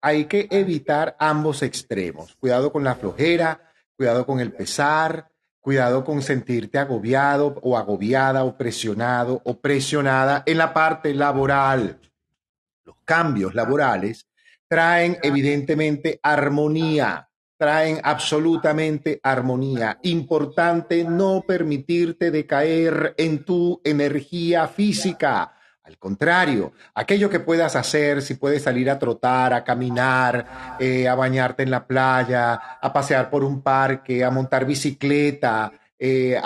Hay que evitar ambos extremos. Cuidado con la flojera, cuidado con el pesar, cuidado con sentirte agobiado o agobiada o presionado o presionada en la parte laboral. Los cambios laborales traen evidentemente armonía, traen absolutamente armonía. Importante no permitirte decaer en tu energía física. Al contrario, aquello que puedas hacer, si puedes salir a trotar, a caminar, eh, a bañarte en la playa, a pasear por un parque, a montar bicicleta, eh,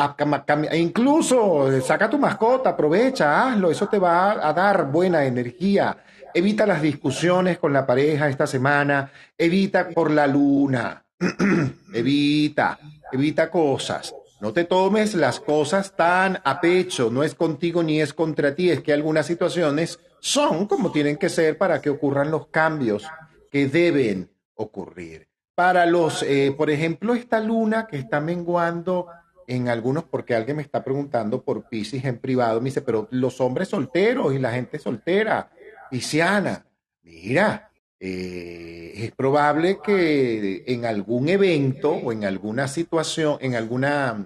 e incluso eh, saca tu mascota, aprovecha, hazlo, eso te va a dar buena energía. Evita las discusiones con la pareja esta semana, evita por la luna, evita, evita cosas. No te tomes las cosas tan a pecho, no es contigo ni es contra ti, es que algunas situaciones son como tienen que ser para que ocurran los cambios que deben ocurrir. Para los, eh, por ejemplo, esta luna que está menguando en algunos, porque alguien me está preguntando por Pisces en privado, me dice, pero los hombres solteros y la gente soltera, Pisciana, mira, eh, es probable que en algún evento o en alguna situación, en algún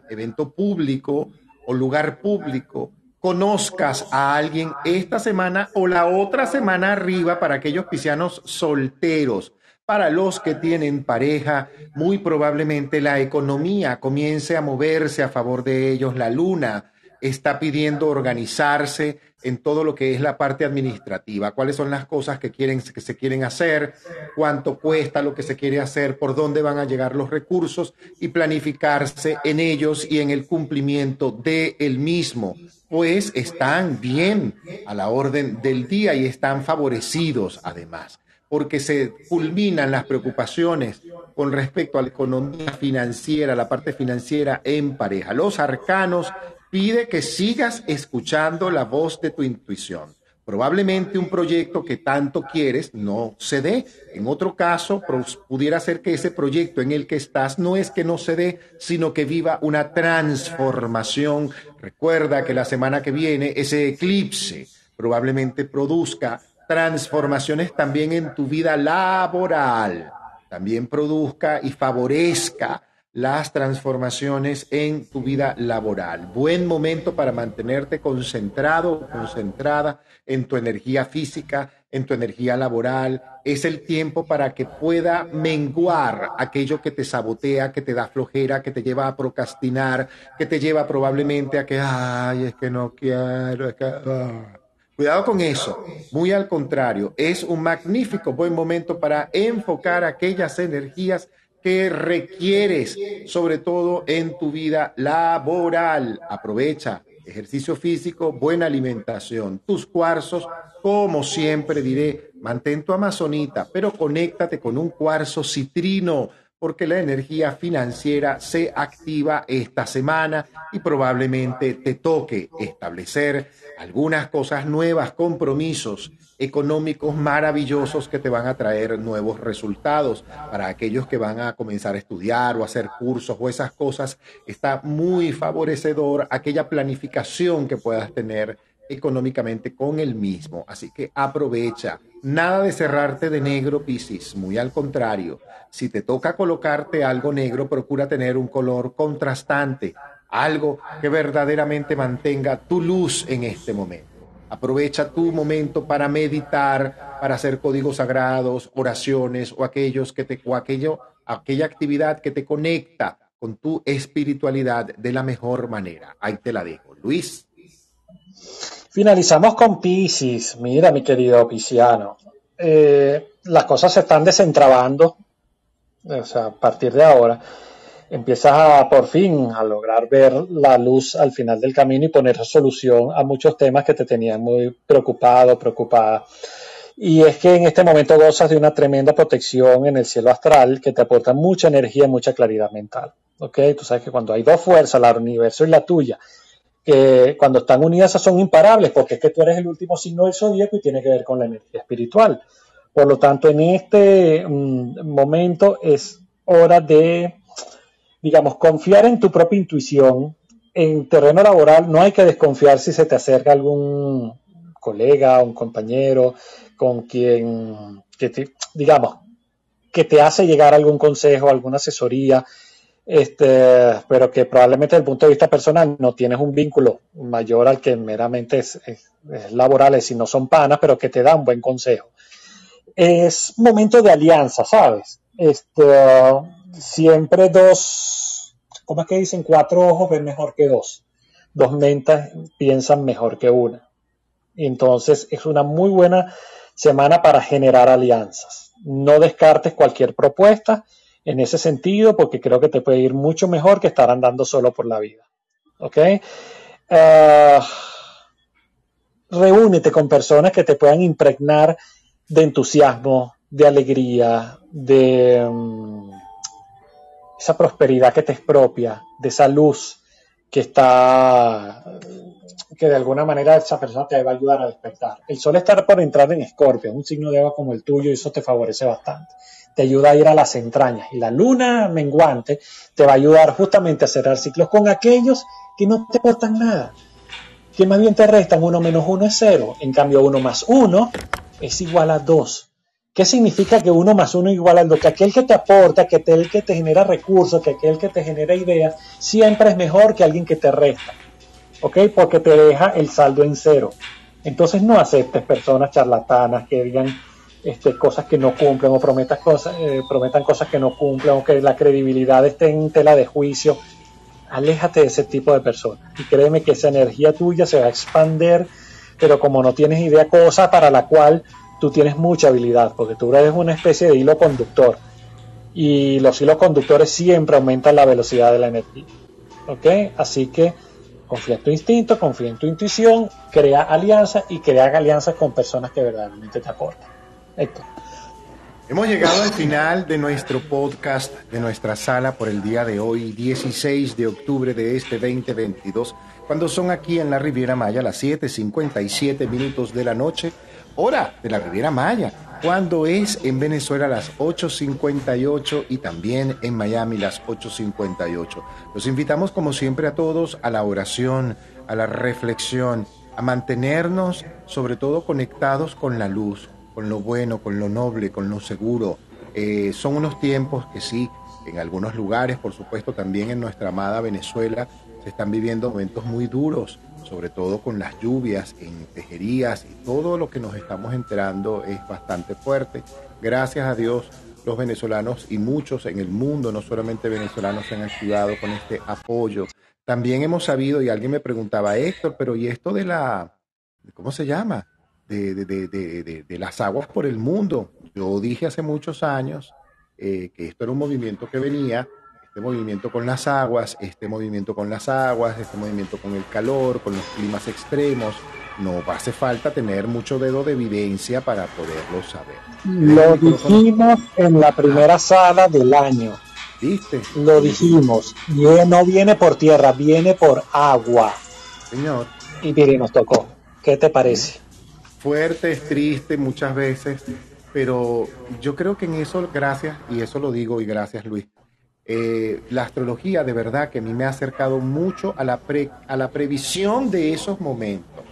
evento público o lugar público, conozcas a alguien esta semana o la otra semana arriba para aquellos piscianos solteros. Para los que tienen pareja, muy probablemente la economía comience a moverse a favor de ellos, la luna está pidiendo organizarse en todo lo que es la parte administrativa, cuáles son las cosas que, quieren, que se quieren hacer, cuánto cuesta lo que se quiere hacer, por dónde van a llegar los recursos y planificarse en ellos y en el cumplimiento de el mismo, pues están bien a la orden del día y están favorecidos además porque se culminan las preocupaciones con respecto a la economía financiera, la parte financiera en pareja. Los arcanos pide que sigas escuchando la voz de tu intuición. Probablemente un proyecto que tanto quieres no se dé. En otro caso, pudiera ser que ese proyecto en el que estás no es que no se dé, sino que viva una transformación. Recuerda que la semana que viene ese eclipse probablemente produzca transformaciones también en tu vida laboral. También produzca y favorezca las transformaciones en tu vida laboral. Buen momento para mantenerte concentrado, concentrada en tu energía física, en tu energía laboral. Es el tiempo para que pueda menguar aquello que te sabotea, que te da flojera, que te lleva a procrastinar, que te lleva probablemente a que, ay, es que no quiero, es que... Ah". Cuidado con eso. Muy al contrario, es un magnífico buen momento para enfocar aquellas energías que requieres, sobre todo en tu vida laboral. Aprovecha ejercicio físico, buena alimentación, tus cuarzos, como siempre diré, mantén tu amazonita, pero conéctate con un cuarzo citrino porque la energía financiera se activa esta semana y probablemente te toque establecer algunas cosas nuevas, compromisos económicos maravillosos que te van a traer nuevos resultados. Para aquellos que van a comenzar a estudiar o hacer cursos o esas cosas, está muy favorecedor aquella planificación que puedas tener económicamente con el mismo. Así que aprovecha. Nada de cerrarte de negro, Piscis. Muy al contrario. Si te toca colocarte algo negro, procura tener un color contrastante algo que verdaderamente mantenga tu luz en este momento. Aprovecha tu momento para meditar, para hacer códigos sagrados, oraciones o aquellos que te o aquello, aquella actividad que te conecta con tu espiritualidad de la mejor manera. Ahí te la dejo. Luis. Finalizamos con Pisces. Mira, mi querido Pisciano, eh, las cosas se están desentrabando. O sea, a partir de ahora empiezas a por fin a lograr ver la luz al final del camino y poner solución a muchos temas que te tenían muy preocupado, preocupada. Y es que en este momento gozas de una tremenda protección en el cielo astral que te aporta mucha energía y mucha claridad mental. ¿Ok? Tú sabes que cuando hay dos fuerzas, la universo y la tuya, que cuando están unidas son imparables, porque es que tú eres el último signo del zodíaco y tiene que ver con la energía espiritual. Por lo tanto, en este mm, momento es hora de digamos, confiar en tu propia intuición. En terreno laboral no hay que desconfiar si se te acerca algún colega, un compañero con quien, que te, digamos, que te hace llegar algún consejo, alguna asesoría, este, pero que probablemente desde el punto de vista personal no tienes un vínculo mayor al que meramente es, es, es si no son panas, pero que te da un buen consejo. Es momento de alianza, ¿sabes? Este, siempre dos, ¿cómo es que dicen? Cuatro ojos ven mejor que dos. Dos mentes piensan mejor que una. Entonces es una muy buena semana para generar alianzas. No descartes cualquier propuesta en ese sentido porque creo que te puede ir mucho mejor que estar andando solo por la vida. ¿Ok? Uh, reúnete con personas que te puedan impregnar de entusiasmo, de alegría, de... Um, esa prosperidad que te es propia, de esa luz que está, que de alguna manera esa persona te va a ayudar a despertar. El sol está por entrar en Escorpio, un signo de agua como el tuyo, y eso te favorece bastante. Te ayuda a ir a las entrañas. Y la luna menguante te va a ayudar justamente a cerrar ciclos con aquellos que no te aportan nada, que más bien te restan uno menos uno es cero. En cambio, uno más uno es igual a dos. ¿Qué significa que uno más uno igual a lo que aquel que te aporta, que aquel que te genera recursos, que aquel que te genera ideas, siempre es mejor que alguien que te resta? ¿Ok? Porque te deja el saldo en cero. Entonces no aceptes personas charlatanas que digan este, cosas que no cumplen o prometas cosas, eh, prometan cosas que no cumplen o que la credibilidad esté en tela de juicio. Aléjate de ese tipo de personas y créeme que esa energía tuya se va a expander, pero como no tienes idea cosa para la cual tú tienes mucha habilidad, porque tú eres una especie de hilo conductor. Y los hilos conductores siempre aumentan la velocidad de la energía. ¿Ok? Así que confía en tu instinto, confía en tu intuición, crea alianzas y crea alianzas con personas que verdaderamente te aportan. Héctor. Hemos llegado al final de nuestro podcast, de nuestra sala por el día de hoy, 16 de octubre de este 2022, cuando son aquí en la Riviera Maya las 7:57 minutos de la noche hora de la Riviera Maya, cuando es en Venezuela las 8.58 y también en Miami las 8.58. Los invitamos como siempre a todos a la oración, a la reflexión, a mantenernos sobre todo conectados con la luz, con lo bueno, con lo noble, con lo seguro. Eh, son unos tiempos que sí, en algunos lugares, por supuesto también en nuestra amada Venezuela, se están viviendo momentos muy duros, sobre todo con las lluvias en tejerías y todo lo que nos estamos enterando es bastante fuerte. Gracias a Dios, los venezolanos y muchos en el mundo, no solamente venezolanos, se han activado con este apoyo. También hemos sabido, y alguien me preguntaba, Héctor, pero ¿y esto de la, ¿cómo se llama? De, de, de, de las aguas por el mundo. Yo dije hace muchos años eh, que esto era un movimiento que venía este movimiento con las aguas, este movimiento con las aguas, este movimiento con el calor, con los climas extremos. No hace falta tener mucho dedo de evidencia para poderlo saber. Lo dijimos en la primera sala del año. ¿Viste? Lo dijimos. No viene por tierra, viene por agua. Señor. Y mire, nos tocó. ¿Qué te parece? Fuerte, es triste muchas veces, pero yo creo que en eso, gracias, y eso lo digo, y gracias Luis, eh, la astrología de verdad que a mí me ha acercado mucho a la, pre, a la previsión de esos momentos.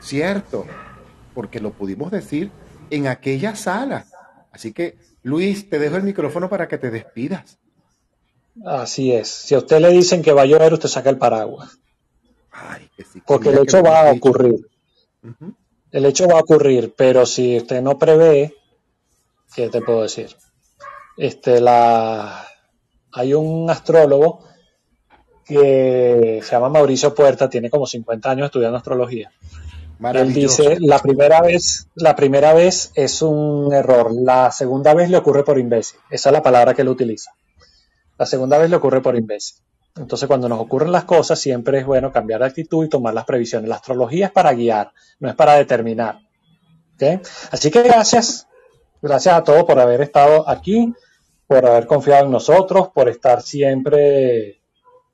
Cierto, porque lo pudimos decir en aquella sala. Así que, Luis, te dejo el micrófono para que te despidas. Así es. Si a usted le dicen que va a llover, usted saca el paraguas. Ay, que sí, Porque el hecho va a ocurrir. El hecho va a ocurrir, pero si usted no prevé, ¿qué te puedo decir? Este, la, hay un astrólogo que se llama Mauricio Puerta, tiene como 50 años estudiando astrología. Él dice, la primera vez, la primera vez es un error, la segunda vez le ocurre por imbécil. Esa es la palabra que él utiliza. La segunda vez le ocurre por imbécil. Entonces, cuando nos ocurren las cosas, siempre es bueno cambiar de actitud y tomar las previsiones. La astrología es para guiar, no es para determinar. Así que gracias, gracias a todos por haber estado aquí, por haber confiado en nosotros, por estar siempre,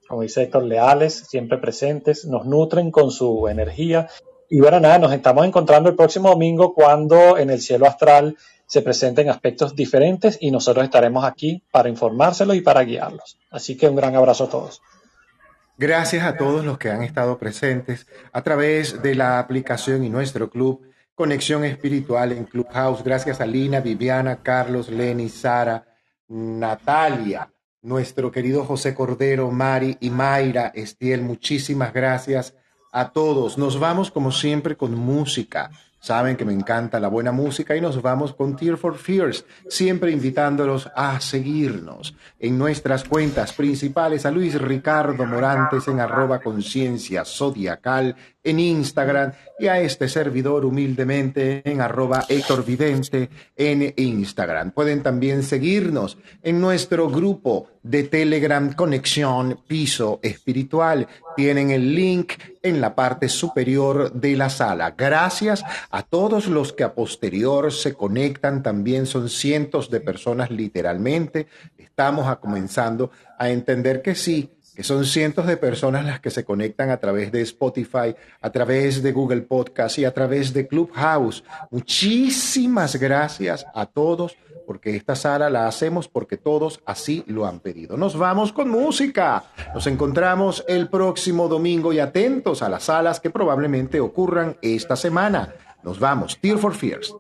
como dice Héctor, leales, siempre presentes, nos nutren con su energía. Y bueno, nada, nos estamos encontrando el próximo domingo cuando en el cielo astral se presenten aspectos diferentes y nosotros estaremos aquí para informárselos y para guiarlos. Así que un gran abrazo a todos. Gracias a todos los que han estado presentes a través de la aplicación y nuestro club Conexión Espiritual en Clubhouse. Gracias a Lina, Viviana, Carlos, Lenny, Sara, Natalia, nuestro querido José Cordero, Mari y Mayra, Estiel. Muchísimas gracias a todos. Nos vamos como siempre con música. Saben que me encanta la buena música y nos vamos con Tear for Fears, siempre invitándolos a seguirnos en nuestras cuentas principales a Luis Ricardo Morantes en arroba conciencia zodiacal en Instagram y a este servidor humildemente en arroba Héctor Vidente en Instagram. Pueden también seguirnos en nuestro grupo de Telegram Conexión Piso Espiritual. Tienen el link en la parte superior de la sala. Gracias a todos los que a posterior se conectan. También son cientos de personas literalmente. Estamos comenzando a entender que sí, que son cientos de personas las que se conectan a través de Spotify, a través de Google Podcast y a través de Clubhouse. Muchísimas gracias a todos porque esta sala la hacemos porque todos así lo han pedido. Nos vamos con música. Nos encontramos el próximo domingo y atentos a las salas que probablemente ocurran esta semana. Nos vamos. Tear for Fears.